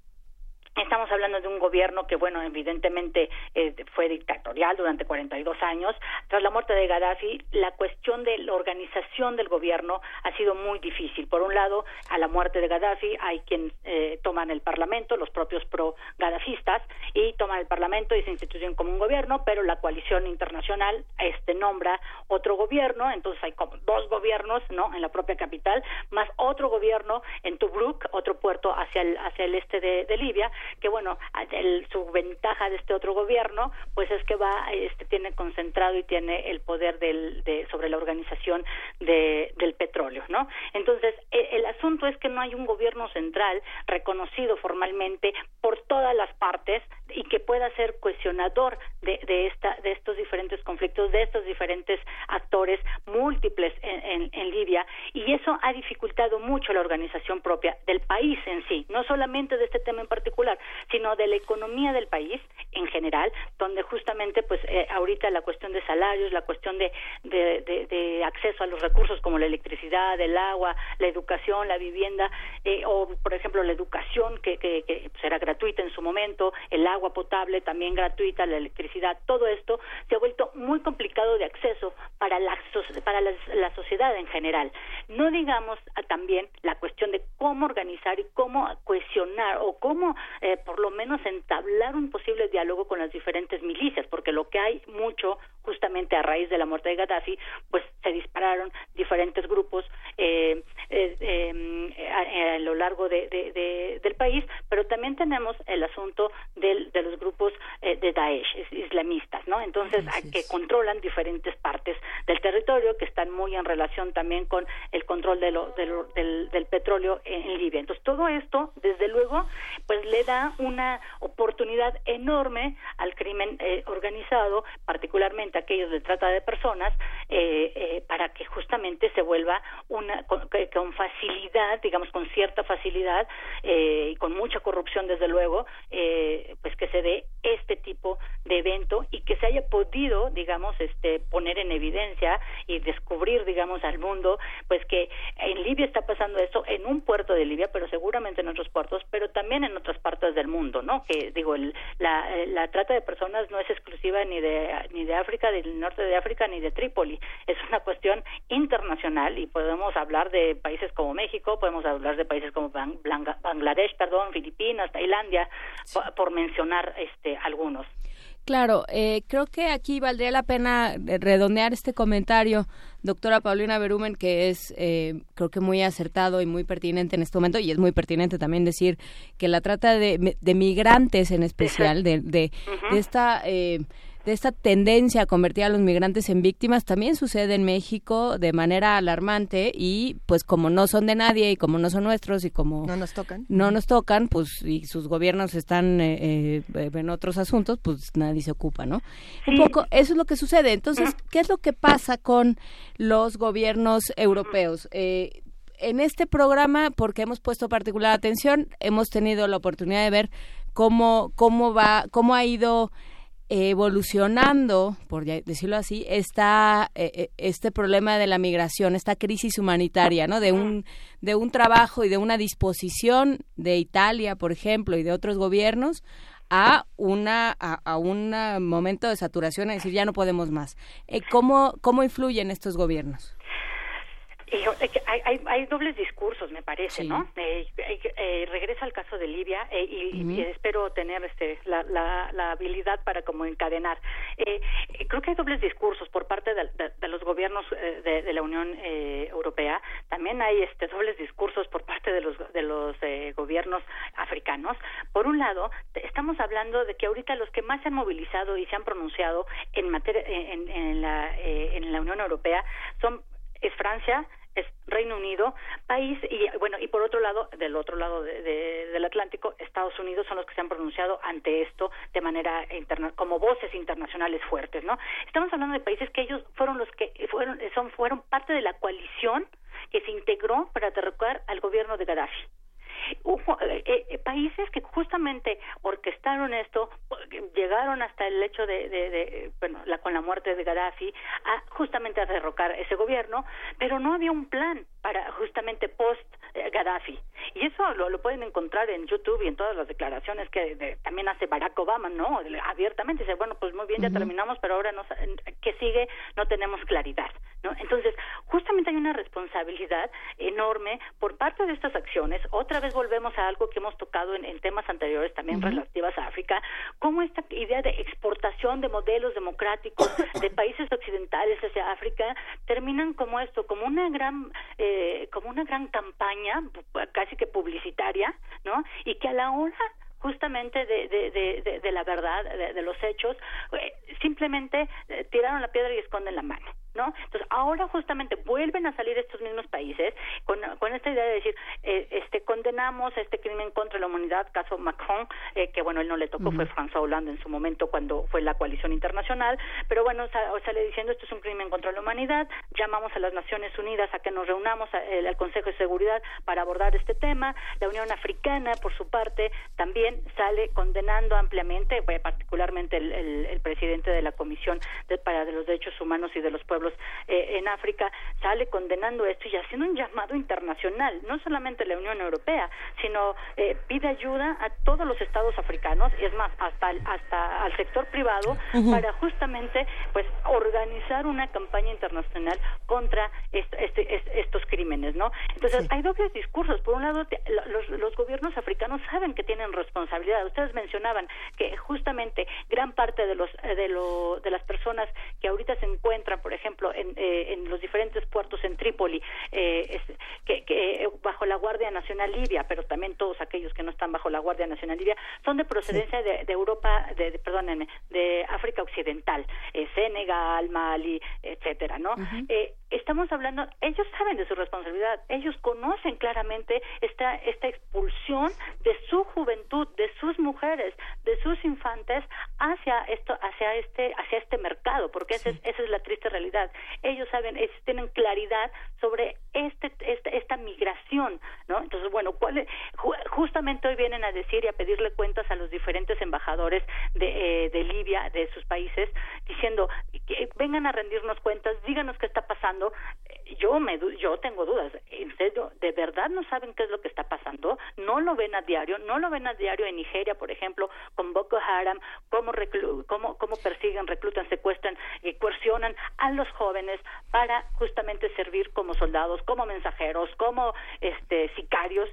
Estamos hablando de un gobierno que, bueno, evidentemente eh, fue dictatorial durante 42 años. Tras la muerte de Gaddafi, la cuestión de la organización del gobierno ha sido muy difícil. Por un lado, a la muerte de Gaddafi hay quien eh, toman el Parlamento, los propios pro-gadafistas, y toman el Parlamento y se instituyen como un gobierno, pero la coalición internacional este nombra otro gobierno, entonces hay como dos gobiernos, ¿no? En la propia capital, más otro gobierno en Tobruk, otro puerto hacia el hacia el este de Libia, que bueno, el- su ventaja de este otro gobierno, pues es que va, este tiene concentrado y tiene el poder del, de, sobre la organización de, del petróleo, ¿no? Entonces, e- el asunto es que no hay un gobierno central reconocido formalmente por todas las partes y que pueda ser cuestionador de, de esta de estos diferentes conflictos de estos diferentes actores múltiples en, en- en Libia y eso ha dificultado mucho la organización propia del país en sí no solamente de este tema en particular sino de la economía del país en general donde justamente pues eh, ahorita la cuestión de salarios la cuestión de, acceso a los recursos como la electricidad el agua la educación la vivienda eh, o por ejemplo la educación que, que, que, era gratuita en su momento el agua potable también gratuita la electricidad todo esto se ha vuelto muy complicado de acceso para la para la, la sociedad en general. No digamos ah, también la cuestión de cómo organizar y cómo cohesionar o cómo eh, por lo menos entablar un posible diálogo con las diferentes milicias porque lo que hay mucho justamente a raíz de la muerte de Gaddafi pues se dispararon diferentes grupos eh, eh, eh, a, a lo largo de, de- de- del país pero también tenemos el asunto del- de los grupos eh, de Daesh is- islamistas no entonces que controlan diferentes partes del territorio que están muy en relación también con el control de lo- de lo- del, del petróleo en, en Libia. Entonces todo esto desde luego pues le da una oportunidad enorme al crimen eh, organizado particularmente aquellos de trata de personas eh, eh, para que justamente se vuelva una con, con facilidad digamos con cierta facilidad eh, y con mucha corrupción desde luego eh, pues que se dé este tipo de evento y que se haya podido digamos este poner en evidencia y descubrir digamos al mundo pues que en Libia está pasando esto en un puerto de Libia pero seguramente en otros puertos pero también en otras partes del mundo no que digo el- la, eh, la trata de personas no es exclusiva ni de ni de África del norte de África ni de Trípoli. Es una cuestión internacional y podemos hablar de países como México podemos hablar de países como Ban- Blanga- Bangladesh perdón Filipinas Tailandia po- por mencionar este algunos Claro, eh, creo que aquí valdría la pena eh, redondear este comentario, doctora Paulina Berumen, que es eh, creo que muy acertado y muy pertinente en este momento, y es muy pertinente también decir que la trata de, de migrantes en especial, de, de, de esta... Eh, de esta tendencia a convertir a los migrantes en víctimas también sucede en México de manera alarmante y pues como no son de nadie y como no son nuestros y como no nos tocan. no nos tocan pues y sus gobiernos están eh, eh, en otros asuntos pues nadie se ocupa no un poco eso es lo que sucede. Entonces qué es lo que pasa con los gobiernos europeos eh, en este programa, porque hemos puesto particular atención, hemos tenido la oportunidad de ver cómo, cómo va, cómo ha ido evolucionando, por decirlo así, está eh, eh, este problema de la migración, esta crisis humanitaria, ¿no? De un de un trabajo y de una disposición de Italia, por ejemplo, y de otros gobiernos a una a, un momento de saturación, es decir, ya no podemos más. Eh, ¿Cómo cómo influyen estos gobiernos? Hay, hay, hay, dobles discursos, me parece, ¿no? Eh, eh, regresa al caso de Libia eh, y, espero tener este la, la, la, habilidad para como encadenar. Eh, creo que hay dobles discursos por parte de, de, los gobiernos de, de, la Unión Europea. También hay este dobles discursos por parte de los de los gobiernos africanos. Por un lado, estamos hablando de que ahorita los que más se han movilizado y se han pronunciado en materia en, en la en la Unión Europea son es Francia, es Reino Unido, país y bueno y por otro lado del otro lado del Atlántico Estados Unidos son los que se han pronunciado ante esto de manera interna como voces internacionales fuertes, ¿no? Estamos hablando de países que ellos fueron los que fueron son fueron parte de la coalición que se integró para derrocar al gobierno de Gaddafi. Eh, eh, países que justamente orquestaron esto, llegaron hasta el hecho de, de, bueno, la, con la muerte de Gaddafi, a, justamente a derrocar ese gobierno, pero no había un plan para justamente post eh, Gaddafi. Y eso lo, lo, pueden encontrar en YouTube y en todas las declaraciones que también hace Barack Obama, ¿no? Abiertamente dice, bueno, pues muy bien, ya terminamos, pero ahora no, ¿qué sigue? No tenemos claridad, ¿no? Entonces, justamente hay una responsabilidad enorme por parte de estas acciones. Otra vez volvemos a algo que hemos tocado en, temas anteriores, también relativas a África, como esta idea de exportación de modelos democráticos [COUGHS] de países occidentales hacia África terminan como esto, como una gran, eh, como una gran campaña, casi que publicitaria, ¿no? Y que a la hora justamente de, de, de, de la verdad, de, los hechos, eh, simplemente eh, tiraron la piedra y esconden la mano. ¿No? Entonces, ahora justamente vuelven a salir estos mismos países con, con esta idea de decir, eh, este, condenamos este crimen contra la humanidad, caso Macron, eh, que bueno, él no le tocó, fue François Hollande en su momento cuando fue la coalición internacional, pero bueno, sale diciendo esto es un crimen contra la humanidad, llamamos a las Naciones Unidas a que nos reunamos al Consejo de Seguridad para abordar este tema, la Unión Africana, por su parte, también sale condenando ampliamente, particularmente el, el, presidente de la Comisión de, para de los Derechos Humanos y de los Pueblos eh, en África, sale condenando esto y haciendo un llamado internacional, no solamente la Unión Europea, sino eh, pide ayuda a todos los estados africanos, y es más, hasta, hasta al sector privado, para justamente pues organizar una campaña internacional contra este, estos crímenes, ¿no? Entonces, hay dobles discursos. Por un lado, los, los gobiernos africanos saben que tienen responsabilidad. Ustedes mencionaban que justamente gran parte de los de, lo, de las personas que ahorita se encuentran, por ejemplo, eh, en, los diferentes puertos en Trípoli, eh, que, eh, bajo la Guardia Nacional Libia, pero también todos aquellos que no están bajo la Guardia Nacional Libia, son de procedencia de, Europa, de, perdónenme, de África Occidental, Senegal, Mali, etcétera, ¿no? estamos hablando, ellos saben de su responsabilidad, ellos conocen claramente esta, esta expulsión de su juventud, de sus mujeres, de sus infantes hacia esto, hacia este, hacia este mercado, porque esa, es, esa es la triste realidad. Ellos saben, ellos tienen claridad sobre este, este esta migración, ¿no? Entonces, bueno, ¿cuál justamente hoy vienen a decir y a pedirle cuentas a los diferentes embajadores de, eh, de Libia, de sus países, diciendo, que vengan a rendirnos cuentas, díganos qué está pasando yo me yo tengo dudas en serio de verdad no saben qué es lo que está pasando no lo ven a diario no lo ven a diario en Nigeria por ejemplo con Boko Haram cómo cómo, cómo persiguen reclutan secuestran y coercionan a los jóvenes para justamente servir como como soldados, como mensajeros, como este sicarios,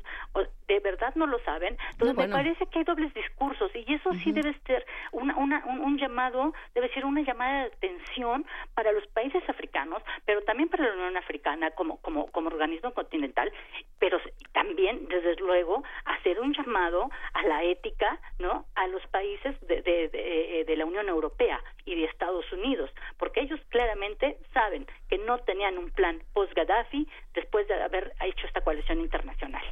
de verdad no lo saben. Entonces me parece que hay dobles discursos y eso sí debe ser una, una, un, llamado, debe ser una llamada de atención para los países africanos, pero también para la Unión Africana como, como, como organismo continental, pero también, desde luego, hacer un llamado a la ética, ¿no? A los países de, de, eh, de, la Unión Europea y de Estados Unidos, porque ellos claramente saben que no tenían un plan posgrado post-Gaddafi después de haber hecho esta coalición internacional.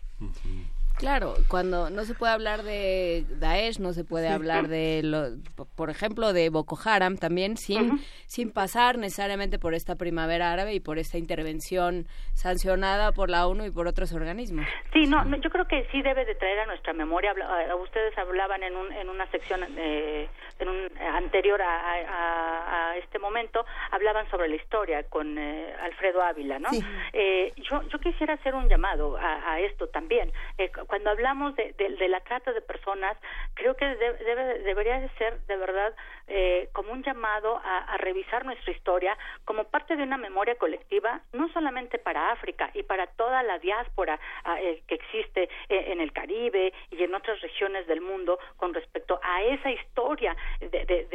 Claro, cuando no se puede hablar de Daesh, no se puede hablar de, lo, por ejemplo, de Boko Haram también, sin, sin pasar necesariamente por esta primavera árabe y por esta intervención sancionada por la ONU y por otros organismos. Sí, no, no, yo creo que sí debe de traer a nuestra memoria. Habla- a- ustedes hablaban en, un, en una sección eh, en un, anterior a, a- a este momento, hablaban sobre la historia con eh, Alfredo Ávila, ¿no? Eh, yo, yo quisiera hacer un llamado a, a esto también. Eh, cu- cuando hablamos de, de- de la trata de personas, creo que de- debe, debería de ser de verdad eh, como un llamado a, revisar nuestra historia como parte de una memoria colectiva, no solamente para África y para toda la diáspora ah, eh, que existe eh, en el Caribe y en otras regiones del mundo con respecto a esa historia de, de,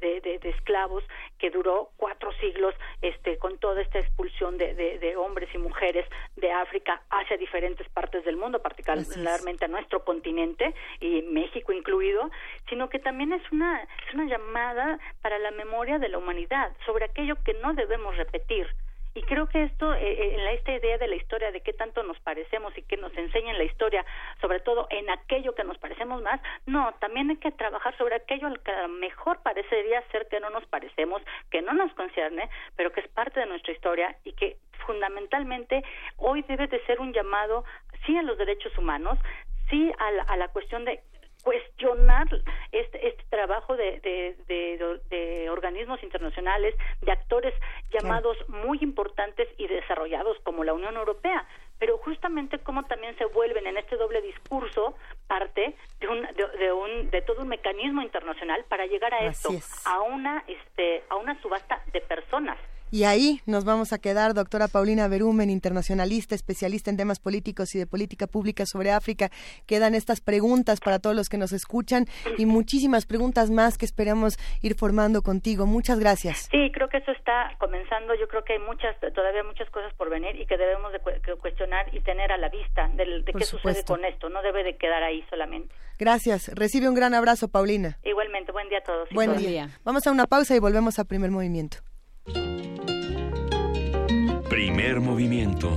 de, de- esclavos que duró cuatro siglos este, con toda esta expulsión de, hombres y mujeres de África hacia diferentes partes del mundo, particularmente a nuestro continente y México incluido, sino que también es una, es una llamada para la memoria de la humanidad sobre aquello que no debemos repetir. Y creo que esto, eh, eh, en la, esta idea de la historia, de qué tanto nos parecemos y que nos enseñan la historia, sobre todo en aquello que nos parecemos más, no, también hay que trabajar sobre aquello al que a lo mejor parecería ser que no nos parecemos, que no nos concierne, pero que es parte de nuestra historia y que fundamentalmente hoy debe de ser un llamado, sí a los derechos humanos, sí a la, a la cuestión de cuestionar este, este trabajo de, de, de- de organismos internacionales, de actores llamados muy importantes y desarrollados como la Unión Europea, pero justamente cómo también se vuelven en este doble discurso parte de un de, de un de todo un mecanismo internacional para llegar a esto, es. a una este a una subasta de personas. Y ahí nos vamos a quedar, doctora Paulina Berumen, internacionalista, especialista en temas políticos y de política pública sobre África. Quedan estas preguntas para todos los que nos escuchan y muchísimas preguntas más que esperamos ir formando contigo. Muchas gracias. Sí, creo que eso está comenzando. Yo creo que hay muchas, todavía muchas cosas por venir y que debemos de cuestionar y tener a la vista de, Por qué sucede con esto. No debe de quedar ahí solamente. Gracias. Recibe un gran abrazo, Paulina. Igualmente, buen día a todos. Buen día. Vamos a una pausa y volvemos a primer movimiento. Primer movimiento.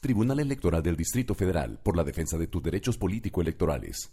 Tribunal Electoral del Distrito Federal por la defensa de tus derechos político-electorales.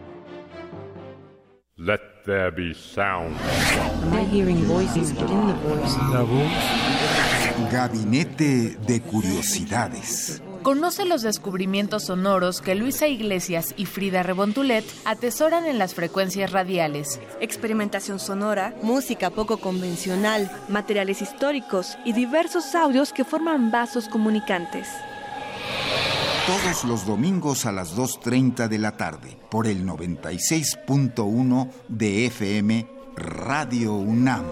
Let there be sound. Am I hearing voices within the voice? La voz. Gabinete de Curiosidades. Conoce los descubrimientos sonoros que Luisa Iglesias y Frida Rebontulet atesoran en las frecuencias radiales. Experimentación sonora, música poco convencional, materiales históricos y diversos audios que forman vasos comunicantes. Todos los domingos a las 2.30 de la tarde por el 96.1 de FM Radio UNAM.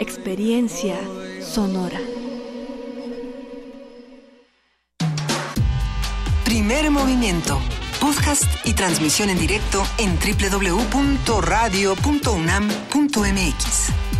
Experiencia sonora. Primer movimiento. Podcast y transmisión en directo en www.radio.unam.mx.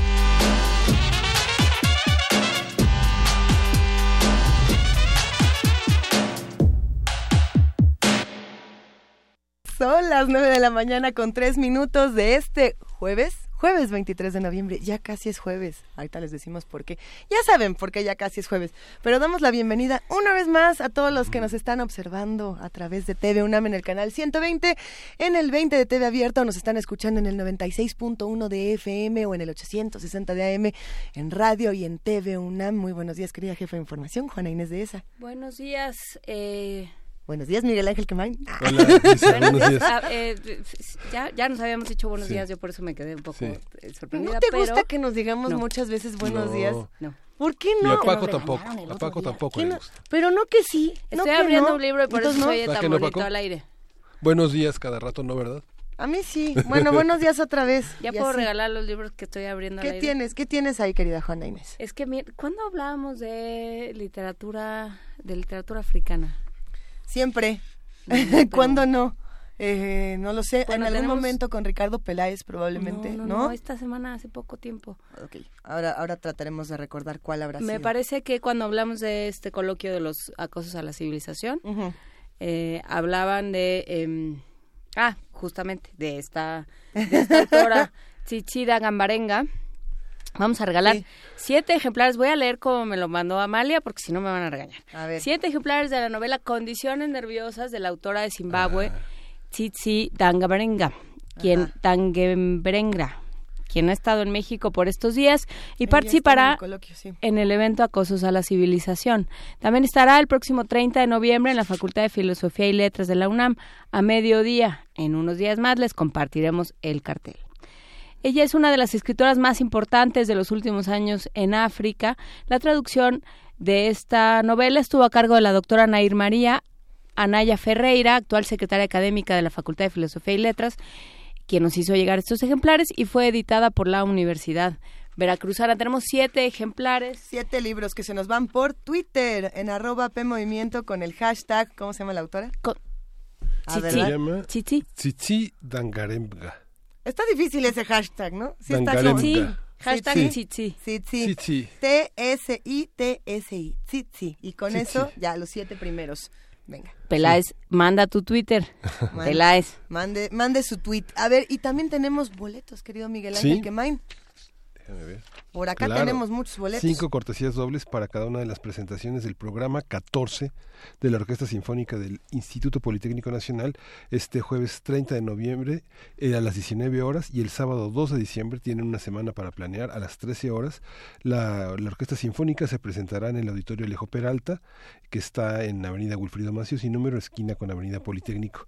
Son las nueve de la mañana con tres minutos de este jueves, Jueves 23 de noviembre, ya casi es jueves. Ahorita les decimos por qué. Ya saben por qué ya casi es jueves. Pero damos la bienvenida una vez más a todos los que nos están observando a través de TV UNAM en el canal 120, en el 20 de TV Abierta, o nos están escuchando en el 96.1 de FM o en el 860 de AM en radio y en TV UNAM. Muy buenos días, querida jefa de información, Juana Inés de ESA. Buenos días. Eh... Buenos días, Miguel Ángel Quemain. Hola, Lisa, [LAUGHS] buenos días. Ah, eh, ya, ya nos habíamos dicho buenos días, yo por eso me quedé un poco Sí. eh, sorprendida. ¿No te pero- gusta que nos digamos No. muchas veces buenos No. días? No. ¿Por qué Y no? a Paco tampoco. A Paco tampoco ¿Qué le no? gusta. Pero no que sí. no Estoy que abriendo no. un libro y por eso Entonces, no. oye ¿Verdad tan que no, bonito Paco? al aire. Buenos días cada rato, ¿no, verdad? A mí sí. [LAUGHS] Bueno, buenos días otra vez. Ya Y puedo así. regalar los libros que estoy abriendo al ¿Qué aire. tienes? ¿Qué tienes ahí, querida Juana Inés? Es que, mir- ¿cuándo hablábamos de literatura, de literatura africana? Siempre. No, pero- [LAUGHS] ¿Cuándo no? Eh, no lo sé. Bueno, en algún tenemos- momento con Ricardo Peláez probablemente, no, ¿no? no, no, esta semana hace poco tiempo. Ok. Ahora, ahora trataremos de recordar cuál habrá Me sido. parece que cuando hablamos de este coloquio de los acosos a la civilización, eh, hablaban de, em, ah, justamente, de esta, de esta autora, [LAUGHS] Chichida Gambarenga. Vamos a regalar siete ejemplares. Voy a leer como me lo mandó Amalia, porque si no me van a regañar. A ver. Siete ejemplares de la novela Condiciones Nerviosas de la autora de Zimbabue, Ah. Tsitsi Dangabarenga, quien Dangemberengra, quien ha estado en México por estos días y Ella está en participará el coloquio, sí. en el evento Acosos a la Civilización. También estará el próximo 30 de noviembre en la Facultad de Filosofía y Letras de la UNAM a mediodía. En unos días más les compartiremos el cartel. Ella es una de las escritoras más importantes de los últimos años en África. La traducción de esta novela estuvo a cargo de la doctora Nair María Anaya Ferreira, actual secretaria académica de la Facultad de Filosofía y Letras, quien nos hizo llegar estos ejemplares y fue editada por la Universidad Veracruzana. Tenemos siete ejemplares. Siete libros que se nos van por Twitter en arroba PMovimiento con el hashtag, ¿cómo se llama la autora? Ah, Se llama Chichi. Chichi Dangaremga. Está difícil ese hashtag, ¿no? Sí está como- Sí, hashtag Sí. Chichi. Sí, sí. Chichi. T-S-I-T-S-I. Tsitsi. Y con eso, ya, los siete primeros. Venga. Peláez, manda tu Twitter. [LAUGHS] Peláez. Mande, mande su tweet. A ver, y también tenemos boletos, querido Miguel Ángel Sí. Quemain. Déjame ver. Por acá Claro. tenemos muchos boletos. Cinco cortesías dobles para cada una de las presentaciones del programa 14 de la Orquesta Sinfónica del Instituto Politécnico Nacional este jueves 30 de noviembre eh, a las 19 horas y el sábado 2 de diciembre tienen una semana para planear a las 13 horas. La, la Orquesta Sinfónica se presentará en el Auditorio Alejo Peralta que está en Avenida Wilfrido Macios y número esquina con Avenida Politécnico.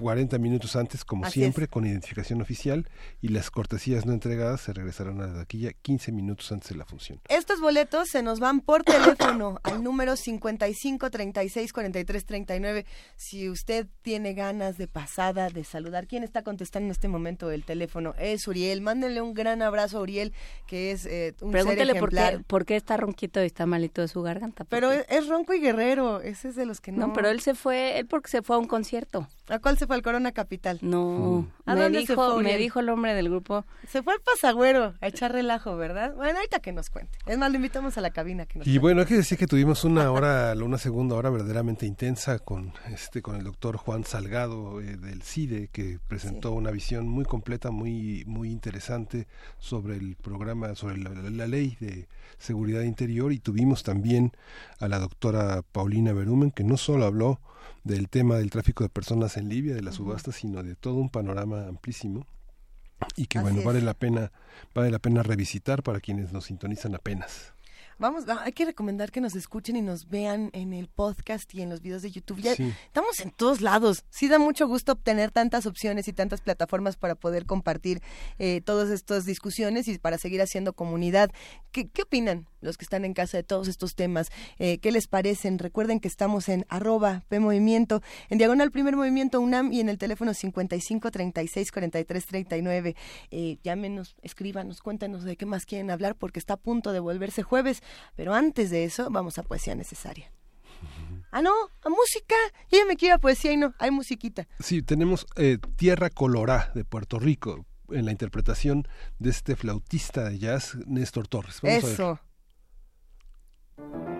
40 minutos antes, como Así siempre, es. con identificación oficial y las cortesías no entregadas se regresarán a la taquilla 15 minutos antes de la función. Estos boletos se nos van por teléfono [COUGHS] al número 55 36 43 39. Si usted tiene ganas de pasada, de saludar, ¿quién está contestando en este momento el teléfono? Es Uriel. Mándenle un gran abrazo a Uriel, que es eh, un Pregúntele ser por ejemplar. qué, por qué está ronquito y está malito de su garganta. Pero es, es ronco y guerrero. Ese es de los que no. no, pero él se fue, él porque se fue a un concierto. ¿A cuál se fue? Al Corona Capital. No, ¿A me dónde se dijo, fue, me dijo el hombre del grupo. Se fue al pasagüero a echar relajo, ¿verdad? Bueno, ahorita que nos cuente. Es más, lo invitamos a la cabina que nos Y cuente. bueno, hay que decir que tuvimos una hora, [LAUGHS] una segunda hora verdaderamente intensa con este con el doctor Juan Salgado eh, del CIDE que presentó una visión muy completa, muy muy interesante sobre el programa, sobre la, la- la ley de seguridad interior y tuvimos también a la doctora Paulina Berumen que no solo habló del tema del tráfico de personas en Libia, de la subasta, sino de todo un panorama amplísimo y que Así bueno es. vale la pena vale la pena revisitar para quienes nos sintonizan apenas. Vamos, va- hay que recomendar que nos escuchen y nos vean en el podcast y en los videos de YouTube. Ya Sí. estamos en todos lados. Sí da mucho gusto obtener tantas opciones y tantas plataformas para poder compartir eh, todas estas discusiones y para seguir haciendo comunidad. ¿Qué, qué opinan los que están en casa de todos estos temas? Eh, ¿Qué les parecen? Recuerden que estamos en arroba PMovimiento, en diagonal primer movimiento UNAM y en el teléfono 55 36 43 39. Eh, llámenos, escríbanos, cuéntanos de qué más quieren hablar porque está a punto de volverse jueves. Pero antes de eso, vamos a poesía necesaria. Ah, no, a música. Yo ya me quiero a poesía y no, hay musiquita. Sí, tenemos eh, Tierra Colorá de Puerto Rico en la interpretación de este flautista de jazz, Néstor Torres. Vamos a ver. Eso.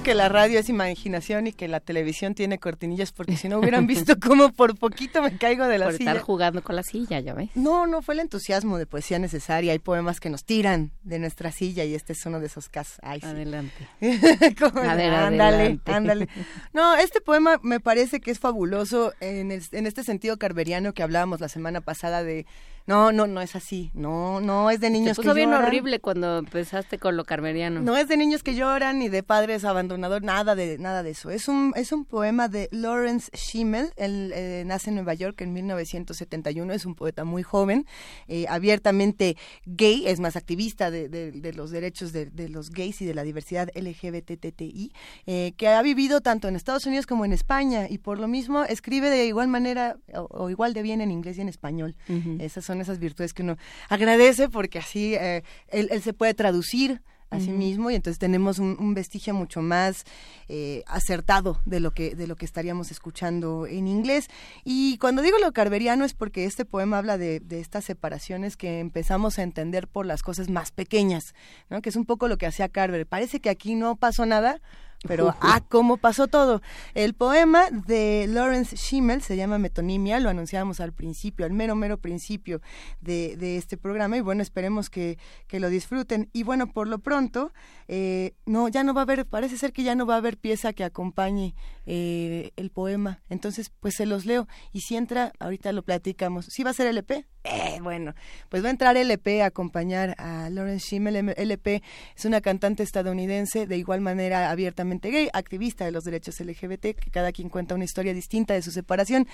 Bueno que la radio es imaginación y que la televisión tiene cortinillas, porque si no hubieran visto cómo por poquito me caigo de la Por silla. estar jugando con la silla, ya ve. No, no fue el entusiasmo de poesía necesaria. Hay poemas que nos tiran de nuestra silla y este es uno de esos casos. Ay, sí. Adelante. [LAUGHS] ¿Cómo A ver, ándale, adelante. ándale. No, este poema me parece que es fabuloso en, el- en este sentido carveriano que hablábamos la semana pasada de no, no, no es así. No, no es de niños que puso bien lloran. horrible cuando empezaste con lo carmeriano. No es de niños que lloran ni de padres abandonadores, nada de nada de eso. Es un es un poema de Lawrence Schimmel. Él eh, nace en Nueva York en 1971. Es un poeta muy joven, eh, abiertamente gay, es más activista de, de- de los derechos de, de los gays y de la diversidad LGBTTI, eh, que ha vivido tanto en Estados Unidos como en España y por lo mismo escribe de igual manera o, o igual de bien en inglés y en español. Esas son esas virtudes que uno agradece porque así eh, él, él se puede traducir a sí mismo y entonces tenemos un, un vestigio mucho más eh, acertado de lo que de lo que estaríamos escuchando en inglés. Y cuando digo lo carveriano es porque este poema habla de, de estas separaciones que empezamos a entender por las cosas más pequeñas ¿no? que es un poco lo que hacía Carver. Parece que aquí no pasó nada pero ah cómo pasó todo. El poema de Lawrence Schimmel se llama Metonimia lo anunciábamos al principio al mero mero principio de, de este programa y bueno esperemos que, que lo disfruten. Y bueno por lo pronto eh, no ya no va a haber parece ser que ya no va a haber pieza que acompañe eh, el poema. Entonces pues se los leo. Y si entra ahorita lo platicamos. Si va a ser LP eh, bueno pues va a entrar LP a acompañar a Lawrence Schimmel. LP es una cantante estadounidense de igual manera abiertamente gay activista de los derechos LGBT que cada quien cuenta una historia distinta de su separación.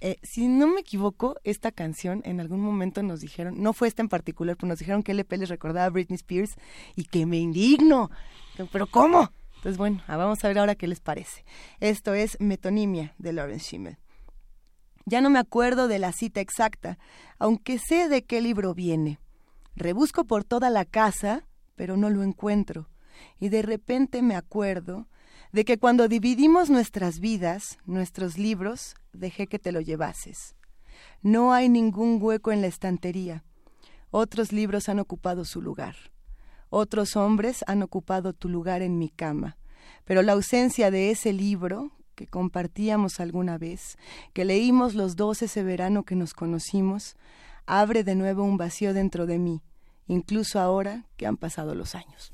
Eh, si no me equivoco, esta canción en algún momento nos dijeron, no fue esta en particular, pero nos dijeron que LP les recordaba a Britney Spears y que me indigno. ¿Pero cómo? Entonces, bueno, ah, vamos a ver ahora qué les parece. Esto es Metonimia de Lawrence Schimmel. Ya no me acuerdo de la cita exacta, aunque sé de qué libro viene. Rebusco por toda la casa, pero no lo encuentro. Y de repente me acuerdo de que cuando dividimos nuestras vidas, nuestros libros, dejé que te lo llevases. No hay ningún hueco en la estantería. Otros libros han ocupado su lugar. Otros hombres han ocupado tu lugar en mi cama. Pero la ausencia de ese libro que compartíamos alguna vez, que leímos los dos ese verano que nos conocimos, abre de nuevo un vacío dentro de mí, incluso ahora que han pasado los años.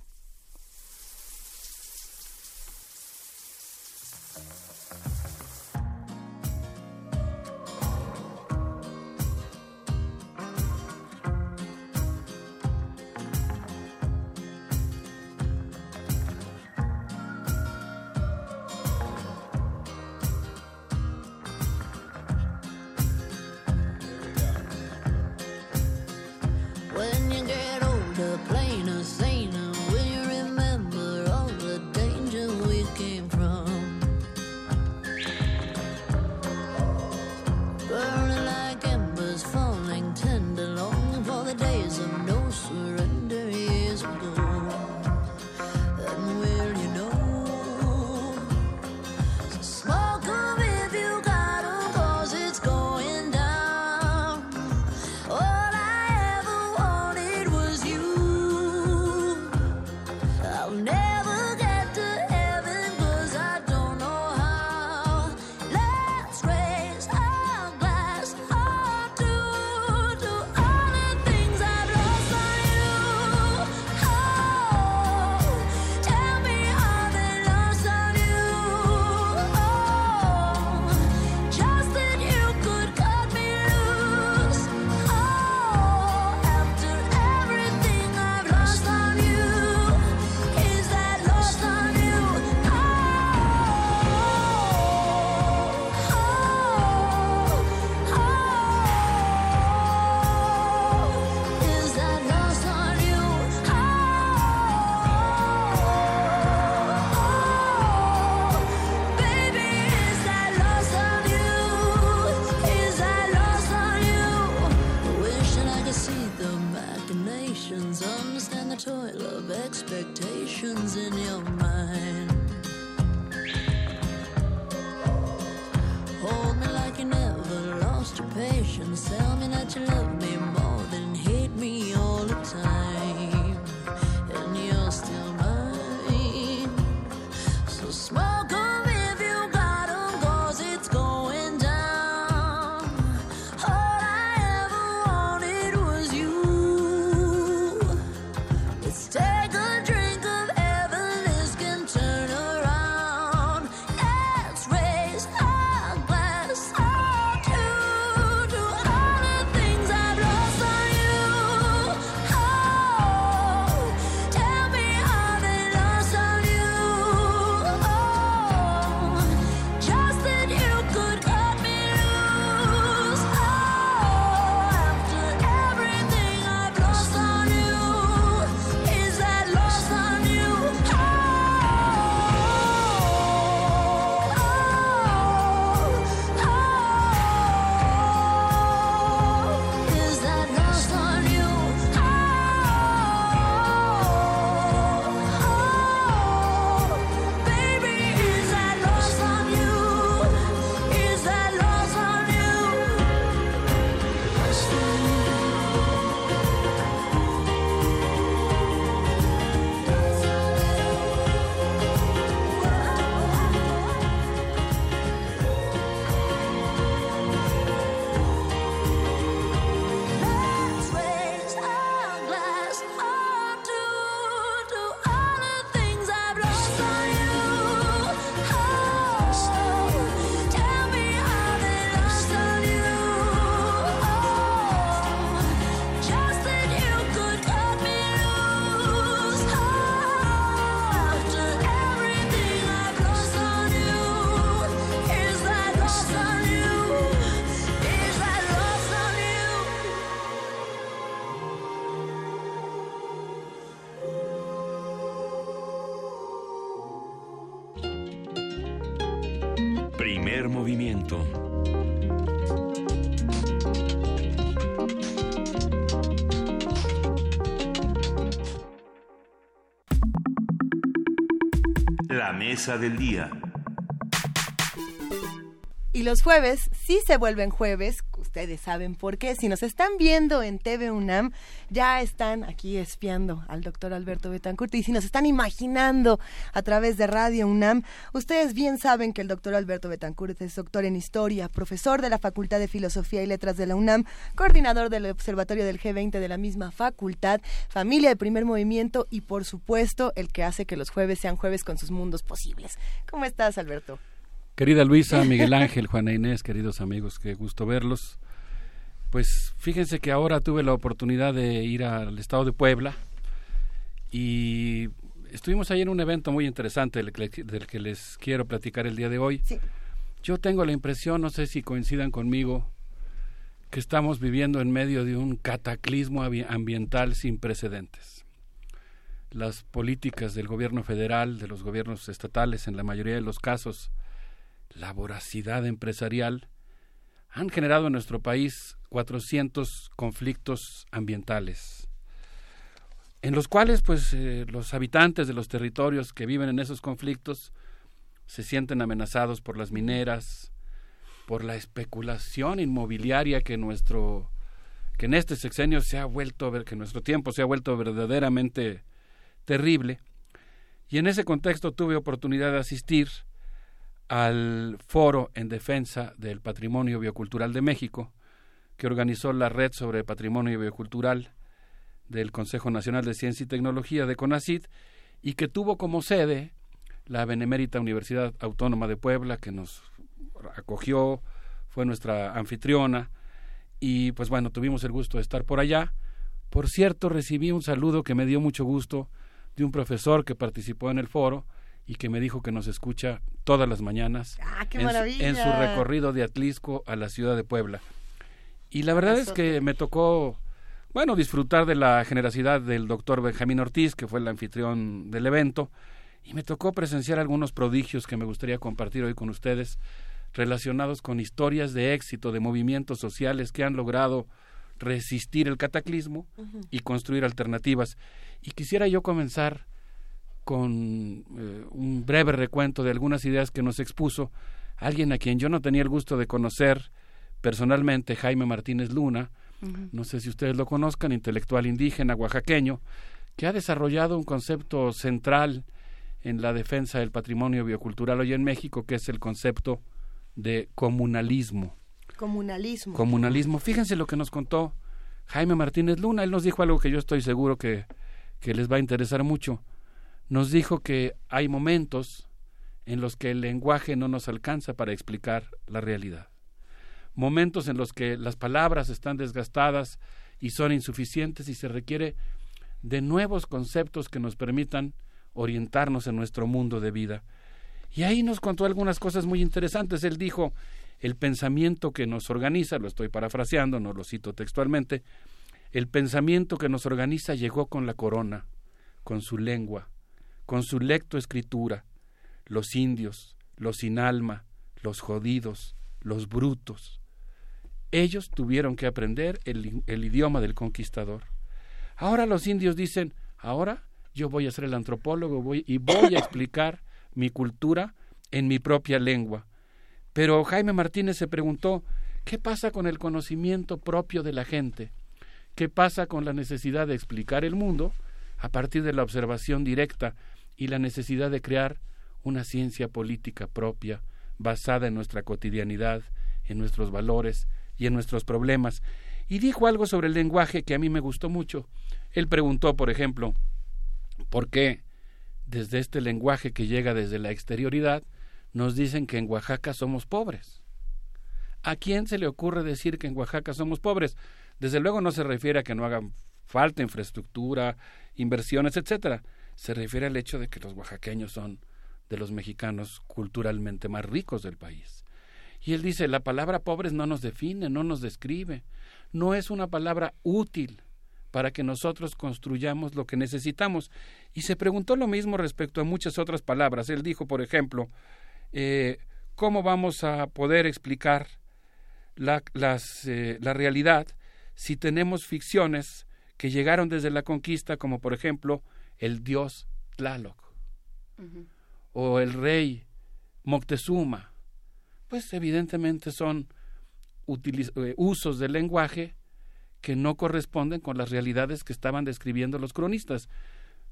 Del día. Y los jueves sí se vuelven jueves, ustedes saben por qué. Si nos están viendo en TV UNAM, ya están aquí espiando al doctor Alberto Betancourt. Y si nos están imaginando a través de Radio UNAM, ustedes bien saben que el doctor Alberto Betancourt es doctor en historia, profesor de la Facultad de Filosofía y Letras de la UNAM, coordinador del Observatorio del G20 de la misma facultad, familia de primer movimiento y, por supuesto, el que hace que los jueves sean jueves con sus mundos posibles. ¿Cómo estás, Alberto? Querida Luisa, Miguel Ángel, Juana Inés, queridos amigos, qué gusto verlos. Pues fíjense que ahora tuve la oportunidad de ir al estado de Puebla y estuvimos ahí en un evento muy interesante del que, del que les quiero platicar el día de hoy. Yo tengo la impresión, no sé si coincidan conmigo, que estamos viviendo en medio de un cataclismo ambi- ambiental sin precedentes. Las políticas del gobierno federal, de los gobiernos estatales, en la mayoría de los casos, la voracidad empresarial, han generado en nuestro país 400 conflictos ambientales, en los cuales pues eh, los habitantes de los territorios que viven en esos conflictos se sienten amenazados por las mineras, por la especulación inmobiliaria que nuestro que en este sexenio se ha vuelto que nuestro tiempo se ha vuelto verdaderamente terrible. Y en ese contexto tuve oportunidad de asistir al foro en defensa del patrimonio biocultural de México, que organizó la Red sobre Patrimonio Biocultural del Consejo Nacional de Ciencia y Tecnología de CONACYT y que tuvo como sede la Benemérita Universidad Autónoma de Puebla, que nos acogió, fue nuestra anfitriona y pues bueno, tuvimos el gusto de estar por allá. Por cierto, recibí un saludo que me dio mucho gusto de un profesor que participó en el foro y que me dijo que nos escucha todas las mañanas ¡Ah, en, su, maravilla! en su recorrido de Atlisco a la ciudad de Puebla. Y la verdad es que me tocó, bueno, disfrutar de la generosidad del doctor Benjamín Ortiz, que fue el anfitrión del evento, y me tocó presenciar algunos prodigios que me gustaría compartir hoy con ustedes, relacionados con historias de éxito de movimientos sociales que han logrado resistir el cataclismo y construir alternativas. Y quisiera yo comenzar con eh, un breve recuento de algunas ideas que nos expuso alguien a quien yo no tenía el gusto de conocer personalmente, Jaime Martínez Luna, no sé si ustedes lo conozcan, intelectual indígena oaxaqueño, que ha desarrollado un concepto central en la defensa del patrimonio biocultural hoy en México, que es el concepto de comunalismo. Comunalismo. Comunalismo. Fíjense lo que nos contó Jaime Martínez Luna. Él nos dijo algo que yo estoy seguro que, que les va a interesar mucho. Nos dijo que hay momentos en los que el lenguaje no nos alcanza para explicar la realidad. Momentos en los que las palabras están desgastadas y son insuficientes y se requiere de nuevos conceptos que nos permitan orientarnos en nuestro mundo de vida. Y ahí nos contó algunas cosas muy interesantes. Él dijo, el pensamiento que nos organiza, lo estoy parafraseando, no lo cito textualmente, el pensamiento que nos organiza llegó con la corona, con su lengua, con su lectoescritura, los indios, los sin alma, los jodidos, los brutos. Ellos tuvieron que aprender el, el idioma del conquistador. Ahora los indios dicen, ahora yo voy a ser el antropólogo voy, y voy a [COUGHS] explicar mi cultura en mi propia lengua. Pero Jaime Martínez se preguntó, ¿qué pasa con el conocimiento propio de la gente? ¿Qué pasa con la necesidad de explicar el mundo a partir de la observación directa y la necesidad de crear una ciencia política propia basada en nuestra cotidianidad, en nuestros valores y en nuestros problemas? Y dijo algo sobre el lenguaje que a mí me gustó mucho. Él preguntó, por ejemplo, ¿por qué desde este lenguaje que llega desde la exterioridad nos dicen que en Oaxaca somos pobres? ¿A quién se le ocurre decir que en Oaxaca somos pobres? Desde luego no se refiere a que no hagan falta infraestructura, inversiones, etcétera. Se refiere al hecho de que los oaxaqueños son de los mexicanos culturalmente más ricos del país. Y él dice, la palabra pobres no nos define, no nos describe, no es una palabra útil para que nosotros construyamos lo que necesitamos. Y se preguntó lo mismo respecto a muchas otras palabras. Él dijo, por ejemplo, eh, ¿cómo vamos a poder explicar la, las, eh, la realidad si tenemos ficciones que llegaron desde la conquista, como por ejemplo el dios Tlaloc o el rey Moctezuma? Pues evidentemente son eh, usos del lenguaje que no corresponden con las realidades que estaban describiendo los cronistas.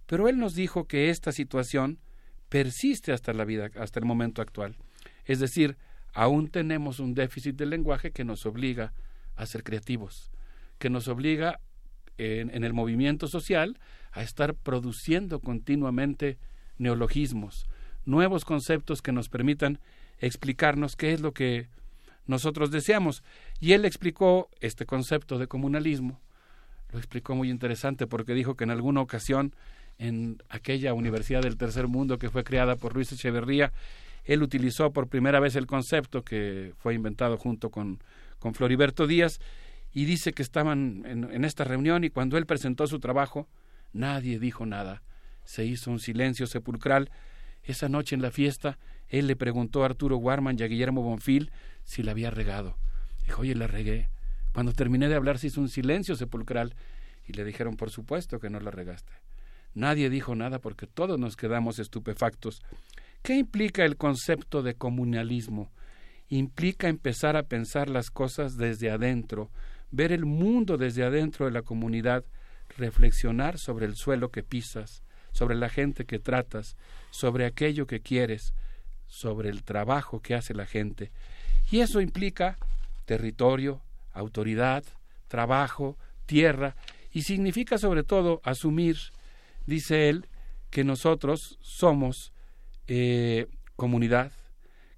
Pero él nos dijo que esta situación persiste hasta la vida, hasta el momento actual. Es decir, aún tenemos un déficit del lenguaje que nos obliga a ser creativos, que nos obliga en, en el movimiento social a estar produciendo continuamente neologismos, nuevos conceptos que nos permitan explicarnos qué es lo que nosotros deseamos. Y él explicó este concepto de comunalismo, lo explicó muy interesante porque dijo que en alguna ocasión en aquella Universidad del Tercer Mundo que fue creada por Luis Echeverría, él utilizó por primera vez el concepto que fue inventado junto con, con Floriberto Díaz y dice que estaban en, en esta reunión y cuando él presentó su trabajo, nadie dijo nada. Se hizo un silencio sepulcral. Esa noche en la fiesta, él le preguntó a Arturo Warman y a Guillermo Bonfil si la había regado. Dijo, oye, la regué. Cuando terminé de hablar se hizo un silencio sepulcral y le dijeron, por supuesto que no la regaste. Nadie dijo nada porque todos nos quedamos estupefactos. ¿Qué implica el concepto de comunalismo? Implica empezar a pensar las cosas desde adentro, ver el mundo desde adentro de la comunidad, reflexionar sobre el suelo que pisas, sobre la gente que tratas, sobre aquello que quieres, sobre el trabajo que hace la gente. Y eso implica territorio, autoridad, trabajo, tierra, y significa sobre todo asumir, dice él, que nosotros somos eh, comunidad,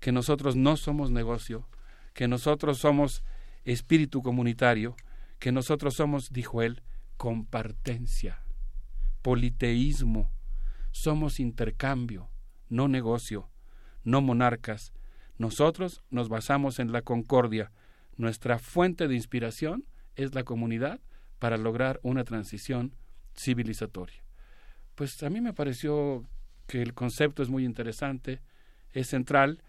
que nosotros no somos negocio, que nosotros somos espíritu comunitario, que nosotros somos, dijo él, compartencia, politeísmo, somos intercambio, no negocio, no monarcas. Nosotros nos basamos en la concordia. Nuestra fuente de inspiración es la comunidad para lograr una transición civilizatoria. Pues a mí me pareció que el concepto es muy interesante, es central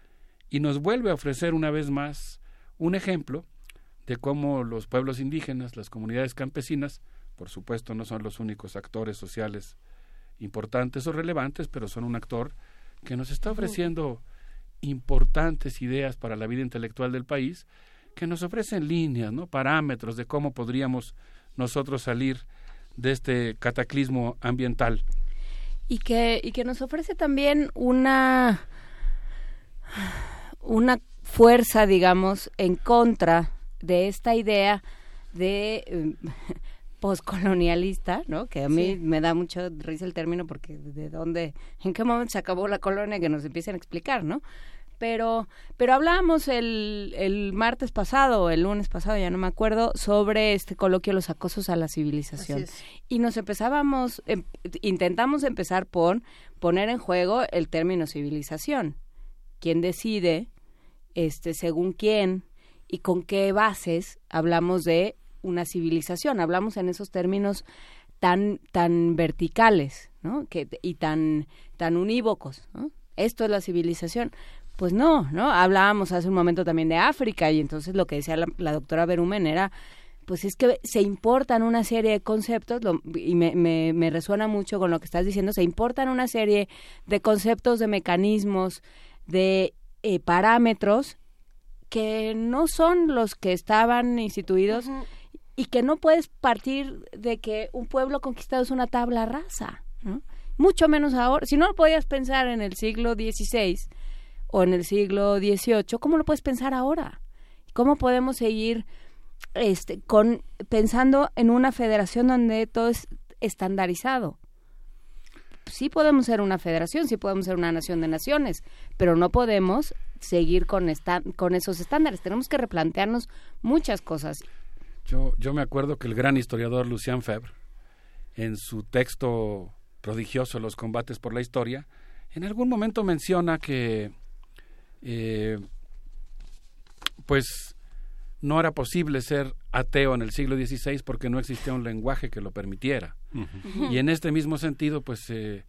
y nos vuelve a ofrecer una vez más un ejemplo de cómo los pueblos indígenas, las comunidades campesinas, por supuesto no son los únicos actores sociales importantes o relevantes, pero son un actor que nos está ofreciendo importantes ideas para la vida intelectual del país, que nos ofrecen líneas, ¿no? parámetros de cómo podríamos nosotros salir de este cataclismo ambiental. Y que, y que nos ofrece también una, una fuerza, digamos, en contra de esta idea de eh, poscolonialista, ¿no? Que a mí Sí. me da mucho risa el término porque de dónde, en qué momento se acabó la colonia que nos empiecen a explicar, ¿no? Pero, pero hablábamos el, el martes pasado, o el lunes pasado, ya no me acuerdo, sobre este coloquio Los acosos a la civilización. Y nos empezábamos, em- intentamos empezar por poner en juego el término civilización. ¿Quién decide, este, según quién y con qué bases hablamos de una civilización? Hablamos en esos términos tan, tan verticales, ¿no? Que, y tan, tan unívocos, ¿no? Esto es la civilización. Pues no, ¿no? Hablábamos hace un momento también de África y entonces lo que decía la, doctora Berumen era, pues es que se importan una serie de conceptos, lo- y me, me, me resuena mucho con lo que estás diciendo, se importan una serie de conceptos, de mecanismos, de eh, parámetros que no son los que estaban instituidos y que no puedes partir de que un pueblo conquistado es una tabla rasa, ¿no? Mucho menos ahora. Si no lo podías pensar en el siglo XVI o en el siglo XVIII, ¿cómo lo puedes pensar ahora? ¿Cómo podemos seguir este, con, pensando en una federación donde todo es estandarizado? Sí podemos ser una federación, sí podemos ser una nación de naciones, pero no podemos seguir con, con esos estándares. Tenemos que replantearnos muchas cosas. Yo, yo me acuerdo que el gran historiador Lucien Febvre, en su texto prodigioso Los combates por la historia, en algún momento menciona que eh, pues no era posible ser ateo en el siglo XVI porque no existía un lenguaje que lo permitiera. Y en este mismo sentido, pues eh,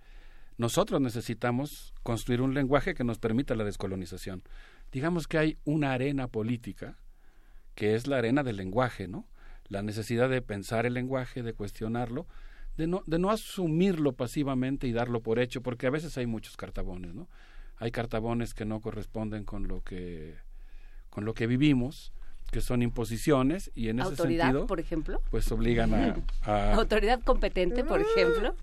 nosotros necesitamos construir un lenguaje que nos permita la descolonización. Digamos que hay una arena política que es la arena del lenguaje, ¿no? La necesidad de pensar el lenguaje, de cuestionarlo, de no, de no asumirlo pasivamente y darlo por hecho, porque a veces hay muchos cartabones, ¿no? Hay cartabones que no corresponden con lo que con lo que vivimos, que son imposiciones y en ese Autoridad, sentido, por ejemplo. pues obligan a, a- [LAUGHS] Autoridad competente, por ejemplo.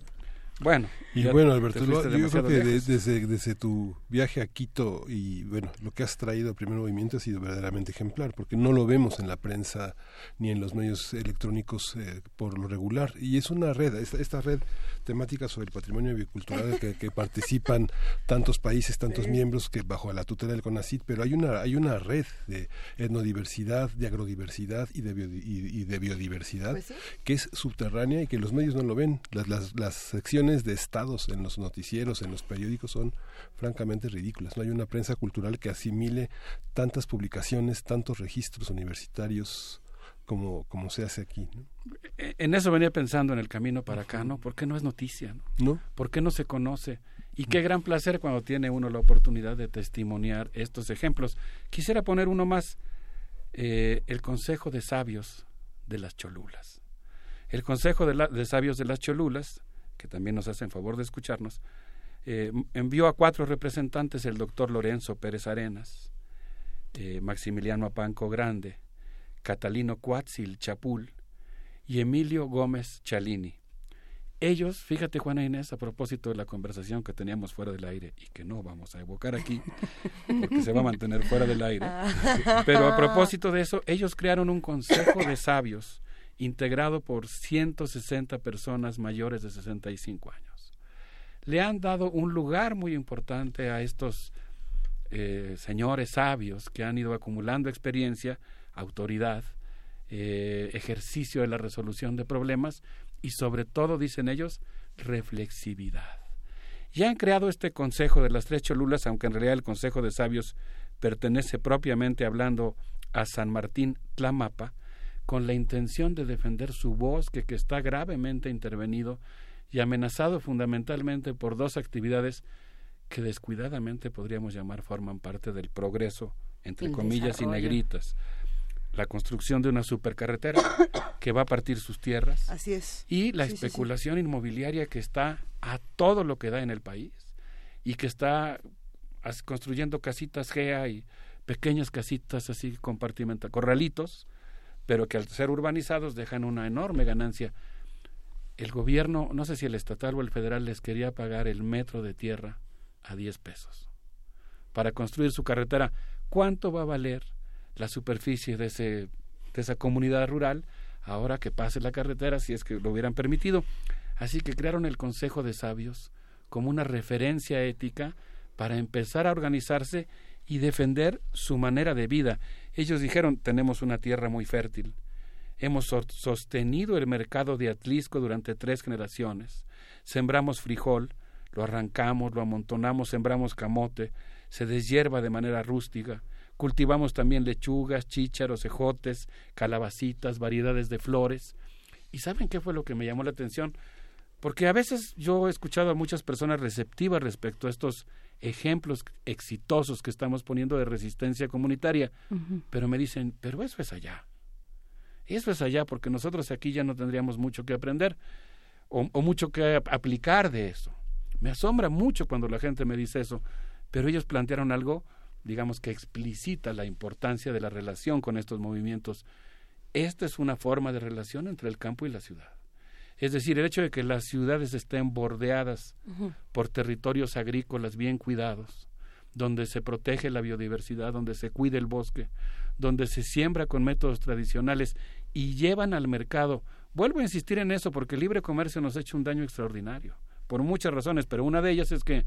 Bueno. Y bueno, Alberto, yo creo que desde, desde tu viaje a Quito y bueno, lo que has traído al primer movimiento ha sido verdaderamente ejemplar, porque no lo vemos en la prensa ni en los medios electrónicos eh, por lo regular. Y es una red, esta, esta red temática sobre el patrimonio biocultural que, que [LAUGHS] participan tantos países, tantos miembros que bajo la tutela del CONACIT, pero hay una, hay una red de etnodiversidad, de agrodiversidad y de, biodi- y- y de biodiversidad Pues sí. que es subterránea y que los medios no lo ven. Las, las, las secciones de estados en los noticieros, en los periódicos son francamente ridículas. No hay una prensa cultural que asimile tantas publicaciones, tantos registros universitarios como, como se hace aquí. ¿no? E- En eso venía pensando en el camino para acá, ¿no? ¿Por qué no es noticia? ¿no? ¿No? ¿Por qué no se conoce? Y qué gran placer cuando tiene uno la oportunidad de testimoniar estos ejemplos. Quisiera poner uno más, eh, el Consejo de Sabios de las Cholulas. El Consejo de, la- de Sabios de las Cholulas, que también nos hacen favor de escucharnos, eh, envió a cuatro representantes el doctor Lorenzo Pérez Arenas, eh, Maximiliano Apanco Grande, Catalino Cuatzil Chapul y Emilio Gómez Chalini. Ellos, fíjate Juana Inés, a propósito de la conversación que teníamos fuera del aire y que no vamos a evocar aquí, porque se va a mantener fuera del aire, [LAUGHS] pero a propósito de eso, ellos crearon un consejo de sabios integrado por 160 personas mayores de 65 años. Le han dado un lugar muy importante a estos eh, señores sabios que han ido acumulando experiencia, autoridad, eh, ejercicio de la resolución de problemas y sobre todo, dicen ellos, reflexividad. Y han creado este Consejo de las Tres Cholulas, aunque en realidad el Consejo de Sabios pertenece propiamente hablando a San Martín Tlamapa, con la intención de defender su bosque que está gravemente intervenido y amenazado fundamentalmente por dos actividades que descuidadamente podríamos llamar forman parte del progreso, entre El comillas y negritas. la construcción de una supercarretera que va a partir sus tierras. Así es. Y la Sí, sí, sí. especulación inmobiliaria que está a todo lo que da en el país y que está construyendo casitas GEA y pequeñas casitas así compartimentadas, corralitos, pero que al ser urbanizados dejan una enorme ganancia. El gobierno, no sé si el estatal o el federal, les quería pagar el metro de tierra a 10 pesos para construir su carretera. ¿Cuánto va a valer la superficie de, ese, de esa comunidad rural ahora que pase la carretera, si es que lo hubieran permitido? Así que crearon el Consejo de Sabios como una referencia ética para empezar a organizarse y defender su manera de vida. Ellos dijeron, tenemos una tierra muy fértil, hemos so- sostenido el mercado de Atlisco durante tres generaciones, sembramos frijol, lo arrancamos, lo amontonamos, sembramos camote, se deshierva de manera rústica, cultivamos también lechugas, chícharos, ejotes, calabacitas, variedades de flores. ¿Y saben qué fue lo que me llamó la atención? Porque a veces yo he escuchado a muchas personas receptivas respecto a estos ejemplos exitosos que estamos poniendo de resistencia comunitaria, pero me dicen, pero eso es allá. Eso es allá porque nosotros aquí ya no tendríamos mucho que aprender o, o mucho que ap- aplicar de eso. Me asombra mucho cuando la gente me dice eso, pero ellos plantearon algo, digamos que explicita la importancia de la relación con estos movimientos. Esta es una forma de relación entre el campo y la ciudad. Es decir, el hecho de que las ciudades estén bordeadas por territorios agrícolas bien cuidados, donde se protege la biodiversidad, donde se cuida el bosque, donde se siembra con métodos tradicionales y llevan al mercado. Vuelvo a insistir en eso porque el libre comercio nos ha hecho un daño extraordinario, por muchas razones, pero una de ellas es que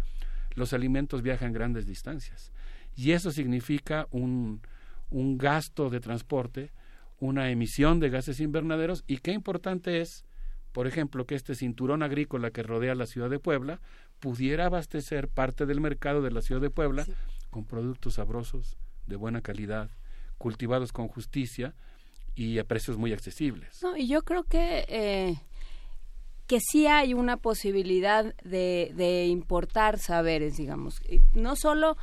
los alimentos viajan grandes distancias y eso significa un, un gasto de transporte, una emisión de gases invernaderos y qué importante es por ejemplo, que este cinturón agrícola que rodea la ciudad de Puebla pudiera abastecer parte del mercado de la ciudad de Puebla con productos sabrosos, de buena calidad, cultivados con justicia y a precios muy accesibles. No, y yo creo que eh, que sí hay una posibilidad de, de importar saberes, digamos. No solo,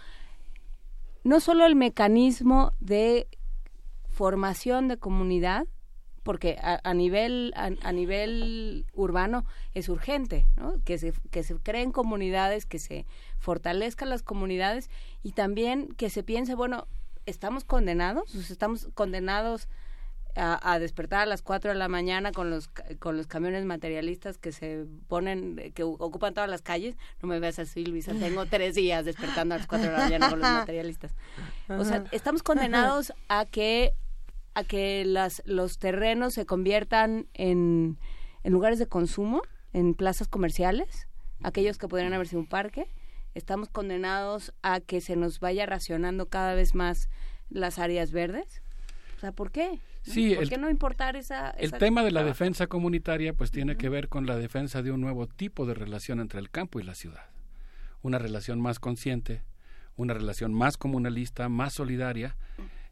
no solo el mecanismo de formación de comunidad, porque a, a nivel a, a nivel urbano es urgente, ¿no? Que se que se creen comunidades, que se fortalezcan las comunidades y también que se piense, bueno, estamos condenados, estamos condenados a, a despertar a las 4 de la mañana con los con los camiones materialistas que se ponen que ocupan todas las calles no me veas así Luisa tengo tres días despertando a las 4 de la mañana con los [LAUGHS] materialistas. O sea estamos condenados a que a que las los terrenos se conviertan en, en lugares de consumo en plazas comerciales aquellos que podrían haber sido un parque estamos condenados a que se nos vaya racionando cada vez más las áreas verdes o sea ¿por qué? Sí, ¿Por el- qué no importar esa, El tema de la trabajo? defensa comunitaria pues tiene que ver con la defensa de un nuevo tipo de relación entre el campo y la ciudad. Una relación más consciente, una relación más comunalista, más solidaria,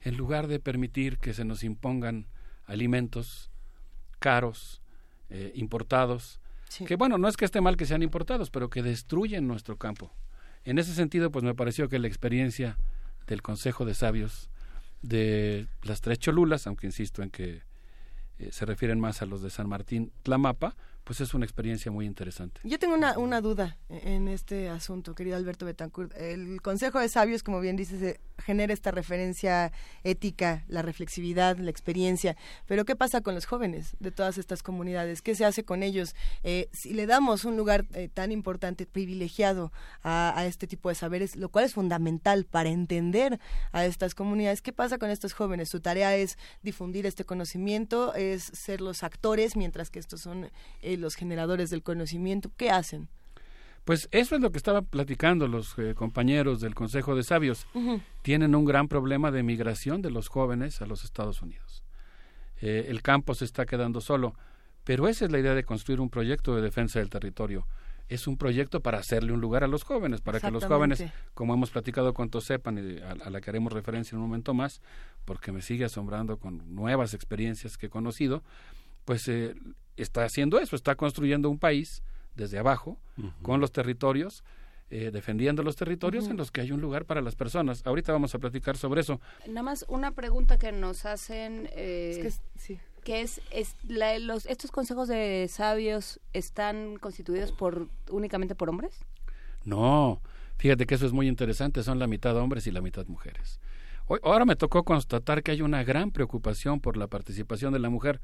en lugar de permitir que se nos impongan alimentos caros, eh, importados, que bueno, no es que esté mal que sean importados, pero que destruyen nuestro campo. En ese sentido, pues me pareció que la experiencia del Consejo de Sabios de las tres Cholulas, aunque insisto en que eh, se refieren más a los de San Martín Tlamapa, pues es una experiencia muy interesante. Yo tengo una, una duda en este asunto, querido Alberto Betancourt. El Consejo de Sabios, como bien dices, eh, genera esta referencia ética, la reflexividad, la experiencia. Pero ¿qué pasa con los jóvenes de todas estas comunidades? ¿Qué se hace con ellos? Eh, si le damos un lugar eh, tan importante, privilegiado a, este tipo de saberes, lo cual es fundamental para entender a estas comunidades, ¿qué pasa con estos jóvenes? Su tarea es difundir este conocimiento, es ser los actores, mientras que estos son eh, los generadores del conocimiento. ¿Qué hacen? Pues eso es lo que estaban platicando los eh, compañeros del Consejo de Sabios. Tienen un gran problema de migración de los jóvenes a los Estados Unidos. Eh, el campo se está quedando solo, pero esa es la idea de construir un proyecto de defensa del territorio. Es un proyecto para hacerle un lugar a los jóvenes, para que los jóvenes, como hemos platicado con Tosepan y a, a la que haremos referencia en un momento más, porque me sigue asombrando con nuevas experiencias que he conocido, pues eh, está haciendo eso, está construyendo un país desde abajo, con los territorios, eh, defendiendo los territorios en los que hay un lugar para las personas. Ahorita vamos a platicar sobre eso. Nada más una pregunta que nos hacen, eh, Es que es- sí. que es, es la- los, ¿estos consejos de sabios están constituidos por únicamente por hombres? No, fíjate que eso es muy interesante, son la mitad hombres y la mitad mujeres. Hoy, ahora me tocó constatar que hay una gran preocupación por la participación de la mujer.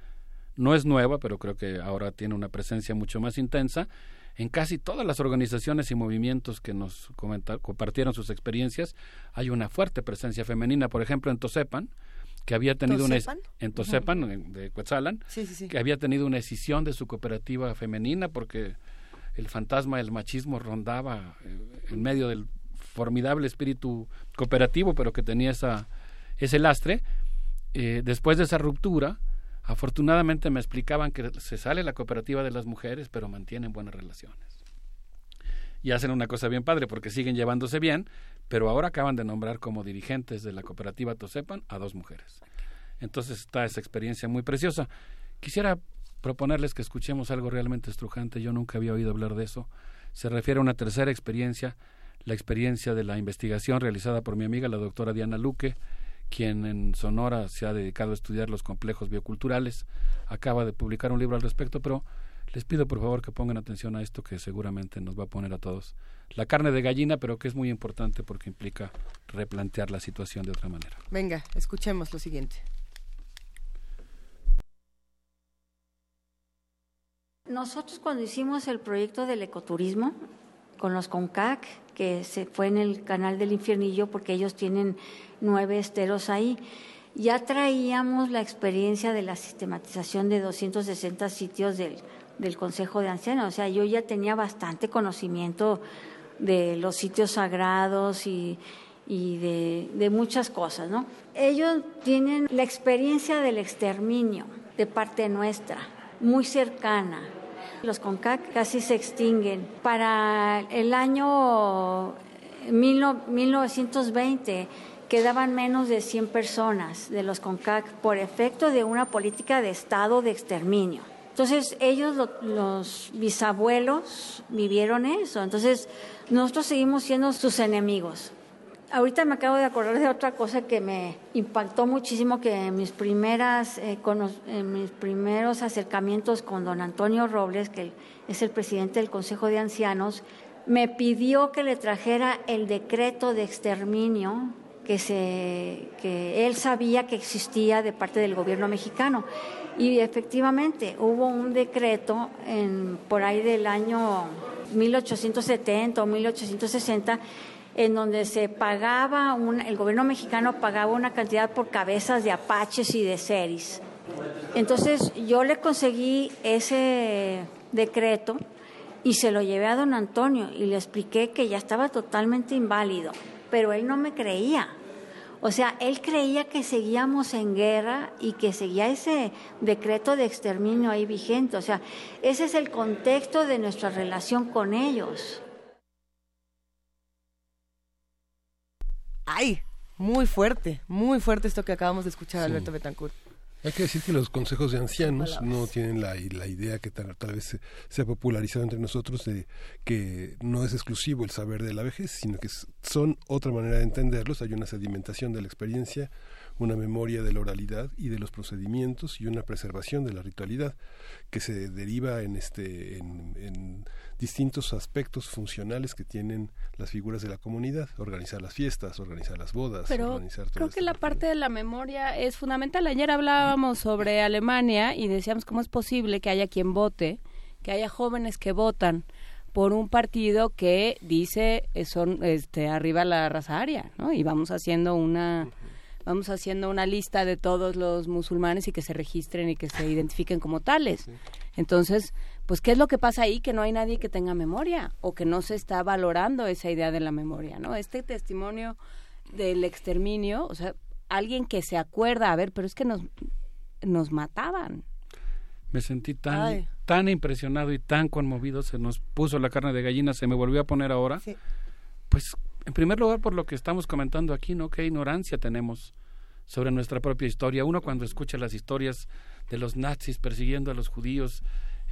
No es nueva, pero creo que ahora tiene una presencia mucho más intensa. En casi todas las organizaciones y movimientos que nos compartieron sus experiencias, hay una fuerte presencia femenina. Por ejemplo, en Tosepan, que había tenido una en de Cuetzalan, Sí, sí, sí. que había tenido una escisión de su cooperativa femenina porque el fantasma del machismo rondaba eh, en medio del formidable espíritu cooperativo, pero que tenía esa, ese lastre. Eh, después de esa ruptura, afortunadamente me explicaban que se sale la cooperativa de las mujeres, pero mantienen buenas relaciones. Y hacen una cosa bien padre, porque siguen llevándose bien, pero ahora acaban de nombrar como dirigentes de la cooperativa Tosepan a dos mujeres. Entonces está esa experiencia muy preciosa. Quisiera proponerles que escuchemos algo realmente estrujante. Yo nunca había oído hablar de eso. Se refiere a una tercera experiencia, la experiencia de la investigación realizada por mi amiga, la doctora Diana Luque, quien en Sonora se ha dedicado a estudiar los complejos bioculturales. Acaba de publicar un libro al respecto, pero les pido por favor que pongan atención a esto que seguramente nos va a poner a todos. La carne de gallina, pero que es muy importante porque implica replantear la situación de otra manera. Venga, escuchemos lo siguiente. Nosotros cuando hicimos el proyecto del ecoturismo con los CONCAC, que se fue en el canal del infiernillo porque ellos tienen nueve esteros ahí, ya traíamos la experiencia de la sistematización de 260 sitios del, del Consejo de Ancianos. O sea, yo ya tenía bastante conocimiento de los sitios sagrados y, de, de muchas cosas, ¿no? Ellos tienen la experiencia del exterminio de parte nuestra, muy cercana. Los CONCAC casi se extinguen. Para el año mil no- 1920 quedaban menos de 100 personas de los CONCAC por efecto de una política de Estado de exterminio. Entonces ellos, lo- los bisabuelos, vivieron eso. Entonces nosotros seguimos siendo sus enemigos. Ahorita me acabo de acordar de otra cosa que me impactó muchísimo, que en mis, primeras, eh, en mis primeros acercamientos con don Antonio Robles, que es el presidente del Consejo de Ancianos, me pidió que le trajera el decreto de exterminio que, se, que él sabía que existía de parte del gobierno mexicano. Y efectivamente hubo un decreto en, por ahí del año 1870 o 1860 en donde se pagaba, un, el gobierno mexicano pagaba una cantidad por cabezas de apaches y de seris. Entonces yo le conseguí ese decreto y se lo llevé a don Antonio y le expliqué que ya estaba totalmente inválido, pero él no me creía. O sea, él creía que seguíamos en guerra y que seguía ese decreto de exterminio ahí vigente. O sea, ese es el contexto de nuestra relación con ellos. Ay, muy fuerte, muy fuerte esto que acabamos de escuchar, Sí. Alberto Betancourt. Hay que decir que los consejos de ancianos no tienen la, la idea que tal, tal vez se, se ha popularizado entre nosotros de que no es exclusivo el saber de la vejez, sino que son otra manera de entenderlos. Hay una sedimentación de la experiencia, una memoria de la oralidad y de los procedimientos y una preservación de la ritualidad que se deriva en este en, en distintos aspectos funcionales que tienen las figuras de la comunidad, organizar las fiestas, organizar las bodas, Pero organizar todo creo que la parte de la memoria es fundamental. Ayer hablábamos sobre Alemania y decíamos cómo es posible que haya quien vote, que haya jóvenes que votan por un partido que dice eh, son este arriba la raza aria, ¿no? Y vamos haciendo una vamos haciendo una lista de todos los musulmanes y que se registren y que se [LAUGHS] identifiquen como tales. Entonces, pues qué es lo que pasa ahí que no hay nadie que tenga memoria o que no se está valorando esa idea de la memoria, ¿no? Este testimonio del exterminio, o sea, alguien que se acuerda, a ver, pero es que nos nos mataban. Me sentí tan, Ay. tan impresionado y tan conmovido, se nos puso la carne de gallina, se me volvió a poner ahora. Pues, en primer lugar, por lo que estamos comentando aquí, ¿no? Qué ignorancia tenemos sobre nuestra propia historia. Uno cuando escucha las historias de los nazis persiguiendo a los judíos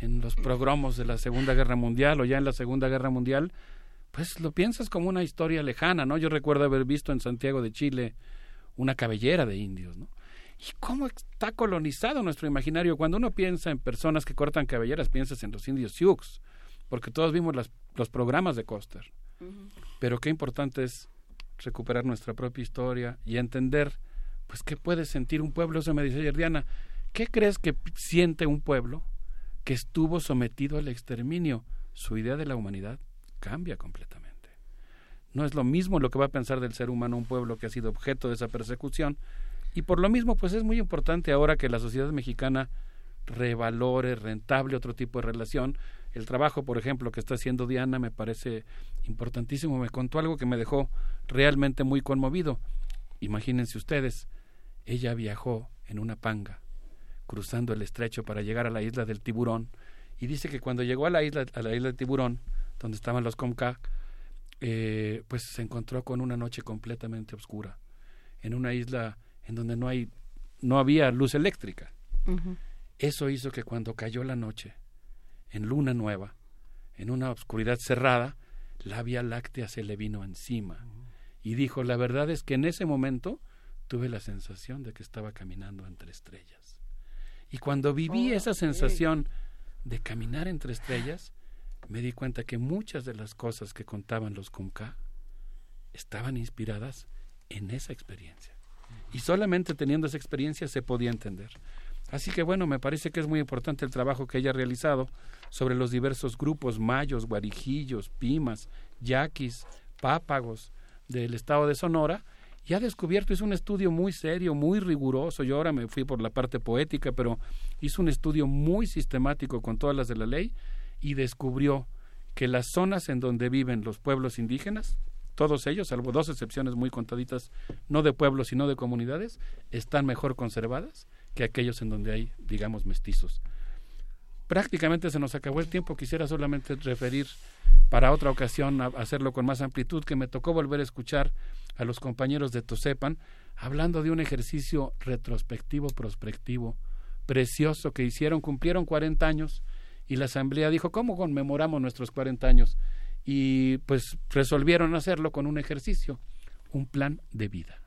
en los progromos de la Segunda Guerra Mundial o ya en la Segunda Guerra Mundial, pues lo piensas como una historia lejana, ¿no? Yo recuerdo haber visto en Santiago de Chile una cabellera de indios, ¿no? ¿Y cómo está colonizado nuestro imaginario? Cuando uno piensa en personas que cortan cabelleras, piensas en los indios Sioux, porque todos vimos las, los programas de Coster. Pero qué importante es recuperar nuestra propia historia y entender, pues, qué puede sentir un pueblo. Eso me dice Diana, ¿qué crees que siente un pueblo que estuvo sometido al exterminio? Su idea de la humanidad cambia completamente. No es lo mismo lo que va a pensar del ser humano un pueblo que ha sido objeto de esa persecución. Y por lo mismo, pues es muy importante ahora que la sociedad mexicana revalore, rentable otro tipo de relación. El trabajo, por ejemplo, que está haciendo Diana me parece importantísimo. Me contó algo que me dejó realmente muy conmovido. Imagínense ustedes, ella viajó en una panga, cruzando el estrecho para llegar a la isla del tiburón, y dice que cuando llegó a la isla, a la isla del tiburón, donde estaban los Comca, eh, pues se encontró con una noche completamente oscura, en una isla en donde no hay, no había luz eléctrica. Eso hizo que cuando cayó la noche, en luna nueva, en una oscuridad cerrada, la Vía Láctea se le vino encima. Y dijo, la verdad es que en ese momento tuve la sensación de que estaba caminando entre estrellas. Y cuando viví Oh, esa sensación de caminar entre estrellas, me di cuenta que muchas de las cosas que contaban los Comca estaban inspiradas en esa experiencia. Y solamente teniendo esa experiencia se podía entender. Así que bueno, me parece que es muy importante el trabajo que ella ha realizado sobre los diversos grupos mayos, guarijillos, pimas, yaquis, pápagos del estado de Sonora y ha descubierto, hizo un estudio muy serio, muy riguroso, yo ahora me fui por la parte poética, pero hizo un estudio muy sistemático con todas las de la ley y descubrió que las zonas en donde viven los pueblos indígenas, todos ellos, salvo dos excepciones muy contaditas, no de pueblos sino de comunidades, están mejor conservadas que aquellos en donde hay, digamos, mestizos. Prácticamente se nos acabó el tiempo, quisiera solamente referir para otra ocasión a hacerlo con más amplitud, que me tocó volver a escuchar a los compañeros de Tosepan hablando de un ejercicio retrospectivo, prospectivo, precioso que hicieron, cumplieron 40 años y la asamblea dijo, ¿cómo conmemoramos nuestros 40 años? Y pues resolvieron hacerlo con un ejercicio, un plan de vida.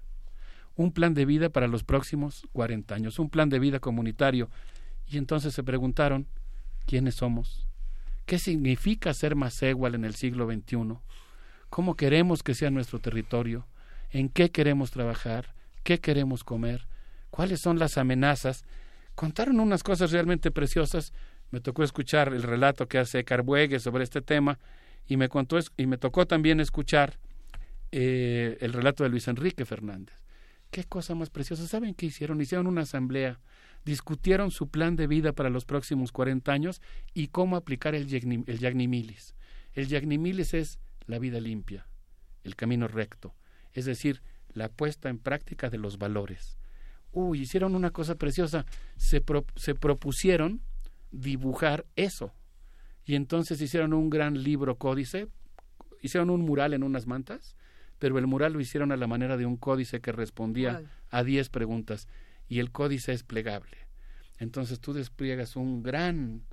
Un plan de vida para los próximos 40 años, un plan de vida comunitario. Y entonces se preguntaron, ¿quiénes somos? ¿Qué significa ser Maségual en el siglo XXI? ¿Cómo queremos que sea nuestro territorio? ¿En qué queremos trabajar? ¿Qué queremos comer? ¿Cuáles son las amenazas? Contaron unas cosas realmente preciosas. Me tocó escuchar el relato que hace Carbuegue sobre este tema y me, contó, y me tocó también escuchar eh, el relato de Luis Enrique Fernández. Qué cosa más preciosa. ¿Saben qué hicieron? Hicieron una asamblea, discutieron su plan de vida para los próximos 40 años y cómo aplicar el, el yagnimilis. El yagnimilis es la vida limpia, el camino recto, es decir, la puesta en práctica de los valores. Uy, hicieron una cosa preciosa, se, pro, se propusieron dibujar eso. Y entonces hicieron un gran libro códice, hicieron un mural en unas mantas, pero el mural lo hicieron a la manera de un códice que respondía a 10 preguntas y el códice es plegable. Entonces tú despliegas un gran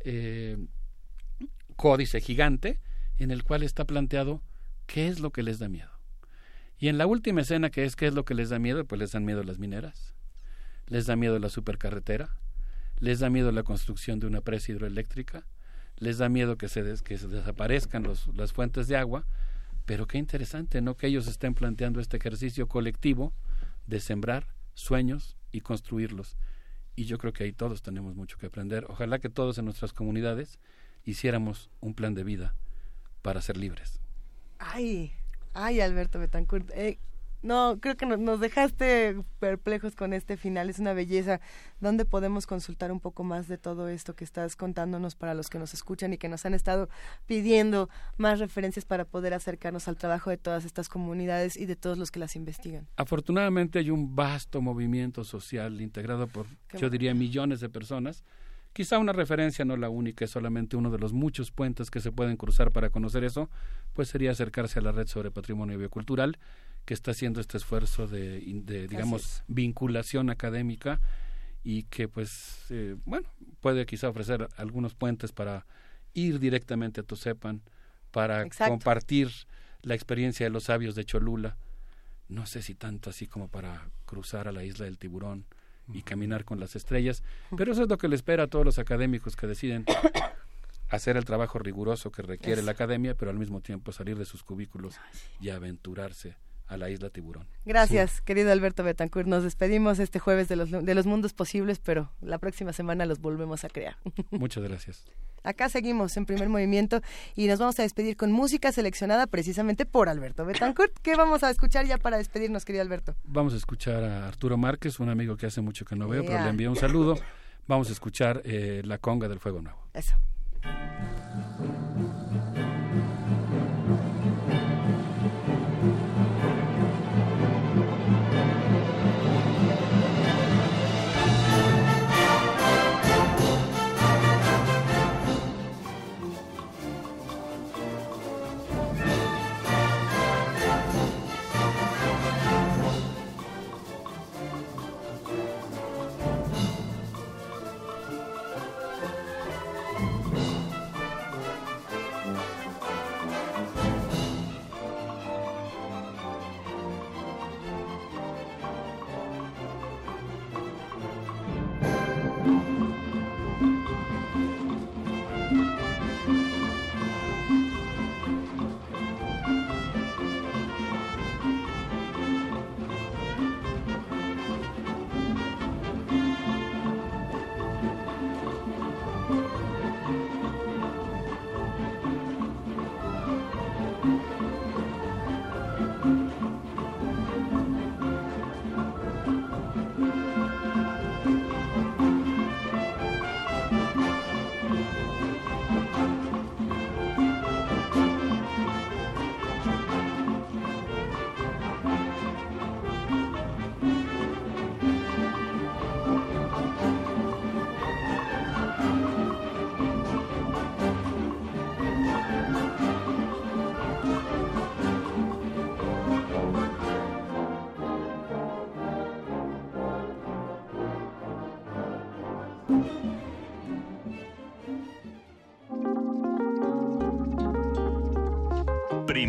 eh, códice gigante en el cual está planteado qué es lo que les da miedo. Y en la última escena, que es qué es lo que les da miedo, pues les dan miedo las mineras, les da miedo la supercarretera, les da miedo la construcción de una presa hidroeléctrica, les da miedo que se, desaparezcan las fuentes de agua, pero qué interesante, ¿no? Que ellos estén planteando este ejercicio colectivo de sembrar sueños y construirlos. Y yo creo que ahí todos tenemos mucho que aprender. Ojalá que todos en nuestras comunidades hiciéramos un plan de vida para ser libres. Ay, ay, Alberto Betancourt. Eh, no, creo que nos, dejaste perplejos con este final. Es una belleza. ¿Dónde podemos consultar un poco más de todo esto que estás contándonos para los que nos escuchan y que nos han estado pidiendo más referencias para poder acercarnos al trabajo de todas estas comunidades y de todos los que las investigan? Afortunadamente hay un vasto movimiento social integrado por, Qué yo diría, millones de personas. Quizá una referencia, no la única, es solamente uno de los muchos puentes que se pueden cruzar para conocer eso, pues sería acercarse a la red sobre patrimonio biocultural que está haciendo este esfuerzo de, de digamos, vinculación académica y que, pues, eh, bueno, puede quizá ofrecer algunos puentes para ir directamente a Tosepan, para Exacto. compartir la experiencia de los sabios de Cholula. No sé si tanto así como para cruzar a la isla del tiburón y caminar con las estrellas, pero eso es lo que le espera a todos los académicos que deciden [COUGHS] hacer el trabajo riguroso que requiere la academia, pero al mismo tiempo salir de sus cubículos y aventurarse a la isla tiburón. Gracias, querido Alberto Betancourt. Nos despedimos este jueves de los, de los mundos posibles, pero la próxima semana los volvemos a crear. [LAUGHS] Muchas gracias. Acá seguimos en primer movimiento y nos vamos a despedir con música seleccionada precisamente por Alberto Betancourt. ¿Qué vamos a escuchar ya para despedirnos, querido Alberto? Vamos a escuchar a Arturo Márquez, un amigo que hace mucho que no veo, pero le envío un saludo. [LAUGHS] Vamos a escuchar eh, La Conga del Fuego Nuevo. Eso.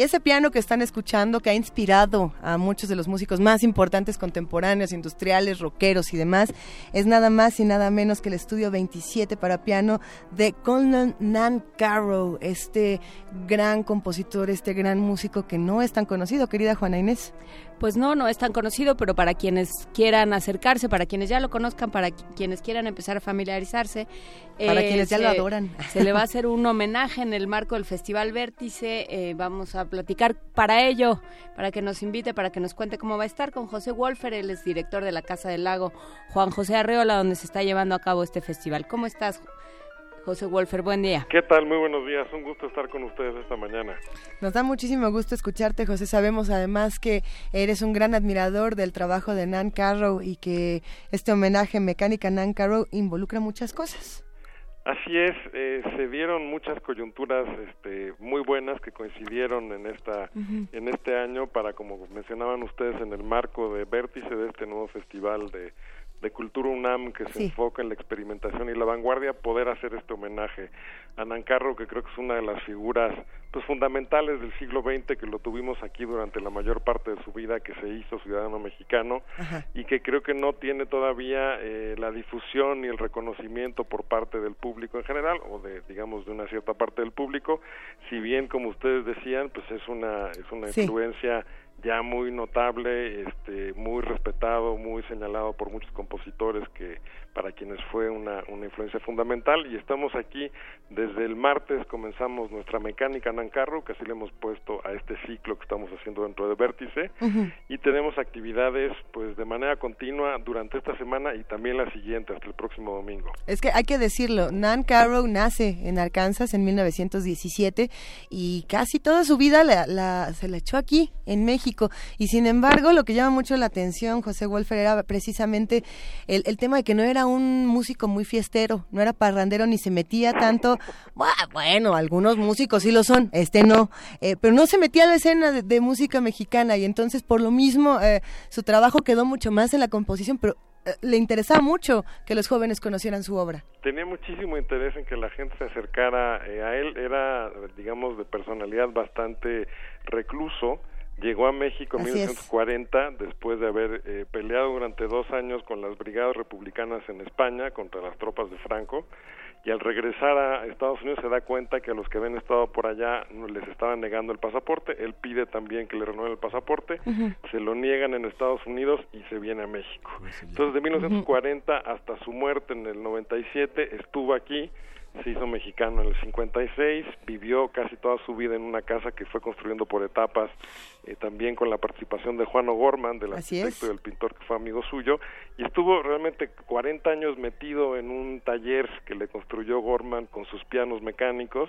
Y ese piano que están escuchando, que ha inspirado a muchos de los músicos más importantes contemporáneos, industriales, rockeros y demás, es nada más y nada menos que el estudio 27 para piano de Colin Nancarrow, este gran compositor, este gran músico que no es tan conocido, querida Juana Inés. Pues no, no es tan conocido, pero para quienes quieran acercarse, para quienes ya lo conozcan, para qui- quienes quieran empezar a familiarizarse. Para quienes ya lo adoran. Se le va a [LAUGHS] hacer un homenaje en el marco del Festival Vértice. eh, vamos a platicar para ello, para que nos invite, para que nos cuente cómo va a estar con José Wolfer, él es director de la Casa del Lago, Juan José Arreola, donde se está llevando a cabo este festival. ¿Cómo estás, José Wolfer? Buen día. ¿Qué tal? Muy buenos días. Un gusto estar con ustedes esta mañana. Nos da muchísimo gusto escucharte, José. Sabemos además que eres un gran admirador del trabajo de Nan Carrow y que este homenaje Mecánica Nan Carrow involucra muchas cosas. Así es, eh, se dieron muchas coyunturas este, muy buenas que coincidieron en esta en este año para, como mencionaban ustedes, en el marco de vértice de este nuevo festival de, de Cultura UNAM que se enfoca en la experimentación y la vanguardia, poder hacer este homenaje. A Nancarro, que creo que es una de las figuras pues fundamentales del siglo XX que lo tuvimos aquí durante la mayor parte de su vida, que se hizo ciudadano mexicano y que creo que no tiene todavía eh, la difusión ni el reconocimiento por parte del público en general o de digamos de una cierta parte del público. Si bien como ustedes decían pues es una es una Sí. influencia ya muy notable este muy respetado, muy señalado por muchos compositores que para quienes fue una, una influencia fundamental y estamos aquí desde el martes comenzamos nuestra mecánica Nancarro, que así le hemos puesto a este ciclo que estamos haciendo dentro de Vértice y tenemos actividades pues de manera continua durante esta semana y también la siguiente hasta el próximo domingo. Es que hay que decirlo, Nan Carrow nace en Arkansas en 1917 y casi toda su vida la, la- se la echó aquí, en México. Y sin embargo, lo que llama mucho la atención, José Wolfer, era precisamente el, el tema de que no era un músico muy fiestero, no era parrandero ni se metía tanto. Bueno, algunos músicos sí lo son, este no, eh, pero no se metía a la escena de, de música mexicana y entonces por lo mismo eh, su trabajo quedó mucho más en la composición, pero eh, le interesaba mucho que los jóvenes conocieran su obra. tenía muchísimo interés en que la gente se acercara eh, a él. Era, digamos, de personalidad bastante recluso. Llegó a México en Así es. 1940 después de haber eh, peleado durante dos años con las brigadas republicanas en España contra las tropas de Franco. Y al regresar a Estados Unidos se da cuenta que a los que habían estado por allá no les estaban negando el pasaporte. Él pide también que le renueven el pasaporte. Se lo niegan en Estados Unidos y se viene a México. Entonces, de 1940 hasta su muerte en el 97, estuvo aquí, se hizo mexicano en el 56, vivió casi toda su vida en una casa que fue construyendo por etapas, eh, también con la participación de Juan O'Gorman, del Así arquitecto y del pintor que fue amigo suyo, y estuvo realmente 40 años metido en un taller que le construyó Gorman con sus pianos mecánicos,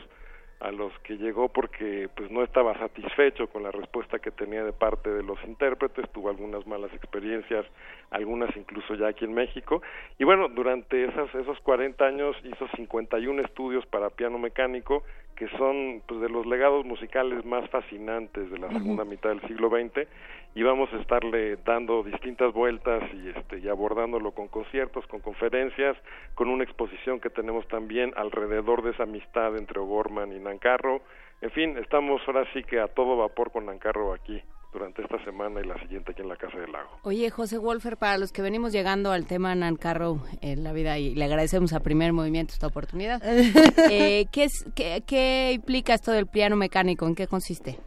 a los que llegó porque pues no estaba satisfecho con la respuesta que tenía de parte de los intérpretes, tuvo algunas malas experiencias, algunas incluso ya aquí en México, y bueno, durante esas, esos 40 años hizo 51 estudios para piano mecánico, que son pues, de los legados musicales más fascinantes de la segunda mitad del siglo XX, y vamos a estarle dando distintas vueltas y, este, y abordándolo con conciertos, con conferencias, con una exposición que tenemos también alrededor de esa amistad entre O'Gorman y Nancarro. En fin, estamos ahora sí que a todo vapor con Nancarro aquí durante esta semana y la siguiente aquí en la Casa del Lago. Oye, José Wolfer, para los que venimos llegando al tema Nan Carrow en la vida y le agradecemos a Primer Movimiento esta oportunidad, [LAUGHS] eh, ¿qué, es, qué, qué implica esto del piano mecánico? ¿En qué consiste?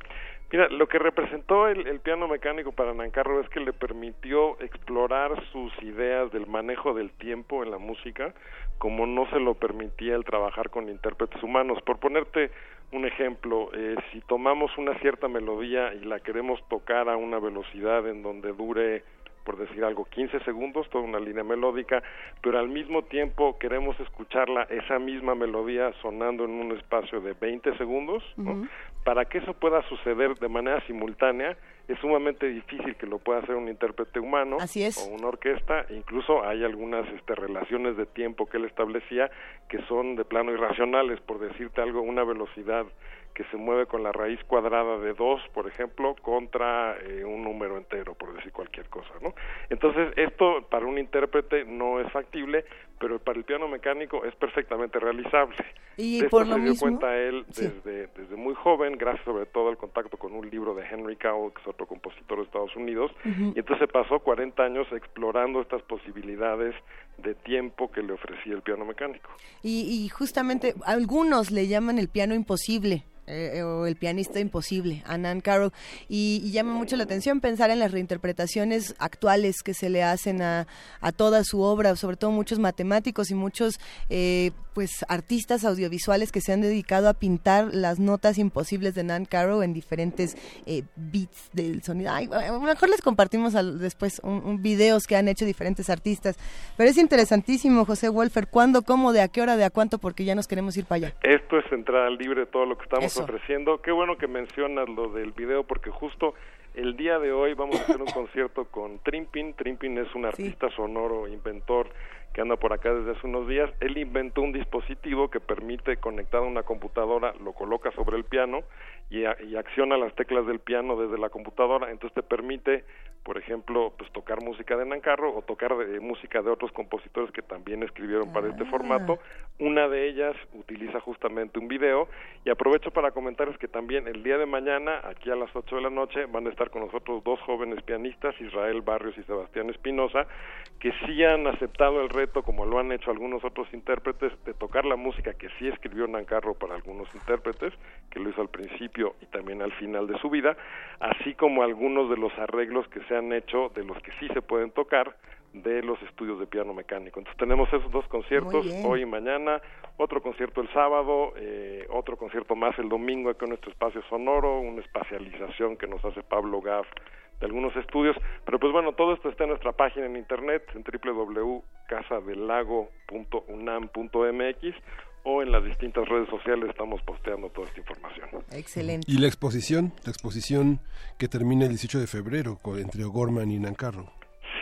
Mira, lo que representó el, el piano mecánico para Nancarro es que le permitió explorar sus ideas del manejo del tiempo en la música, como no se lo permitía el trabajar con intérpretes humanos. Por ponerte un ejemplo, eh, si tomamos una cierta melodía y la queremos tocar a una velocidad en donde dure por decir algo, 15 segundos, toda una línea melódica, pero al mismo tiempo queremos escucharla, esa misma melodía sonando en un espacio de 20 segundos, ¿no? Para que eso pueda suceder de manera simultánea, es sumamente difícil que lo pueda hacer un intérprete humano Así es. o una orquesta, incluso hay algunas este, relaciones de tiempo que él establecía que son de plano irracionales, por decirte algo, una velocidad que se mueve con la raíz cuadrada de 2, por ejemplo, contra eh, un número entero, por decir cualquier cosa, ¿no? Entonces, esto para un intérprete no es factible, pero para el piano mecánico es perfectamente realizable. Y De esto por lo se dio mismo- cuenta él Sí. desde, desde muy joven, gracias sobre todo al contacto con un libro de Henry Cowell, que es otro compositor de Estados Unidos, Ujú. y entonces pasó 40 años explorando estas posibilidades de tiempo que le ofrecía el piano mecánico. Y, y justamente algunos le llaman el piano imposible. eh, o el pianista imposible, a Nan Carroll, y, y llama mucho la atención pensar en las reinterpretaciones actuales que se le hacen a, a toda su obra, sobre todo muchos matemáticos y muchos eh, pues artistas audiovisuales que se han dedicado a pintar las notas imposibles de Nan Carroll en diferentes eh, beats del sonido. Ay, mejor les compartimos al- después un, un videos que han hecho diferentes artistas, pero es interesantísimo, José Wolfer, ¿cuándo, cómo, de a qué hora, de a cuánto? Porque ya nos queremos ir para allá. Esto es entrada libre, todo lo que estamos Eso. ofreciendo. Qué bueno que mencionas lo del video, porque justo el día de hoy vamos a hacer un concierto con Trimpin. Trimpin es un artista sonoro, inventor que anda por acá desde hace unos días. Él inventó un dispositivo que permite conectar a una computadora, lo coloca sobre el piano y, a- y acciona las teclas del piano desde la computadora. Entonces te permite, por ejemplo, pues tocar música de Nancarro o tocar eh, música de otros compositores que también escribieron para este formato. Una de ellas utiliza justamente un video y aprovecho para comentarles que también el día de mañana, aquí a las 8 de la noche, van a estar con nosotros dos jóvenes pianistas, Israel Barrios y Sebastián Espinosa, que sí han aceptado el reto como lo han hecho algunos otros intérpretes, de tocar la música que sí escribió Nancarro para algunos intérpretes, que lo hizo al principio y también al final de su vida, así como algunos de los arreglos que se han hecho de los que sí se pueden tocar de los estudios de piano mecánico. Entonces tenemos esos dos conciertos hoy y mañana, otro concierto el sábado, eh, otro concierto más el domingo aquí en nuestro espacio sonoro, una espacialización que nos hace Pablo Gaff de algunos estudios, pero pues bueno, todo esto está en nuestra página en internet en www.casadelago.unam.mx o en las distintas redes sociales estamos posteando toda esta información. Excelente. Y la exposición, la exposición que termina el 18 de febrero con, entre O'Gorman y Nancarro.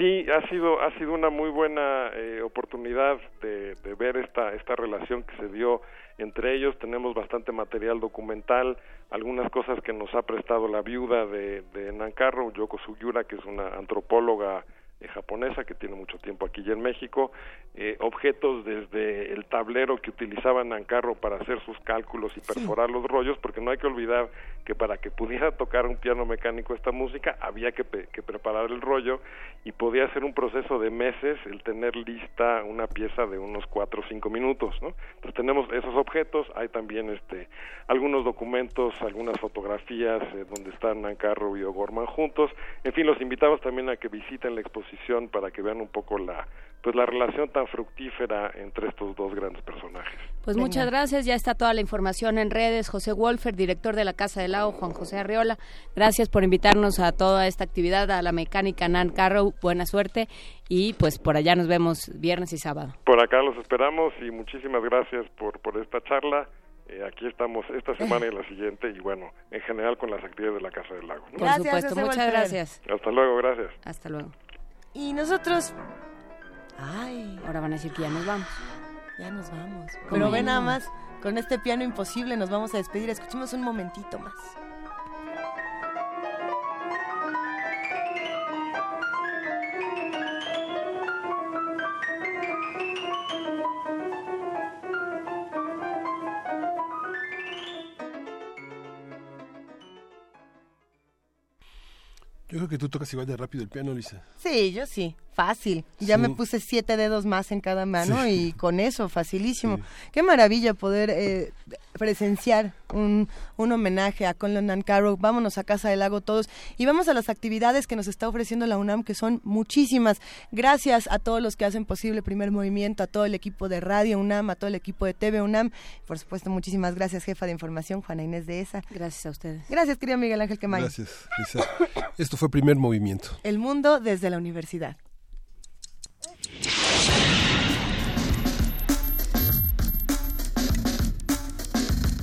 Sí, ha sido ha sido una muy buena eh, oportunidad de, de, ver esta esta relación que se dio entre ellos. Tenemos bastante material documental, algunas cosas que nos ha prestado la viuda de, de Nancarro, Yoko Sugiyura, que es una antropóloga japonesa que tiene mucho tiempo aquí ya en México, eh, objetos desde el tablero que utilizaban Nancarro para hacer sus cálculos y perforar los rollos, porque no hay que olvidar que para que pudiera tocar un piano mecánico esta música había que, que preparar el rollo y podía ser un proceso de meses el tener lista una pieza de unos cuatro o cinco minutos, ¿no? Entonces tenemos esos objetos, hay también este algunos documentos, algunas fotografías eh, donde están Nancarro y O'Gorman juntos, en fin, los invitamos también a que visiten la exposición para que vean un poco la pues la relación tan fructífera entre estos dos grandes personajes. Pues muchas gracias, ya está toda la información en redes. José Wolfer, director de la Casa del Lago, Juan José Arriola, gracias por invitarnos a toda esta actividad, a la mecánica Nan Carrow, buena suerte y pues por allá nos vemos viernes y sábado. Por acá los esperamos y muchísimas gracias por, por esta charla. Eh, aquí estamos esta semana y la siguiente y bueno, en general con las actividades de la Casa del Lago. ¿no? Por supuesto, muchas gracias. Hasta luego, gracias. Hasta luego. Y nosotros... Ay. Ahora van a decir que ya nos vamos. [GASPS] Ya nos vamos. Pero ve nada más, con este piano imposible nos vamos a despedir. Escuchemos un momentito más. Yo creo que tú tocas igual de rápido el piano, Lisa. Sí, yo sí, fácil. Ya Sí. me puse siete dedos más en cada mano Sí. y con eso, facilísimo. Qué maravilla poder eh, presenciar un, un homenaje a Conlon Nancarrow. Vámonos a Casa del Lago todos y vamos a las actividades que nos está ofreciendo la UNAM, que son muchísimas. Gracias a todos los que hacen posible el primer movimiento, a todo el equipo de Radio UNAM, a todo el equipo de TV UNAM. Por supuesto, muchísimas gracias, jefa de información, Juana Inés de ESA. Gracias a ustedes. Gracias, querido Miguel Ángel Quemain. Gracias, Lisa. Esto fue primer movimiento. El mundo desde la universidad.